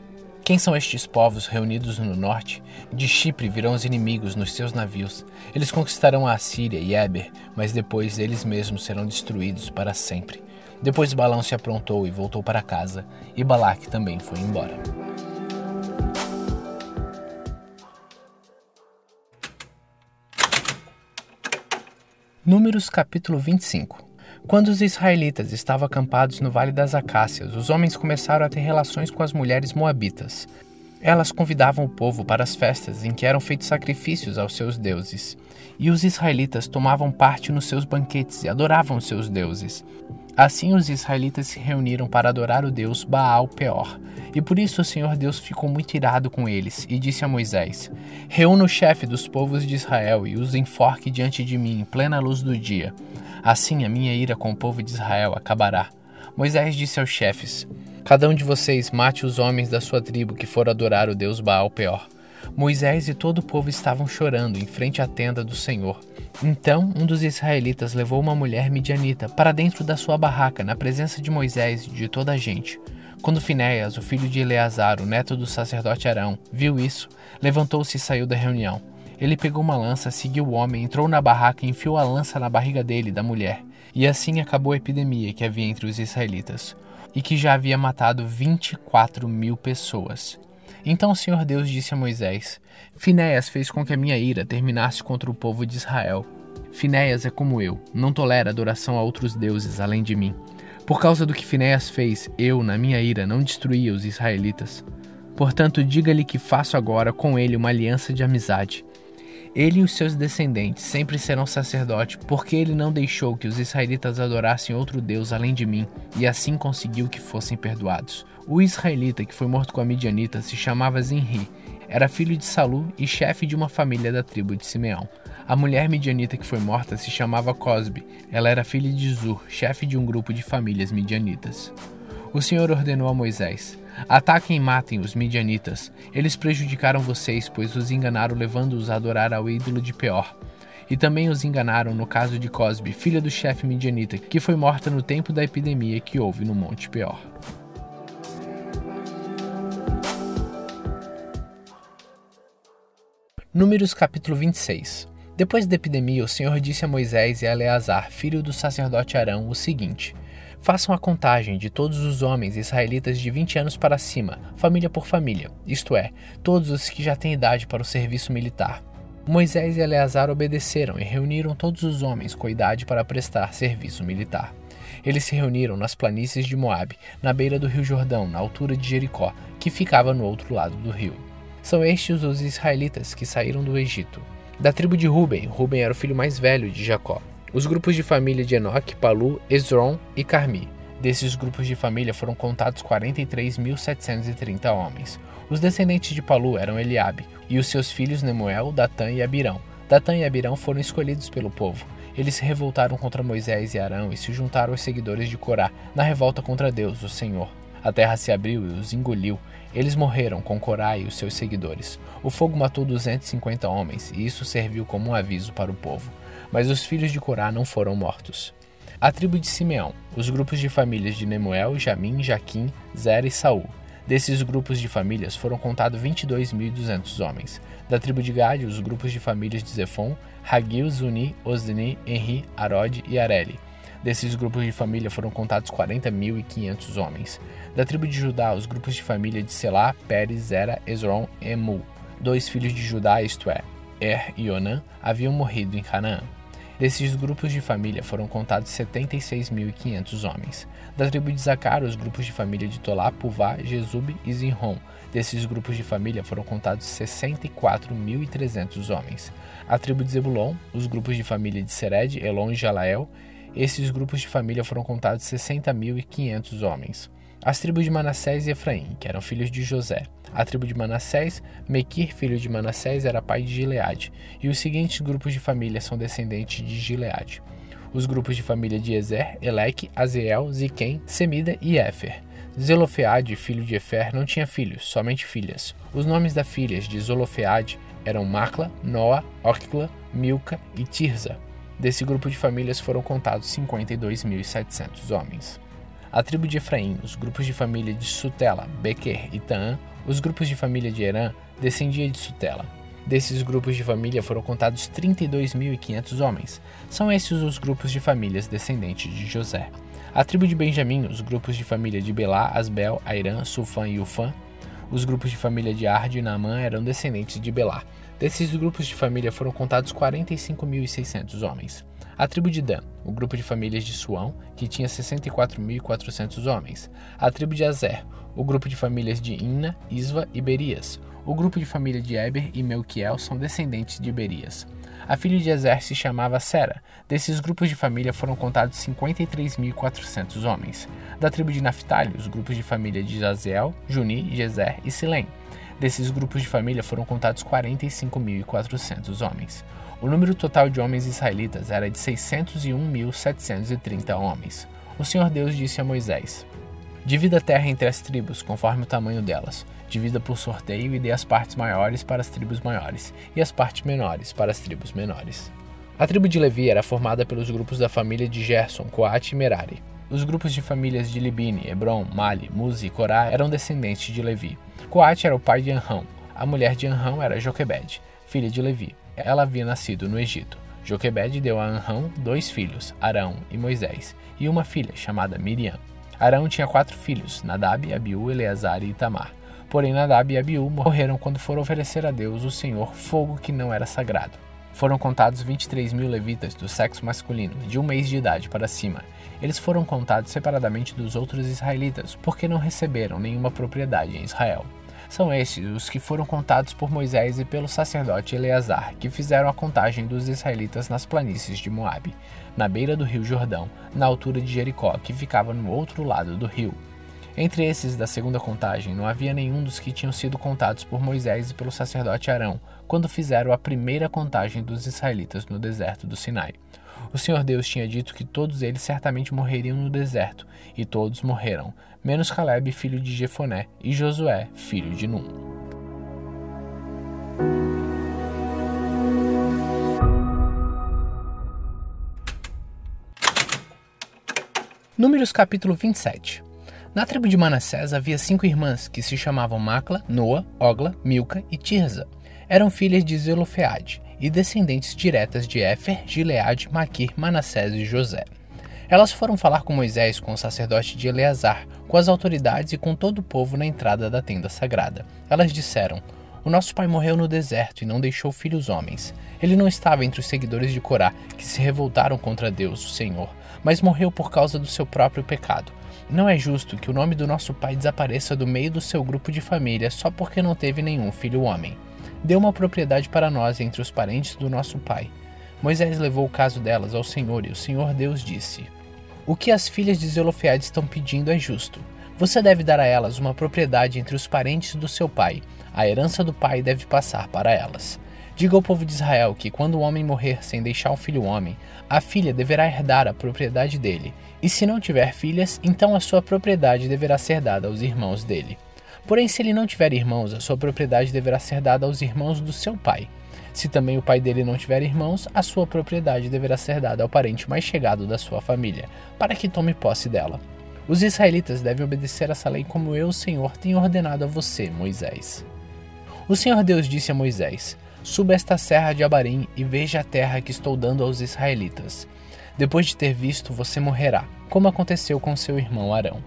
quem são estes povos reunidos no norte? De Chipre virão os inimigos nos seus navios. Eles conquistarão a Assíria e Eber, mas depois eles mesmos serão destruídos para sempre. Depois Balão se aprontou e voltou para casa, e Balaque também foi embora. Números capítulo 25 quando os israelitas estavam acampados no Vale das Acácias, os homens começaram a ter relações com as mulheres moabitas. Elas convidavam o povo para as festas em que eram feitos sacrifícios aos seus deuses. E os israelitas tomavam parte nos seus banquetes e adoravam os seus deuses. Assim os israelitas se reuniram para adorar o deus Baal Peor. E por isso o Senhor Deus ficou muito irado com eles e disse a Moisés: Reúna o chefe dos povos de Israel e os enforque diante de mim em plena luz do dia. Assim a minha ira com o povo de Israel acabará. Moisés disse aos chefes: Cada um de vocês mate os homens da sua tribo que for adorar o deus Baal Peor. Moisés e todo o povo estavam chorando em frente à tenda do Senhor. Então um dos israelitas levou uma mulher midianita para dentro da sua barraca, na presença de Moisés e de toda a gente. Quando Finéias, o filho de Eleazar, o neto do sacerdote Arão, viu isso, levantou-se e saiu da reunião. Ele pegou uma lança, seguiu o homem, entrou na barraca e enfiou a lança na barriga dele, da mulher. E assim acabou a epidemia que havia entre os israelitas, e que já havia matado 24 mil pessoas. Então o Senhor Deus disse a Moisés: Finéias fez com que a minha ira terminasse contra o povo de Israel. Finéias é como eu, não tolera adoração a outros deuses além de mim. Por causa do que Finéias fez, eu, na minha ira, não destruía os israelitas. Portanto, diga-lhe que faço agora com ele uma aliança de amizade. Ele e os seus descendentes sempre serão sacerdote, porque ele não deixou que os israelitas adorassem outro Deus além de mim, e assim conseguiu que fossem perdoados. O israelita que foi morto com a midianita se chamava Zinri, era filho de Salu e chefe de uma família da tribo de Simeão. A mulher midianita que foi morta se chamava Cosbe, ela era filha de Zur, chefe de um grupo de famílias midianitas. O Senhor ordenou a Moisés: Ataquem e matem os midianitas. Eles prejudicaram vocês, pois os enganaram levando-os a adorar ao ídolo de Peor. E também os enganaram no caso de Cosbe, filha do chefe midianita, que foi morta no tempo da epidemia que houve no Monte Peor. Números capítulo 26 Depois da epidemia, o Senhor disse a Moisés e a Eleazar, filho do sacerdote Arão, o seguinte: Façam a contagem de todos os homens israelitas de 20 anos para cima, família por família, isto é, todos os que já têm idade para o serviço militar. Moisés e Eleazar obedeceram e reuniram todos os homens com idade para prestar serviço militar. Eles se reuniram nas planícies de Moabe, na beira do rio Jordão, na altura de Jericó, que ficava no outro lado do rio. São estes os israelitas que saíram do Egito. Da tribo de Ruben, Ruben era o filho mais velho de Jacó. Os grupos de família de Enoque, Palu, Esron e Carmi. Desses grupos de família foram contados 43.730 homens. Os descendentes de Palu eram Eliabe, e os seus filhos Nemuel, Datã e Abirão. Datã e Abirão foram escolhidos pelo povo. Eles se revoltaram contra Moisés e Arão e se juntaram aos seguidores de Corá na revolta contra Deus, o Senhor. A terra se abriu e os engoliu. Eles morreram com Corá e os seus seguidores. O fogo matou 250 homens, e isso serviu como um aviso para o povo mas os filhos de Corá não foram mortos. A tribo de Simeão, os grupos de famílias de Nemuel, Jamim, Jaquim, Zera e Saul. Desses grupos de famílias foram contados 22.200 homens. Da tribo de Gade, os grupos de famílias de Zefon, Hagil, Zuni, Ozni, Enri, Arod e Areli. Desses grupos de família foram contados 40.500 homens. Da tribo de Judá, os grupos de família de Selá, Pérez, Zera, Esron e Emu. Dois filhos de Judá, isto é, Er e Onã, haviam morrido em Canaã. Desses grupos de família foram contados 76.500 homens. Da tribo de Zacar, os grupos de família de Tolá, Puvá, Jesub e Zinrom. Desses grupos de família foram contados 64.300 homens. A tribo de Zebulon, os grupos de família de Sered, Elon e Jalael. Esses grupos de família foram contados 60.500 homens. As tribos de Manassés e Efraim, que eram filhos de José. A tribo de Manassés, Mequir, filho de Manassés, era pai de Gileade, e os seguintes grupos de família são descendentes de Gileade. Os grupos de família de Ezer, Eleque, Azeel, Ziquem, Semida e Éfer. Zelofeade, filho de Efer, não tinha filhos, somente filhas. Os nomes das filhas de Zelofeade eram Macla, Noa, Ocla, Milca e Tirza. Desse grupo de famílias foram contados 52.700 homens. A tribo de Efraim, os grupos de família de Sutela, Bequer e Taã, os grupos de família de Herã descendiam de Sutela. Desses grupos de família foram contados 32.500 homens. São esses os grupos de famílias descendentes de José. A tribo de Benjamim, os grupos de família de Belá, Asbel, Airã, Sulfã e Ufã. Os grupos de família de Ard e Naamã eram descendentes de Belá. Desses grupos de família foram contados 45.600 homens. A tribo de Dan, o grupo de famílias de Suão, que tinha 64.400 homens. A tribo de Azer, o grupo de famílias de Inna, Isva e Berias. O grupo de família de Eber e Melquiel são descendentes de Berias. A filha de Ezer se chamava Sera. Desses grupos de família foram contados 53.400 homens. Da tribo de Naphtali, os grupos de família de Jaziel, Juni, Gezer e Silém. Desses grupos de família foram contados 45.400 homens. O número total de homens israelitas era de 601.730 homens. O Senhor Deus disse a Moisés: Divida a terra entre as tribos, conforme o tamanho delas. Divida por sorteio e dê as partes maiores para as tribos maiores, e as partes menores para as tribos menores. A tribo de Levi era formada pelos grupos da família de Gerson, Coate e Merari. Os grupos de famílias de Libine, Hebron, Mali, Muzi e Corá eram descendentes de Levi. Coate era o pai de Anrão. A mulher de Anrão era Joquebed, filha de Levi. Ela havia nascido no Egito. Joquebed deu a Anrão dois filhos, Arão e Moisés, e uma filha chamada Miriam. Arão tinha quatro filhos, Nadab, Abiú, Eleazar e Itamar. Porém, Nadab e Abiú morreram quando foram oferecer a Deus o Senhor fogo que não era sagrado. Foram contados 23 mil levitas do sexo masculino, de um mês de idade para cima. Eles foram contados separadamente dos outros israelitas, porque não receberam nenhuma propriedade em Israel. São estes os que foram contados por Moisés e pelo sacerdote Eleazar, que fizeram a contagem dos israelitas nas planícies de Moabe, na beira do rio Jordão, na altura de Jericó, que ficava no outro lado do rio. Entre esses da segunda contagem, não havia nenhum dos que tinham sido contados por Moisés e pelo sacerdote Arão, quando fizeram a primeira contagem dos israelitas no deserto do Sinai. O Senhor Deus tinha dito que todos eles certamente morreriam no deserto, e todos morreram, menos Caleb, filho de Jefoné, e Josué, filho de Num. Números capítulo 27 Na tribo de Manassés havia cinco irmãs que se chamavam Macla, Noa, Ogla, Milca e Tirza. Eram filhas de Zelofeade e descendentes diretas de Éfer, Gileade, Maquir, Manassés e José. Elas foram falar com Moisés, com o sacerdote de Eleazar, com as autoridades e com todo o povo na entrada da tenda sagrada. Elas disseram: O nosso pai morreu no deserto e não deixou filhos homens. Ele não estava entre os seguidores de Corá, que se revoltaram contra Deus, o Senhor, mas morreu por causa do seu próprio pecado. Não é justo que o nome do nosso pai desapareça do meio do seu grupo de família só porque não teve nenhum filho homem. Dê uma propriedade para nós entre os parentes do nosso pai. Moisés levou o caso delas ao Senhor e o Senhor Deus disse: o que as filhas de Zelofeade estão pedindo é justo. Você deve dar a elas uma propriedade entre os parentes do seu pai. A herança do pai deve passar para elas. Diga ao povo de Israel que, quando o homem morrer sem deixar um filho homem, a filha deverá herdar a propriedade dele. E se não tiver filhas, então a sua propriedade deverá ser dada aos irmãos dele. Porém, se ele não tiver irmãos, a sua propriedade deverá ser dada aos irmãos do seu pai. Se também o pai dele não tiver irmãos, a sua propriedade deverá ser dada ao parente mais chegado da sua família, para que tome posse dela. Os israelitas devem obedecer essa lei como eu, Senhor, tenho ordenado a você, Moisés. O Senhor Deus disse a Moisés: Suba esta serra de Abarim e veja a terra que estou dando aos israelitas. Depois de ter visto, você morrerá, como aconteceu com seu irmão Arão.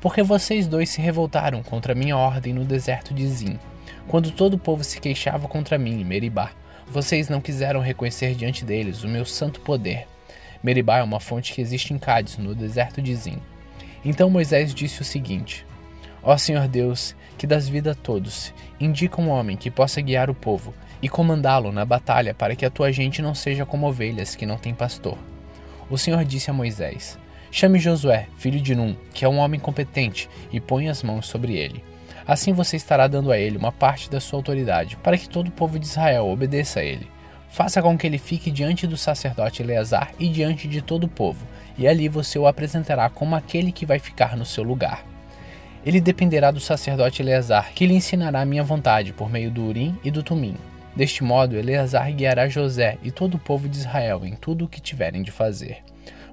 Porque vocês dois se revoltaram contra minha ordem no deserto de Zim, quando todo o povo se queixava contra mim em Meribá. Vocês não quiseram reconhecer diante deles o meu santo poder. Meribá é uma fonte que existe em Cádiz, no deserto de Zim. Então Moisés disse o seguinte: Ó Senhor Deus, que das vida a todos, indica um homem que possa guiar o povo e comandá-lo na batalha para que a tua gente não seja como ovelhas que não têm pastor. O Senhor disse a Moisés: Chame Josué, filho de Num, que é um homem competente, e põe as mãos sobre ele. Assim você estará dando a ele uma parte da sua autoridade, para que todo o povo de Israel obedeça a ele. Faça com que ele fique diante do sacerdote Eleazar e diante de todo o povo, e ali você o apresentará como aquele que vai ficar no seu lugar. Ele dependerá do sacerdote Eleazar, que lhe ensinará a minha vontade por meio do Urim e do Tumim. Deste modo, Eleazar guiará José e todo o povo de Israel em tudo o que tiverem de fazer.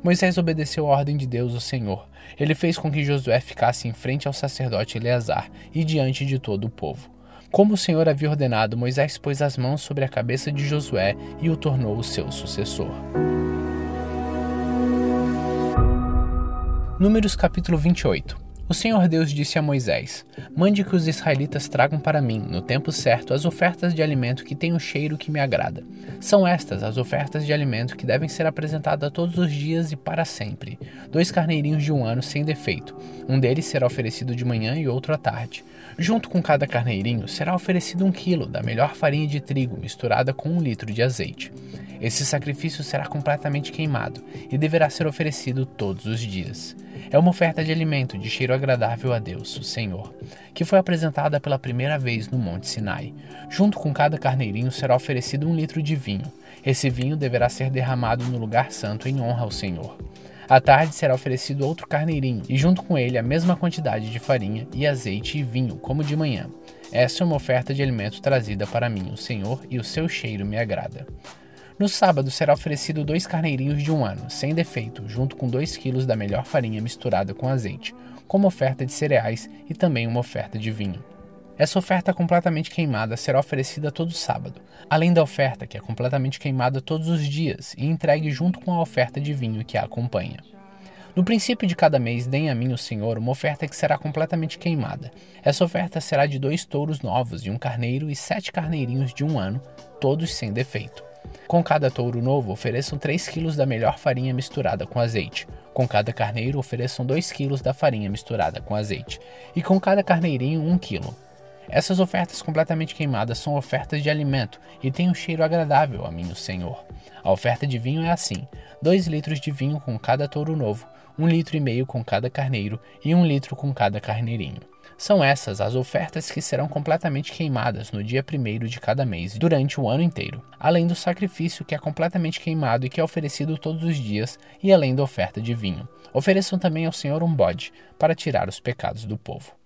Moisés obedeceu a ordem de Deus, o Senhor. Ele fez com que Josué ficasse em frente ao sacerdote Eleazar e diante de todo o povo. Como o Senhor havia ordenado, Moisés pôs as mãos sobre a cabeça de Josué e o tornou o seu sucessor. Números capítulo 28 o Senhor Deus disse a Moisés: Mande que os israelitas tragam para mim, no tempo certo, as ofertas de alimento que têm o cheiro que me agrada. São estas as ofertas de alimento que devem ser apresentadas todos os dias e para sempre. Dois carneirinhos de um ano sem defeito. Um deles será oferecido de manhã e outro à tarde. Junto com cada carneirinho será oferecido um quilo da melhor farinha de trigo misturada com um litro de azeite. Esse sacrifício será completamente queimado e deverá ser oferecido todos os dias. É uma oferta de alimento de cheiro agradável a Deus, o Senhor, que foi apresentada pela primeira vez no Monte Sinai. Junto com cada carneirinho será oferecido um litro de vinho. Esse vinho deverá ser derramado no lugar santo em honra ao Senhor. À tarde será oferecido outro carneirinho, e junto com ele a mesma quantidade de farinha e azeite e vinho, como de manhã. Essa é uma oferta de alimento trazida para mim, o Senhor, e o seu cheiro me agrada. No sábado será oferecido dois carneirinhos de um ano, sem defeito, junto com dois quilos da melhor farinha misturada com azeite, como oferta de cereais e também uma oferta de vinho. Essa oferta completamente queimada será oferecida todo sábado, além da oferta que é completamente queimada todos os dias e entregue junto com a oferta de vinho que a acompanha. No princípio de cada mês, deem a mim, o Senhor, uma oferta que será completamente queimada. Essa oferta será de dois touros novos, de um carneiro e sete carneirinhos de um ano, todos sem defeito. Com cada touro novo, ofereçam 3 quilos da melhor farinha misturada com azeite. Com cada carneiro, ofereçam 2 quilos da farinha misturada com azeite. E com cada carneirinho, 1 quilo. Essas ofertas completamente queimadas são ofertas de alimento e têm um cheiro agradável a mim, o Senhor. A oferta de vinho é assim: 2 litros de vinho com cada touro novo, 1 litro e meio com cada carneiro e 1 litro com cada carneirinho. São essas as ofertas que serão completamente queimadas no dia primeiro de cada mês durante o ano inteiro, além do sacrifício que é completamente queimado e que é oferecido todos os dias, e além da oferta de vinho. Ofereçam também ao Senhor um bode, para tirar os pecados do povo.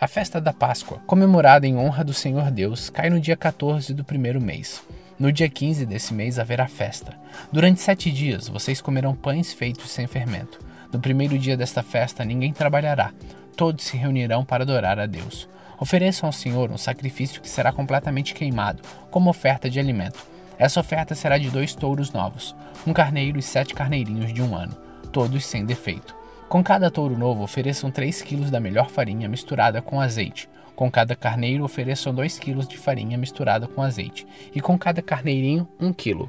A festa da Páscoa, comemorada em honra do Senhor Deus, cai no dia 14 do primeiro mês. No dia 15 desse mês haverá festa. Durante sete dias vocês comerão pães feitos sem fermento. No primeiro dia desta festa ninguém trabalhará, todos se reunirão para adorar a Deus. Ofereçam ao Senhor um sacrifício que será completamente queimado, como oferta de alimento. Essa oferta será de dois touros novos, um carneiro e sete carneirinhos de um ano, todos sem defeito. Com cada touro novo, ofereçam 3 kg da melhor farinha misturada com azeite. Com cada carneiro, ofereçam 2 kg de farinha misturada com azeite. E com cada carneirinho, 1 kg.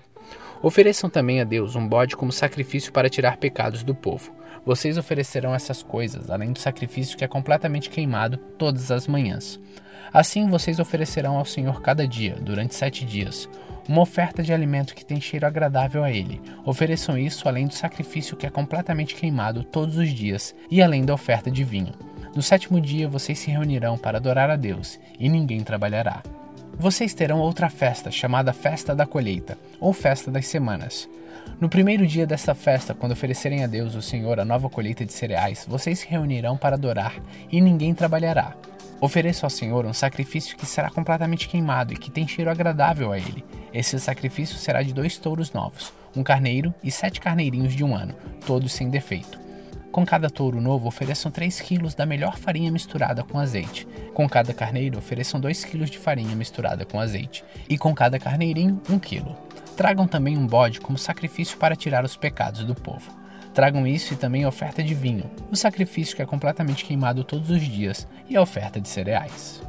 Ofereçam também a Deus um bode como sacrifício para tirar pecados do povo. Vocês oferecerão essas coisas, além do sacrifício que é completamente queimado todas as manhãs. Assim vocês oferecerão ao Senhor cada dia, durante sete dias, uma oferta de alimento que tem cheiro agradável a Ele. Ofereçam isso além do sacrifício que é completamente queimado todos os dias e além da oferta de vinho. No sétimo dia vocês se reunirão para adorar a Deus, e ninguém trabalhará. Vocês terão outra festa, chamada Festa da Colheita, ou Festa das Semanas. No primeiro dia desta festa, quando oferecerem a Deus, o Senhor, a nova colheita de cereais, vocês se reunirão para adorar, e ninguém trabalhará. Ofereça ao Senhor um sacrifício que será completamente queimado e que tem cheiro agradável a ele. Esse sacrifício será de dois touros novos, um carneiro e sete carneirinhos de um ano, todos sem defeito. Com cada touro novo, ofereçam 3 quilos da melhor farinha misturada com azeite. Com cada carneiro, ofereçam 2 quilos de farinha misturada com azeite. E com cada carneirinho, 1 quilo. Tragam também um bode como sacrifício para tirar os pecados do povo. Tragam isso e também a oferta de vinho, o sacrifício que é completamente queimado todos os dias, e a oferta de cereais.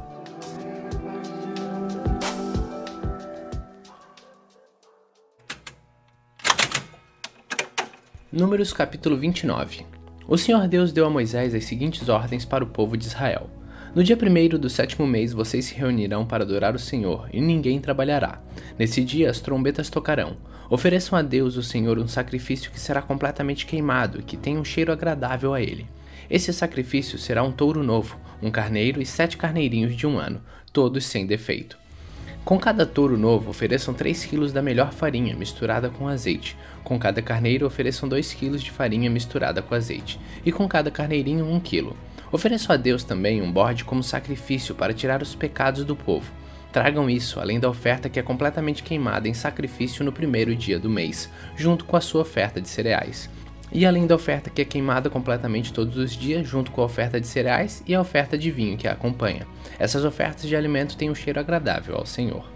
Números capítulo 29 O Senhor Deus deu a Moisés as seguintes ordens para o povo de Israel. No dia primeiro do sétimo mês vocês se reunirão para adorar o Senhor, e ninguém trabalhará. Nesse dia as trombetas tocarão. Ofereçam a Deus, o Senhor, um sacrifício que será completamente queimado e que tenha um cheiro agradável a ele. Esse sacrifício será um touro novo, um carneiro e sete carneirinhos de um ano, todos sem defeito. Com cada touro novo, ofereçam 3 kg da melhor farinha misturada com azeite. Com cada carneiro, ofereçam 2 kg de farinha misturada com azeite. E com cada carneirinho, 1 kg. Ofereçam a Deus também um bode como sacrifício para tirar os pecados do povo. Tragam isso, além da oferta que é completamente queimada em sacrifício no primeiro dia do mês, junto com a sua oferta de cereais. E além da oferta que é queimada completamente todos os dias, junto com a oferta de cereais e a oferta de vinho que a acompanha. Essas ofertas de alimento têm um cheiro agradável ao Senhor.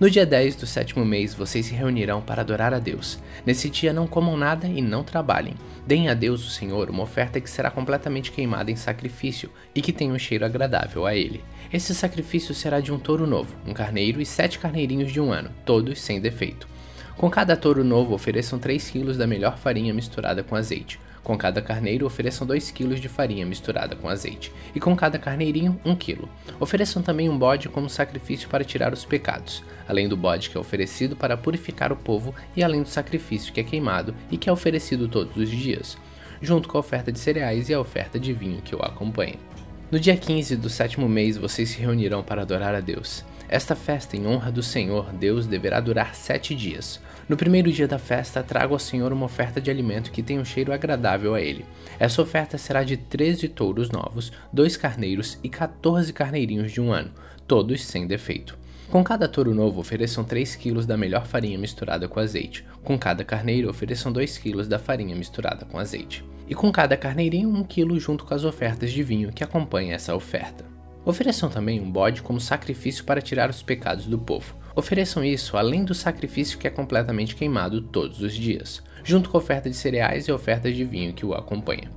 No dia 10 do sétimo mês, vocês se reunirão para adorar a Deus. Nesse dia não comam nada e não trabalhem. Deem a Deus, o Senhor, uma oferta que será completamente queimada em sacrifício e que tenha um cheiro agradável a Ele. Esse sacrifício será de um touro novo, um carneiro e sete carneirinhos de um ano, todos sem defeito. Com cada touro novo, ofereçam 3 quilos da melhor farinha misturada com azeite. Com cada carneiro, ofereçam 2 kg de farinha misturada com azeite, e com cada carneirinho, 1 kg. Ofereçam também um bode como sacrifício para tirar os pecados, além do bode que é oferecido para purificar o povo e além do sacrifício que é queimado e que é oferecido todos os dias, junto com a oferta de cereais e a oferta de vinho que o acompanha. No dia 15 do sétimo mês vocês se reunirão para adorar a Deus. Esta festa em honra do Senhor Deus deverá durar sete dias. No primeiro dia da festa, trago ao Senhor uma oferta de alimento que tenha um cheiro agradável a ele. Essa oferta será de treze touros novos, dois carneiros e quatorze carneirinhos de um ano, todos sem defeito. Com cada touro novo, ofereçam 3 kg da melhor farinha misturada com azeite. Com cada carneiro, ofereçam 2 kg da farinha misturada com azeite. E com cada carneirinho, 1 kg junto com as ofertas de vinho que acompanham essa oferta. Ofereçam também um bode como sacrifício para tirar os pecados do povo. Ofereçam isso além do sacrifício que é completamente queimado todos os dias, junto com a oferta de cereais e ofertas de vinho que o acompanha.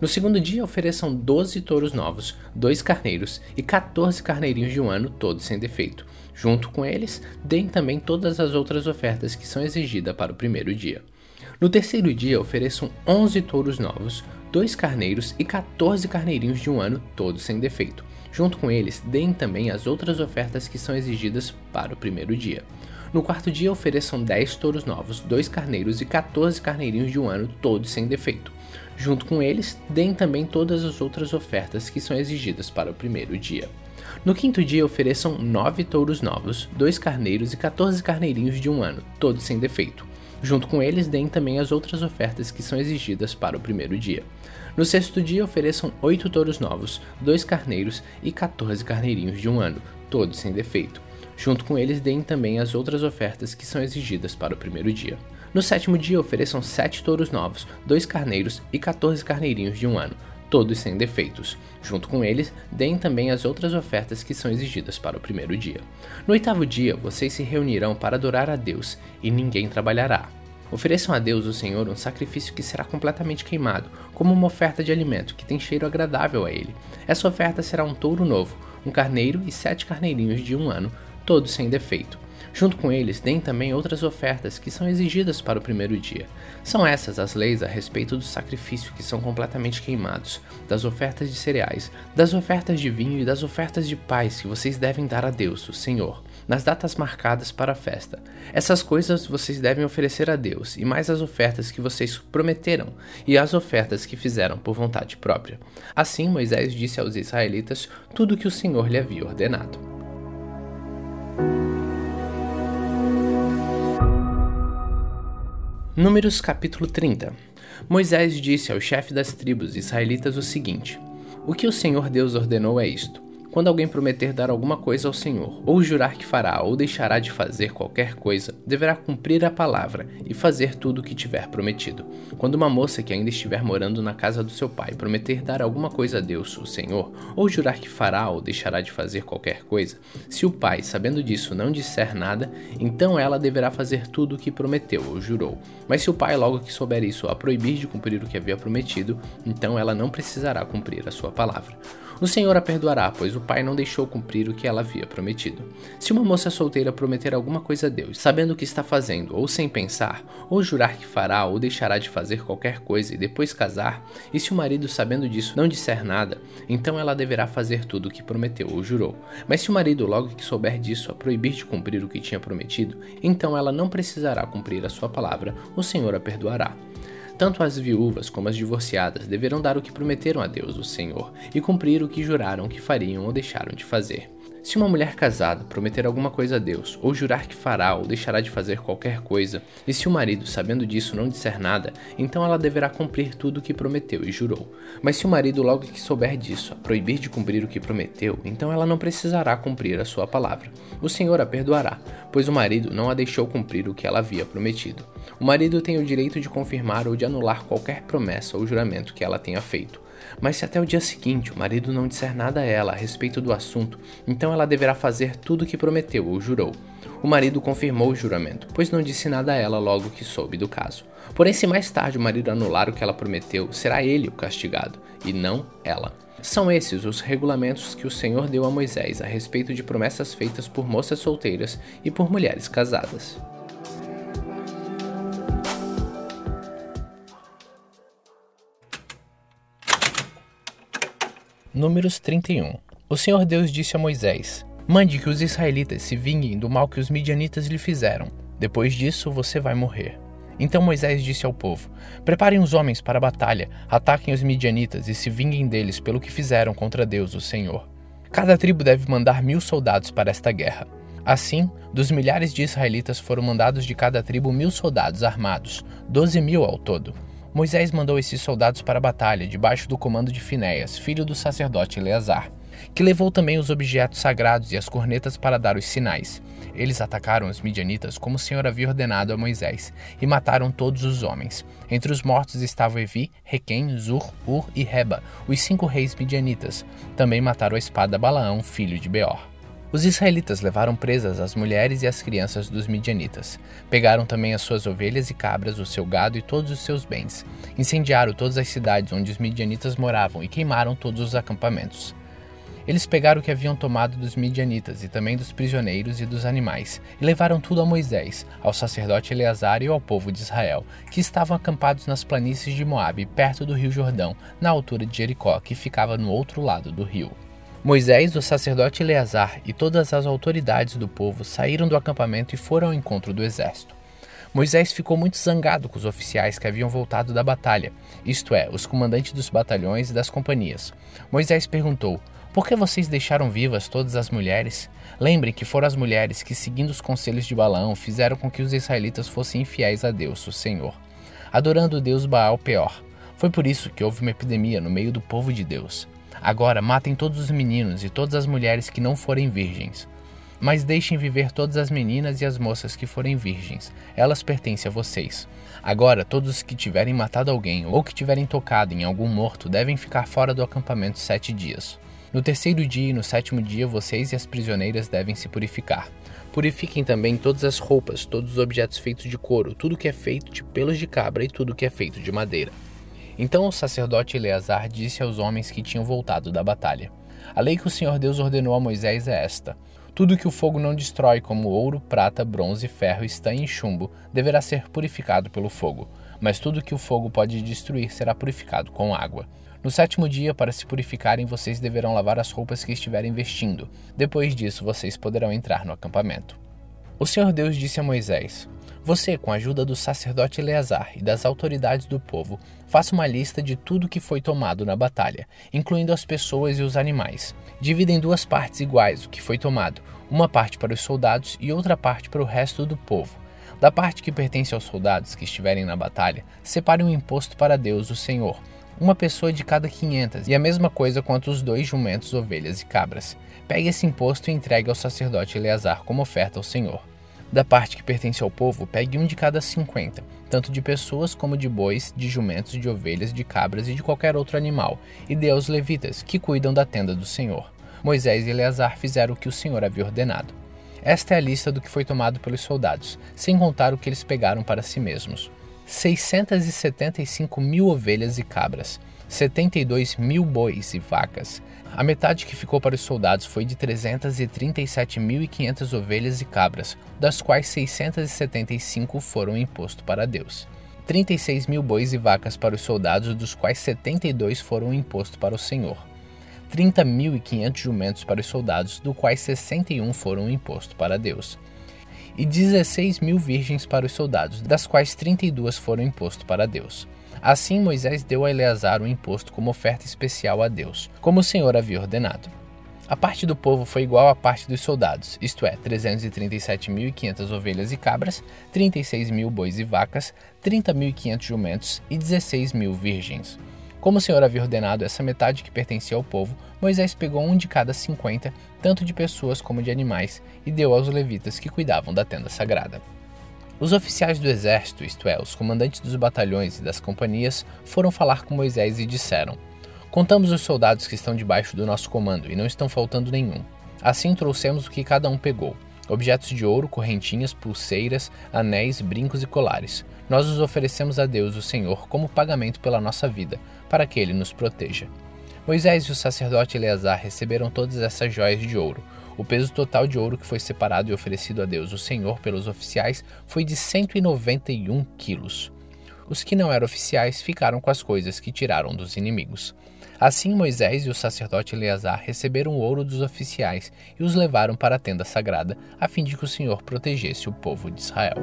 No segundo dia, ofereçam 12 touros novos, dois carneiros e 14 carneirinhos de um ano, todos sem defeito. Junto com eles, deem também todas as outras ofertas que são exigidas para o primeiro dia. No terceiro dia, ofereçam 11 touros novos, dois carneiros e 14 carneirinhos de um ano, todos sem defeito. Junto com eles, deem também as outras ofertas que são exigidas para o primeiro dia. No quarto dia, ofereçam 10 touros novos, dois carneiros e 14 carneirinhos de um ano, todos sem defeito. Junto com eles, deem também todas as outras ofertas que são exigidas para o primeiro dia. No quinto dia, ofereçam nove touros novos, dois carneiros e 14 carneirinhos de um ano, todos sem defeito. Junto com eles, deem também as outras ofertas que são exigidas para o primeiro dia. No sexto dia, ofereçam oito touros novos, dois carneiros e 14 carneirinhos de um ano, todos sem defeito. Junto com eles, deem também as outras ofertas que são exigidas para o primeiro dia. No sétimo dia, ofereçam sete touros novos, dois carneiros e 14 carneirinhos de um ano, todos sem defeitos. Junto com eles, deem também as outras ofertas que são exigidas para o primeiro dia. No oitavo dia, vocês se reunirão para adorar a Deus, e ninguém trabalhará. Ofereçam a Deus, o Senhor, um sacrifício que será completamente queimado, como uma oferta de alimento que tem cheiro agradável a ele. Essa oferta será um touro novo, um carneiro e sete carneirinhos de um ano, todos sem defeito. Junto com eles, deem também outras ofertas que são exigidas para o primeiro dia. São essas as leis a respeito do sacrifício que são completamente queimados, das ofertas de cereais, das ofertas de vinho e das ofertas de paz que vocês devem dar a Deus, o Senhor nas datas marcadas para a festa. Essas coisas vocês devem oferecer a Deus, e mais as ofertas que vocês prometeram, e as ofertas que fizeram por vontade própria. Assim Moisés disse aos israelitas tudo o que o Senhor lhe havia ordenado. Números capítulo 30 Moisés disse ao chefe das tribos israelitas o seguinte: O que o Senhor Deus ordenou é isto quando alguém prometer dar alguma coisa ao Senhor, ou jurar que fará ou deixará de fazer qualquer coisa, deverá cumprir a palavra e fazer tudo o que tiver prometido. Quando uma moça que ainda estiver morando na casa do seu pai prometer dar alguma coisa a Deus, o Senhor, ou jurar que fará ou deixará de fazer qualquer coisa, se o pai, sabendo disso, não disser nada, então ela deverá fazer tudo o que prometeu ou jurou. Mas se o pai, logo que souber isso, a proibir de cumprir o que havia prometido, então ela não precisará cumprir a sua palavra. O Senhor a perdoará, pois o pai não deixou cumprir o que ela havia prometido. Se uma moça solteira prometer alguma coisa a Deus, sabendo o que está fazendo, ou sem pensar, ou jurar que fará ou deixará de fazer qualquer coisa e depois casar, e se o marido, sabendo disso, não disser nada, então ela deverá fazer tudo o que prometeu ou jurou. Mas se o marido, logo que souber disso, a proibir de cumprir o que tinha prometido, então ela não precisará cumprir a sua palavra, o Senhor a perdoará. Tanto as viúvas como as divorciadas deverão dar o que prometeram a Deus, o Senhor, e cumprir o que juraram que fariam ou deixaram de fazer. Se uma mulher casada prometer alguma coisa a Deus, ou jurar que fará ou deixará de fazer qualquer coisa, e se o marido, sabendo disso, não disser nada, então ela deverá cumprir tudo o que prometeu e jurou. Mas se o marido, logo que souber disso, a proibir de cumprir o que prometeu, então ela não precisará cumprir a sua palavra. O Senhor a perdoará, pois o marido não a deixou cumprir o que ela havia prometido. O marido tem o direito de confirmar ou de anular qualquer promessa ou juramento que ela tenha feito. Mas se até o dia seguinte o marido não disser nada a ela a respeito do assunto, então ela deverá fazer tudo o que prometeu ou jurou. O marido confirmou o juramento, pois não disse nada a ela logo que soube do caso. Porém, se mais tarde o marido anular o que ela prometeu, será ele o castigado, e não ela. São esses os regulamentos que o Senhor deu a Moisés a respeito de promessas feitas por moças solteiras e por mulheres casadas. Números 31 O Senhor Deus disse a Moisés: Mande que os israelitas se vinguem do mal que os midianitas lhe fizeram. Depois disso, você vai morrer. Então Moisés disse ao povo: Preparem os homens para a batalha, ataquem os midianitas e se vinguem deles pelo que fizeram contra Deus, o Senhor. Cada tribo deve mandar mil soldados para esta guerra. Assim, dos milhares de israelitas foram mandados de cada tribo mil soldados armados, doze mil ao todo. Moisés mandou esses soldados para a batalha, debaixo do comando de Finéias, filho do sacerdote Eleazar. que levou também os objetos sagrados e as cornetas para dar os sinais. Eles atacaram os midianitas como o Senhor havia ordenado a Moisés, e mataram todos os homens. Entre os mortos estavam Evi, Requem, Zur, Ur e Reba, os cinco reis midianitas. Também mataram a espada Balaão, filho de Beor. Os israelitas levaram presas as mulheres e as crianças dos midianitas. Pegaram também as suas ovelhas e cabras, o seu gado e todos os seus bens. Incendiaram todas as cidades onde os midianitas moravam e queimaram todos os acampamentos. Eles pegaram o que haviam tomado dos midianitas e também dos prisioneiros e dos animais, e levaram tudo a Moisés, ao sacerdote Eleazar e ao povo de Israel, que estavam acampados nas planícies de Moabe, perto do rio Jordão, na altura de Jericó, que ficava no outro lado do rio. Moisés, o sacerdote Eleazar e todas as autoridades do povo saíram do acampamento e foram ao encontro do exército. Moisés ficou muito zangado com os oficiais que haviam voltado da batalha, isto é, os comandantes dos batalhões e das companhias. Moisés perguntou: por que vocês deixaram vivas todas as mulheres? Lembre que foram as mulheres que, seguindo os conselhos de Balaão, fizeram com que os israelitas fossem infiéis a Deus, o Senhor, adorando o Deus Baal Peor. Foi por isso que houve uma epidemia no meio do povo de Deus. Agora matem todos os meninos e todas as mulheres que não forem virgens. Mas deixem viver todas as meninas e as moças que forem virgens. Elas pertencem a vocês. Agora, todos os que tiverem matado alguém ou que tiverem tocado em algum morto devem ficar fora do acampamento sete dias. No terceiro dia e no sétimo dia, vocês e as prisioneiras devem se purificar. Purifiquem também todas as roupas, todos os objetos feitos de couro, tudo que é feito de pelos de cabra e tudo que é feito de madeira. Então o sacerdote Eleazar disse aos homens que tinham voltado da batalha: A lei que o Senhor Deus ordenou a Moisés é esta: Tudo que o fogo não destrói, como ouro, prata, bronze, ferro, estanho e chumbo, deverá ser purificado pelo fogo, mas tudo que o fogo pode destruir será purificado com água. No sétimo dia, para se purificarem, vocês deverão lavar as roupas que estiverem vestindo. Depois disso, vocês poderão entrar no acampamento. O Senhor Deus disse a Moisés: Você, com a ajuda do sacerdote Eleazar e das autoridades do povo, faça uma lista de tudo que foi tomado na batalha, incluindo as pessoas e os animais. Divida em duas partes iguais o que foi tomado, uma parte para os soldados e outra parte para o resto do povo. Da parte que pertence aos soldados que estiverem na batalha, separe um imposto para Deus, o Senhor uma pessoa de cada 500, e a mesma coisa quanto os dois jumentos, ovelhas e cabras. Pegue esse imposto e entregue ao sacerdote Eleazar como oferta ao Senhor. Da parte que pertence ao povo, pegue um de cada 50, tanto de pessoas como de bois, de jumentos, de ovelhas, de cabras e de qualquer outro animal, e dê aos levitas, que cuidam da tenda do Senhor. Moisés e Eleazar fizeram o que o Senhor havia ordenado. Esta é a lista do que foi tomado pelos soldados, sem contar o que eles pegaram para si mesmos. 675 mil ovelhas e cabras, 72 mil bois e vacas. A metade que ficou para os soldados foi de 337.500 ovelhas e cabras, das quais 675 foram imposto para Deus. 36 mil bois e vacas para os soldados, dos quais 72 foram imposto para o Senhor. 30.500 jumentos para os soldados, dos quais 61 foram imposto para Deus e 16 mil virgens para os soldados, das quais 32 foram imposto para Deus. Assim Moisés deu a Eleazar o imposto como oferta especial a Deus, como o Senhor havia ordenado. A parte do povo foi igual à parte dos soldados, isto é, 337.500 ovelhas e cabras, 36 mil bois e vacas, 30.500 jumentos e 16 mil virgens. Como o Senhor havia ordenado essa metade que pertencia ao povo, Moisés pegou um de cada cinquenta, tanto de pessoas como de animais, e deu aos levitas que cuidavam da tenda sagrada. Os oficiais do exército, isto é, os comandantes dos batalhões e das companhias, foram falar com Moisés e disseram: Contamos os soldados que estão debaixo do nosso comando e não estão faltando nenhum. Assim trouxemos o que cada um pegou: objetos de ouro, correntinhas, pulseiras, anéis, brincos e colares. Nós os oferecemos a Deus, o Senhor, como pagamento pela nossa vida, para que ele nos proteja. Moisés e o sacerdote Eleazar receberam todas essas joias de ouro. O peso total de ouro que foi separado e oferecido a Deus, o Senhor, pelos oficiais foi de 191 quilos. Os que não eram oficiais ficaram com as coisas que tiraram dos inimigos. Assim Moisés e o sacerdote Eleazar receberam o ouro dos oficiais e os levaram para a tenda sagrada, a fim de que o Senhor protegesse o povo de Israel.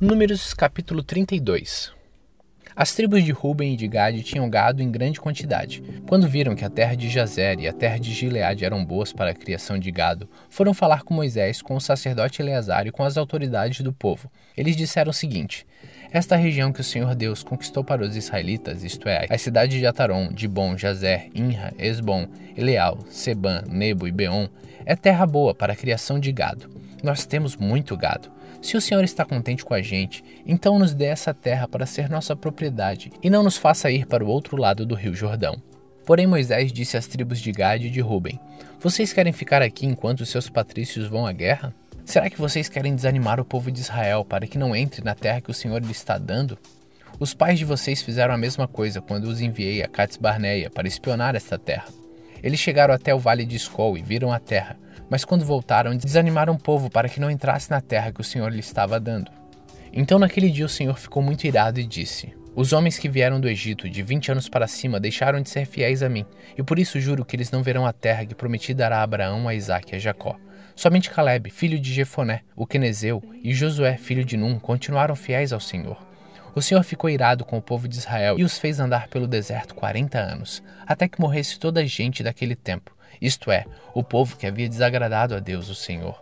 Números capítulo 32 As tribos de Ruben e de Gade tinham gado em grande quantidade. Quando viram que a terra de Jazer e a terra de Gileade eram boas para a criação de gado, foram falar com Moisés, com o sacerdote Eleazar e com as autoridades do povo. Eles disseram o seguinte: Esta região que o Senhor Deus conquistou para os israelitas, isto é, as cidades de Ataron, Dibon, Jazer, Inra, Esbom, Eleal, Seban, Nebo e Beon, é terra boa para a criação de gado. Nós temos muito gado. Se o Senhor está contente com a gente, então nos dê essa terra para ser nossa propriedade e não nos faça ir para o outro lado do rio Jordão. Porém Moisés disse às tribos de Gade e de Ruben: Vocês querem ficar aqui enquanto os seus patrícios vão à guerra? Será que vocês querem desanimar o povo de Israel para que não entre na terra que o Senhor lhe está dando? Os pais de vocês fizeram a mesma coisa quando os enviei a Cades Barneia para espionar esta terra. Eles chegaram até o vale de Escol e viram a terra, mas quando voltaram, desanimaram o povo para que não entrasse na terra que o Senhor lhe estava dando. Então naquele dia o Senhor ficou muito irado e disse: Os homens que vieram do Egito de vinte anos para cima deixaram de ser fiéis a mim, e por isso juro que eles não verão a terra que prometi dar a Abraão, a Isaque e a Jacó. Somente Caleb, filho de Jefoné, o Quenezeu, e Josué, filho de Num, continuaram fiéis ao Senhor. O Senhor ficou irado com o povo de Israel e os fez andar pelo deserto quarenta anos, até que morresse toda a gente daquele tempo, isto é, o povo que havia desagradado a Deus, o Senhor.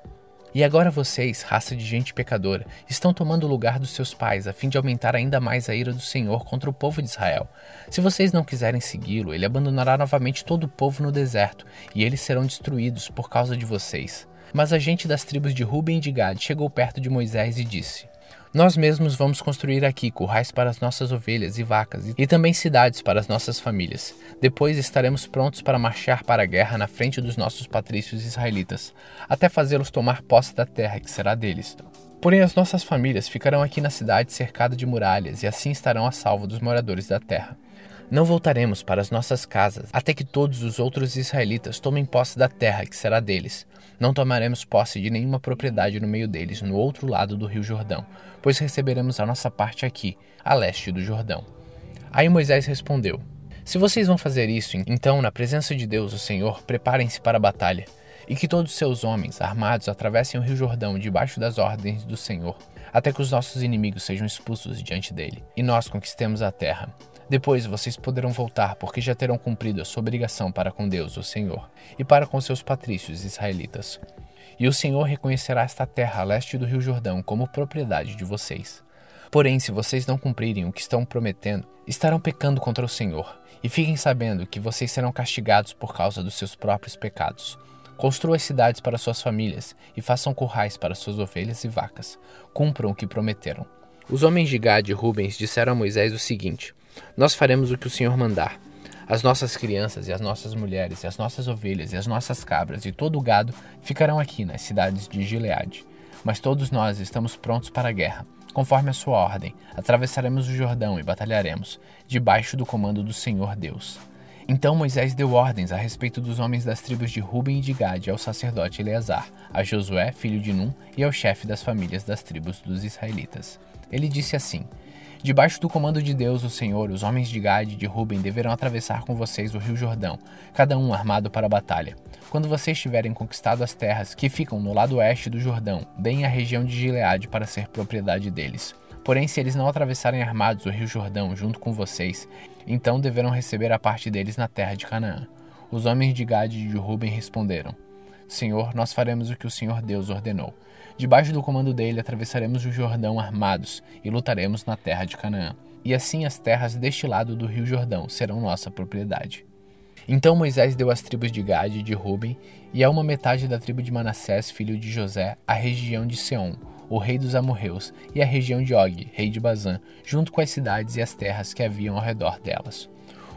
E agora vocês, raça de gente pecadora, estão tomando o lugar dos seus pais a fim de aumentar ainda mais a ira do Senhor contra o povo de Israel. Se vocês não quiserem segui-lo, ele abandonará novamente todo o povo no deserto, e eles serão destruídos por causa de vocês. Mas a gente das tribos de Ruben e de Gad chegou perto de Moisés e disse: nós mesmos vamos construir aqui currais para as nossas ovelhas e vacas e também cidades para as nossas famílias. Depois estaremos prontos para marchar para a guerra na frente dos nossos patrícios israelitas, até fazê-los tomar posse da terra que será deles. Porém, as nossas famílias ficarão aqui na cidade cercada de muralhas e assim estarão a salvo dos moradores da terra. Não voltaremos para as nossas casas até que todos os outros israelitas tomem posse da terra que será deles. Não tomaremos posse de nenhuma propriedade no meio deles, no outro lado do rio Jordão, pois receberemos a nossa parte aqui, a leste do Jordão. Aí Moisés respondeu: Se vocês vão fazer isso, então, na presença de Deus, o Senhor, preparem-se para a batalha, e que todos seus homens armados atravessem o rio Jordão debaixo das ordens do Senhor, até que os nossos inimigos sejam expulsos diante dele, e nós conquistemos a terra. Depois vocês poderão voltar, porque já terão cumprido a sua obrigação para com Deus, o Senhor, e para com seus patrícios israelitas. E o Senhor reconhecerá esta terra a leste do Rio Jordão como propriedade de vocês. Porém, se vocês não cumprirem o que estão prometendo, estarão pecando contra o Senhor. E fiquem sabendo que vocês serão castigados por causa dos seus próprios pecados. Construam cidades para suas famílias e façam currais para suas ovelhas e vacas. Cumpram o que prometeram. Os homens de Gad e Rubens disseram a Moisés o seguinte: nós faremos o que o Senhor mandar. As nossas crianças e as nossas mulheres, e as nossas ovelhas e as nossas cabras e todo o gado ficarão aqui nas cidades de Gileade. Mas todos nós estamos prontos para a guerra. Conforme a sua ordem, atravessaremos o Jordão e batalharemos, debaixo do comando do Senhor Deus. Então Moisés deu ordens a respeito dos homens das tribos de Ruben e de Gade ao sacerdote Eleazar, a Josué, filho de Num, e ao chefe das famílias das tribos dos israelitas. Ele disse assim: Debaixo do comando de Deus, o Senhor, os homens de Gade e de Ruben deverão atravessar com vocês o rio Jordão, cada um armado para a batalha. Quando vocês tiverem conquistado as terras que ficam no lado oeste do Jordão, deem a região de Gileade para ser propriedade deles. Porém, se eles não atravessarem armados o rio Jordão junto com vocês, então deverão receber a parte deles na terra de Canaã. Os homens de Gade e de Ruben responderam: Senhor, nós faremos o que o Senhor Deus ordenou. Debaixo do comando dele atravessaremos o Jordão armados e lutaremos na terra de Canaã. E assim as terras deste lado do rio Jordão serão nossa propriedade. Então Moisés deu às tribos de Gade e de Ruben e a uma metade da tribo de Manassés, filho de José, a região de Seom, o rei dos amorreus, e a região de Og, rei de Bazã, junto com as cidades e as terras que haviam ao redor delas.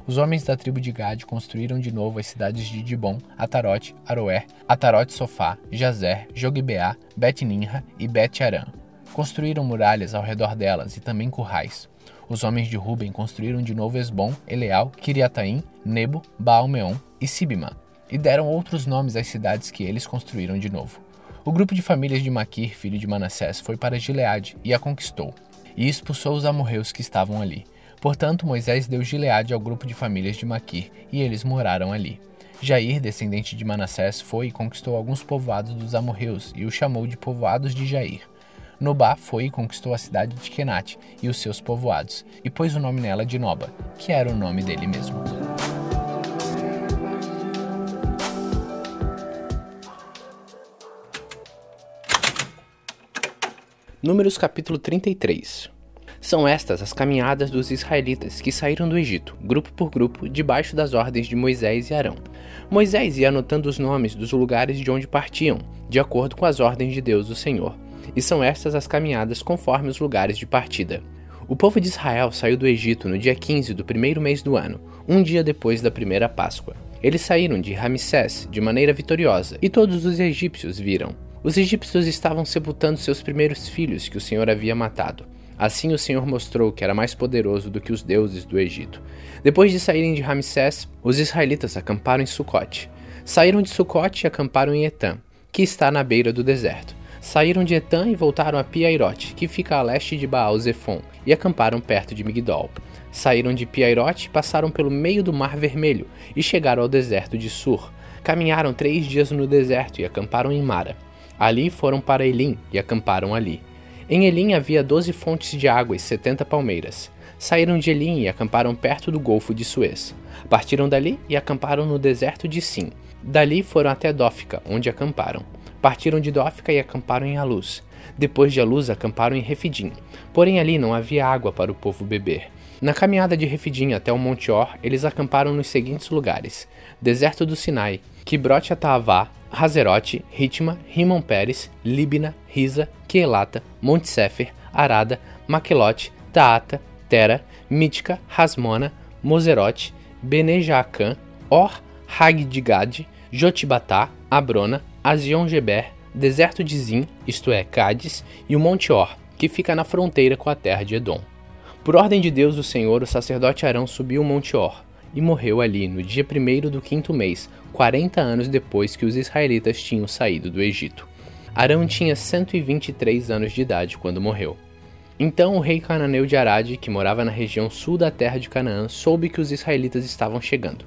Os homens da tribo de Gad construíram de novo as cidades de Dibon, Atarote, Aroer, Atarote Sofá, Jazer, Jogbeá, Bet-Ninra e Bet-Aram. Construíram muralhas ao redor delas e também currais. Os homens de Ruben construíram de novo Esbom, Eleal, Kiriataim, Nebo, Baalmeon e Sibima, e deram outros nomes às cidades que eles construíram de novo. O grupo de famílias de Maquir, filho de Manassés, foi para Gileade e a conquistou, e expulsou os amorreus que estavam ali. Portanto, Moisés deu Gileade ao grupo de famílias de Maquir, e eles moraram ali. Jair, descendente de Manassés, foi e conquistou alguns povoados dos amorreus e os chamou de povoados de Jair. Nobá foi e conquistou a cidade de Kenat e os seus povoados, e pôs o nome nela de Noba, que era o nome dele mesmo. Números capítulo 33 São estas as caminhadas dos israelitas que saíram do Egito, grupo por grupo, debaixo das ordens de Moisés e Arão. Moisés ia anotando os nomes dos lugares de onde partiam, de acordo com as ordens de Deus o Senhor. E são estas as caminhadas conforme os lugares de partida. O povo de Israel saiu do Egito no dia 15 do primeiro mês do ano, um dia depois da primeira Páscoa. Eles saíram de Ramsés de maneira vitoriosa, e todos os egípcios viram. Os egípcios estavam sepultando seus primeiros filhos que o Senhor havia matado. Assim o Senhor mostrou que era mais poderoso do que os deuses do Egito. Depois de saírem de Ramsés, os israelitas acamparam em Sucote. Saíram de Sucote e acamparam em Etã, que está na beira do deserto. Saíram de Etã e voltaram a Piairote, que fica a leste de Baal-Zephon, e acamparam perto de Migdol. Saíram de Piairote, passaram pelo meio do Mar Vermelho e chegaram ao deserto de Sur. Caminharam três dias no deserto e acamparam em Mara. Ali foram para Elim e acamparam ali. Em Elim havia doze fontes de água e setenta palmeiras. Saíram de Elim e acamparam perto do Golfo de Suez. Partiram dali e acamparam no deserto de Sim. Dali foram até Dófica, onde acamparam. Partiram de Dófica e acamparam em Aluz. Depois de Aluz, acamparam em Refidim. Porém, ali não havia água para o povo beber. Na caminhada de Refidim até o Monte Or, eles acamparam nos seguintes lugares: Deserto do Sinai, Kibrote Atavá, Hazerote, Ritma, Rimon Pérez, Libna, Risa, Quelata, Monte Sefer, Arada, Maquelote, Taata, Tera, Mítica, Rasmona, Mozerote, Benejaacan, Or, Hagdigad, Jotibatá, Abrona, Azion-Geber, deserto de Zin, isto é, Cádiz, e o Monte Or, que fica na fronteira com a terra de Edom. Por ordem de Deus o Senhor, o sacerdote Arão subiu o Monte Or e morreu ali no dia primeiro do quinto mês, 40 anos depois que os israelitas tinham saído do Egito. Arão tinha 123 anos de idade quando morreu. Então o rei cananeu de Arade, que morava na região sul da terra de Canaã, soube que os israelitas estavam chegando.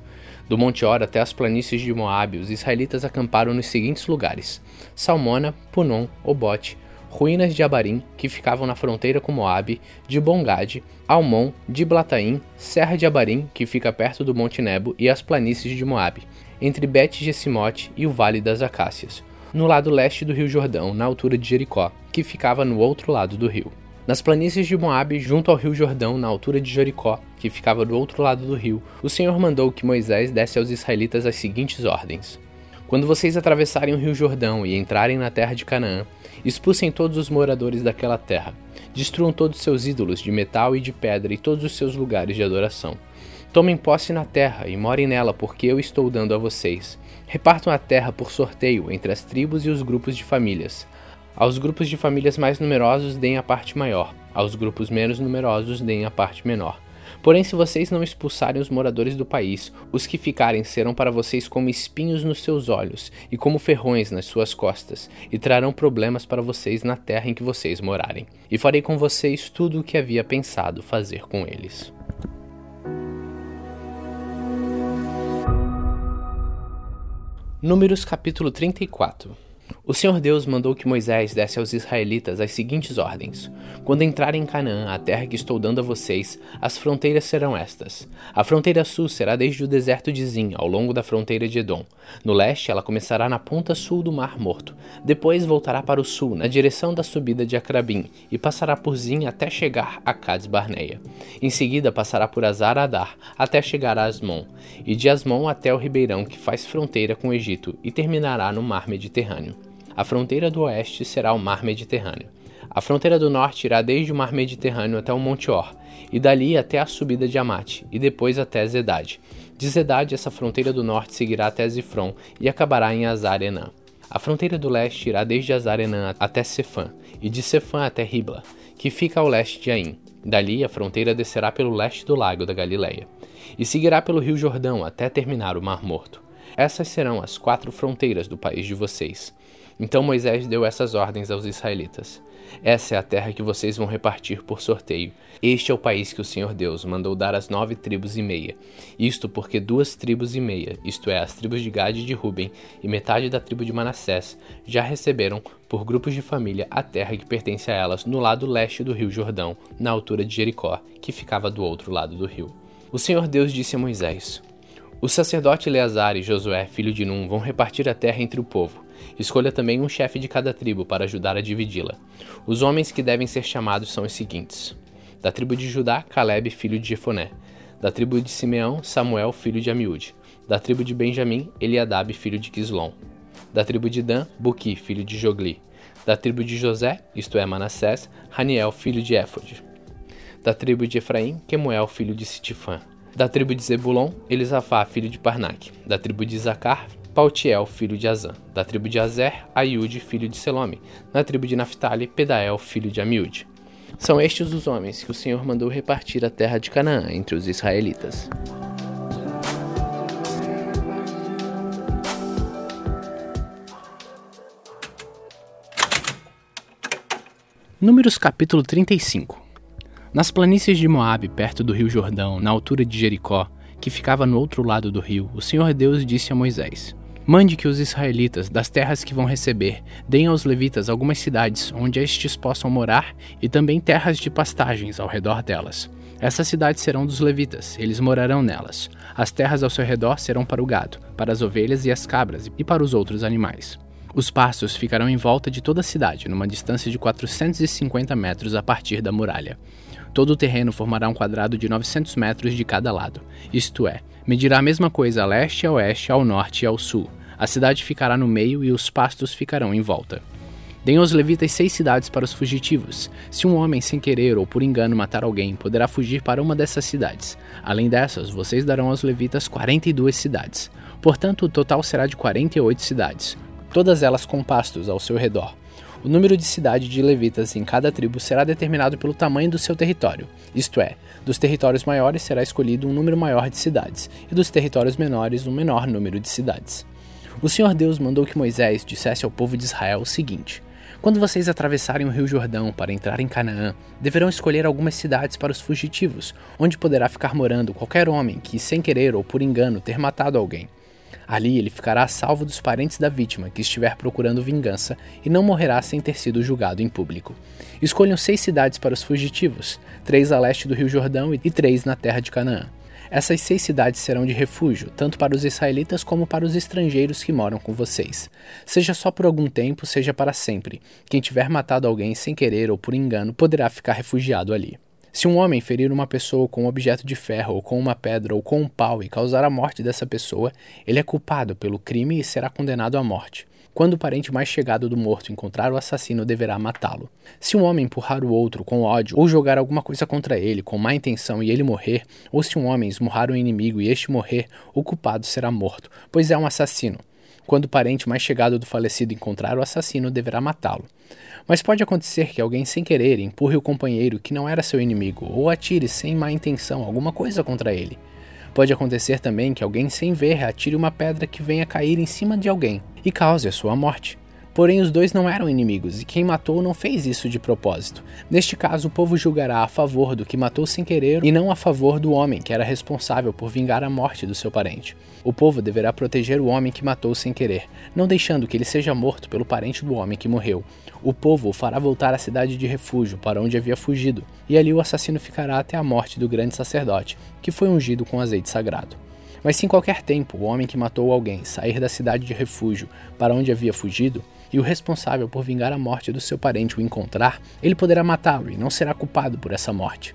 Do Monte Or até as planícies de Moabe, os israelitas acamparam nos seguintes lugares: Salmona, Punon, Obote, ruínas de Abarim, que ficavam na fronteira com Moabe, de Bongade, Almon, de Blataim, Serra de Abarim, que fica perto do Monte Nebo, e as planícies de Moabe, entre Bet-Gesimote e o Vale das Acácias, no lado leste do Rio Jordão, na altura de Jericó, que ficava no outro lado do rio. Nas planícies de Moabe, junto ao rio Jordão, na altura de Jericó, que ficava do outro lado do rio, o Senhor mandou que Moisés desse aos israelitas as seguintes ordens: Quando vocês atravessarem o rio Jordão e entrarem na terra de Canaã, expulsem todos os moradores daquela terra, destruam todos seus ídolos de metal e de pedra e todos os seus lugares de adoração. Tomem posse na terra e morem nela, porque eu estou dando a vocês. Repartam a terra por sorteio entre as tribos e os grupos de famílias. Aos grupos de famílias mais numerosos deem a parte maior, aos grupos menos numerosos deem a parte menor. Porém, se vocês não expulsarem os moradores do país, os que ficarem serão para vocês como espinhos nos seus olhos e como ferrões nas suas costas, e trarão problemas para vocês na terra em que vocês morarem. E farei com vocês tudo o que havia pensado fazer com eles. Números capítulo 34 o Senhor Deus mandou que Moisés desse aos israelitas as seguintes ordens: Quando entrarem em Canaã, a terra que estou dando a vocês, as fronteiras serão estas. A fronteira sul será desde o deserto de Zin, ao longo da fronteira de Edom. No leste, ela começará na ponta sul do Mar Morto. Depois voltará para o sul, na direção da subida de Acrabim, e passará por Zin até chegar a Cades Barneia. Em seguida, passará por Azar Adar, até chegar a Asmon, e de Asmon até o ribeirão que faz fronteira com o Egito, e terminará no Mar Mediterrâneo. A fronteira do oeste será o Mar Mediterrâneo. A fronteira do norte irá desde o Mar Mediterrâneo até o Monte Or, e dali até a subida de Amate, e depois até Zedade. De Zedade, essa fronteira do norte seguirá até Zifron e acabará em Azar-Enã. A fronteira do leste irá desde Azar-Enã até Cefã, e de Cefã até Ribla, que fica ao leste de Aim. Dali, a fronteira descerá pelo leste do lago da Galileia, e seguirá pelo rio Jordão até terminar o Mar Morto. Essas serão as quatro fronteiras do país de vocês. Então Moisés deu essas ordens aos israelitas: Essa é a terra que vocês vão repartir por sorteio. Este é o país que o Senhor Deus mandou dar às nove tribos e meia. Isto porque duas tribos e meia, isto é, as tribos de Gade e de Ruben, e metade da tribo de Manassés, já receberam, por grupos de família, a terra que pertence a elas no lado leste do rio Jordão, na altura de Jericó, que ficava do outro lado do rio. O Senhor Deus disse a Moisés: o sacerdote Eleazar e Josué, filho de Num, vão repartir a terra entre o povo. Escolha também um chefe de cada tribo para ajudar a dividi-la. Os homens que devem ser chamados são os seguintes: Da tribo de Judá, Caleb, filho de Jefoné. Da tribo de Simeão, Samuel, filho de Amiúde. Da tribo de Benjamim, Eliadab, filho de Quislom. Da tribo de Dan, Buqui, filho de Jogli. Da tribo de José, isto é, Manassés, Raniel, filho de Éfode. Da tribo de Efraim, Quemuel, filho de Sitifã. Da tribo de Zebulon, Elisafá, filho de Parnaque. Da tribo de Zacar, Pautiel, filho de Azã. Da tribo de Azer, Aiude, filho de Selome. Da tribo de Naphtali, Pedael, filho de Amiúde. São estes os homens que o Senhor mandou repartir a terra de Canaã entre os israelitas. Números capítulo 35 Nas planícies de Moabe, perto do rio Jordão, na altura de Jericó, que ficava no outro lado do rio, o Senhor Deus disse a Moisés: Mande que os israelitas, das terras que vão receber, deem aos levitas algumas cidades onde estes possam morar e também terras de pastagens ao redor delas. Essas cidades serão dos levitas, eles morarão nelas. As terras ao seu redor serão para o gado, para as ovelhas e as cabras e para os outros animais. Os pastos ficarão em volta de toda a cidade, numa distância de 450 metros a partir da muralha. Todo o terreno formará um quadrado de 900 metros de cada lado, isto é, medirá a mesma coisa a leste, a oeste, ao norte e ao sul. A cidade ficará no meio e os pastos ficarão em volta. Deem aos levitas seis cidades para os fugitivos. Se um homem sem querer ou por engano matar alguém, poderá fugir para uma dessas cidades. Além dessas, vocês darão aos levitas 42 cidades. Portanto, o total será de 48 cidades todas elas com pastos ao seu redor. O número de cidades de levitas em cada tribo será determinado pelo tamanho do seu território, isto é, dos territórios maiores será escolhido um número maior de cidades, e dos territórios menores um menor número de cidades. O Senhor Deus mandou que Moisés dissesse ao povo de Israel o seguinte: Quando vocês atravessarem o rio Jordão para entrar em Canaã, deverão escolher algumas cidades para os fugitivos, onde poderá ficar morando qualquer homem que, sem querer ou por engano, ter matado alguém. Ali ele ficará salvo dos parentes da vítima que estiver procurando vingança e não morrerá sem ter sido julgado em público. Escolham seis cidades para os fugitivos, três a leste do Rio Jordão e três na terra de Canaã. Essas seis cidades serão de refúgio, tanto para os israelitas como para os estrangeiros que moram com vocês. Seja só por algum tempo, seja para sempre. Quem tiver matado alguém sem querer ou por engano poderá ficar refugiado ali. Se um homem ferir uma pessoa com um objeto de ferro, ou com uma pedra, ou com um pau e causar a morte dessa pessoa, ele é culpado pelo crime e será condenado à morte. Quando o parente mais chegado do morto encontrar o assassino, deverá matá-lo. Se um homem empurrar o outro com ódio ou jogar alguma coisa contra ele com má intenção e ele morrer, ou se um homem esmurrar um inimigo e este morrer, o culpado será morto, pois é um assassino. Quando o parente mais chegado do falecido encontrar o assassino, deverá matá-lo. Mas pode acontecer que alguém sem querer empurre o companheiro que não era seu inimigo ou atire sem má intenção alguma coisa contra ele. Pode acontecer também que alguém sem ver atire uma pedra que venha cair em cima de alguém e cause a sua morte. Porém, os dois não eram inimigos, e quem matou não fez isso de propósito. Neste caso, o povo julgará a favor do que matou sem querer e não a favor do homem que era responsável por vingar a morte do seu parente. O povo deverá proteger o homem que matou sem querer, não deixando que ele seja morto pelo parente do homem que morreu. O povo o fará voltar à cidade de refúgio, para onde havia fugido, e ali o assassino ficará até a morte do grande sacerdote, que foi ungido com azeite sagrado. Mas se em qualquer tempo o homem que matou alguém sair da cidade de refúgio para onde havia fugido, e o responsável por vingar a morte do seu parente o encontrar, ele poderá matá-lo e não será culpado por essa morte.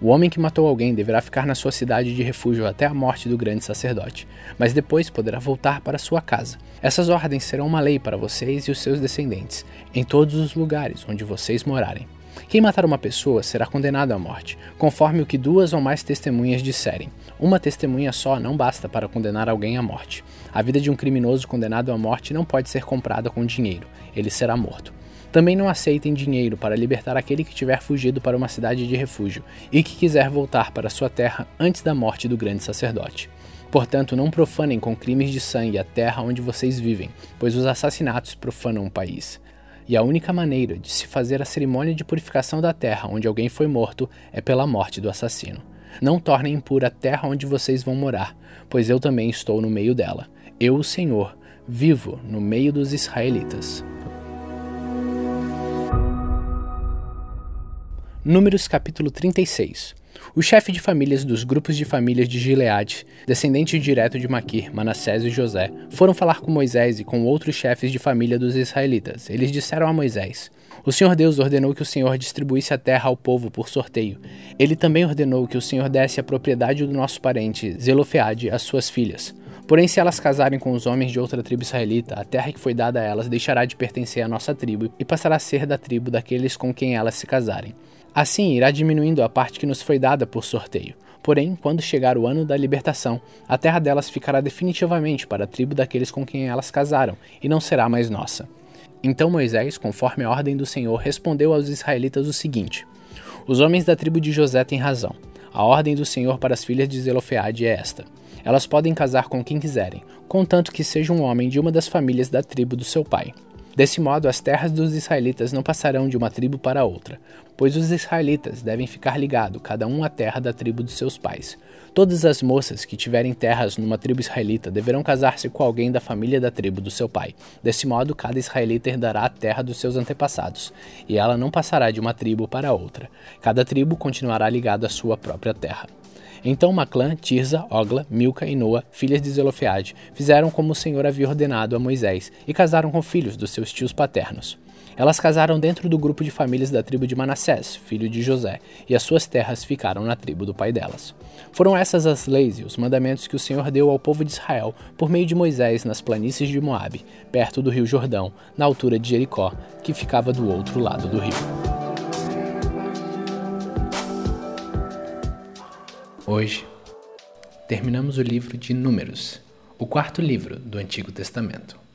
O homem que matou alguém deverá ficar na sua cidade de refúgio até a morte do grande sacerdote, mas depois poderá voltar para sua casa. Essas ordens serão uma lei para vocês e os seus descendentes, em todos os lugares onde vocês morarem. Quem matar uma pessoa será condenado à morte, conforme o que duas ou mais testemunhas disserem. Uma testemunha só não basta para condenar alguém à morte. A vida de um criminoso condenado à morte não pode ser comprada com dinheiro, ele será morto. Também não aceitem dinheiro para libertar aquele que tiver fugido para uma cidade de refúgio e que quiser voltar para sua terra antes da morte do grande sacerdote. Portanto, não profanem com crimes de sangue a terra onde vocês vivem, pois os assassinatos profanam o país. E a única maneira de se fazer a cerimônia de purificação da terra onde alguém foi morto é pela morte do assassino. Não tornem impura a terra onde vocês vão morar, pois eu também estou no meio dela. Eu, o Senhor, vivo no meio dos israelitas. Números capítulo 36 O chefe de famílias dos grupos de famílias de Gileade, descendente direto de Maquir, Manassés e José, foram falar com Moisés e com outros chefes de família dos israelitas. Eles disseram a Moisés: O Senhor Deus ordenou que o Senhor distribuísse a terra ao povo por sorteio. Ele também ordenou que o Senhor desse a propriedade do nosso parente Zelofeade às suas filhas. Porém, se elas casarem com os homens de outra tribo israelita, a terra que foi dada a elas deixará de pertencer à nossa tribo e passará a ser da tribo daqueles com quem elas se casarem. Assim, irá diminuindo a parte que nos foi dada por sorteio. Porém, quando chegar o ano da libertação, a terra delas ficará definitivamente para a tribo daqueles com quem elas casaram, e não será mais nossa. Então Moisés, conforme a ordem do Senhor, respondeu aos israelitas o seguinte: Os homens da tribo de José têm razão. A ordem do Senhor para as filhas de Zelofeade é esta: elas podem casar com quem quiserem, contanto que seja um homem de uma das famílias da tribo do seu pai. Desse modo, as terras dos israelitas não passarão de uma tribo para outra, pois os israelitas devem ficar ligados, cada um à terra da tribo dos seus pais. Todas as moças que tiverem terras numa tribo israelita deverão casar-se com alguém da família da tribo do seu pai. Desse modo, cada israelita herdará a terra dos seus antepassados, e ela não passará de uma tribo para outra. Cada tribo continuará ligada à sua própria terra. Então Maclã, Tirza, Ogla, Milca e Noa, filhas de Zelofeade, fizeram como o Senhor havia ordenado a Moisés e casaram com filhos dos seus tios paternos. Elas casaram dentro do grupo de famílias da tribo de Manassés, filho de José, e as suas terras ficaram na tribo do pai delas. Foram essas as leis e os mandamentos que o Senhor deu ao povo de Israel por meio de Moisés nas planícies de Moabe, perto do rio Jordão, na altura de Jericó, que ficava do outro lado do rio. Hoje, terminamos o livro de Números, o quarto livro do Antigo Testamento.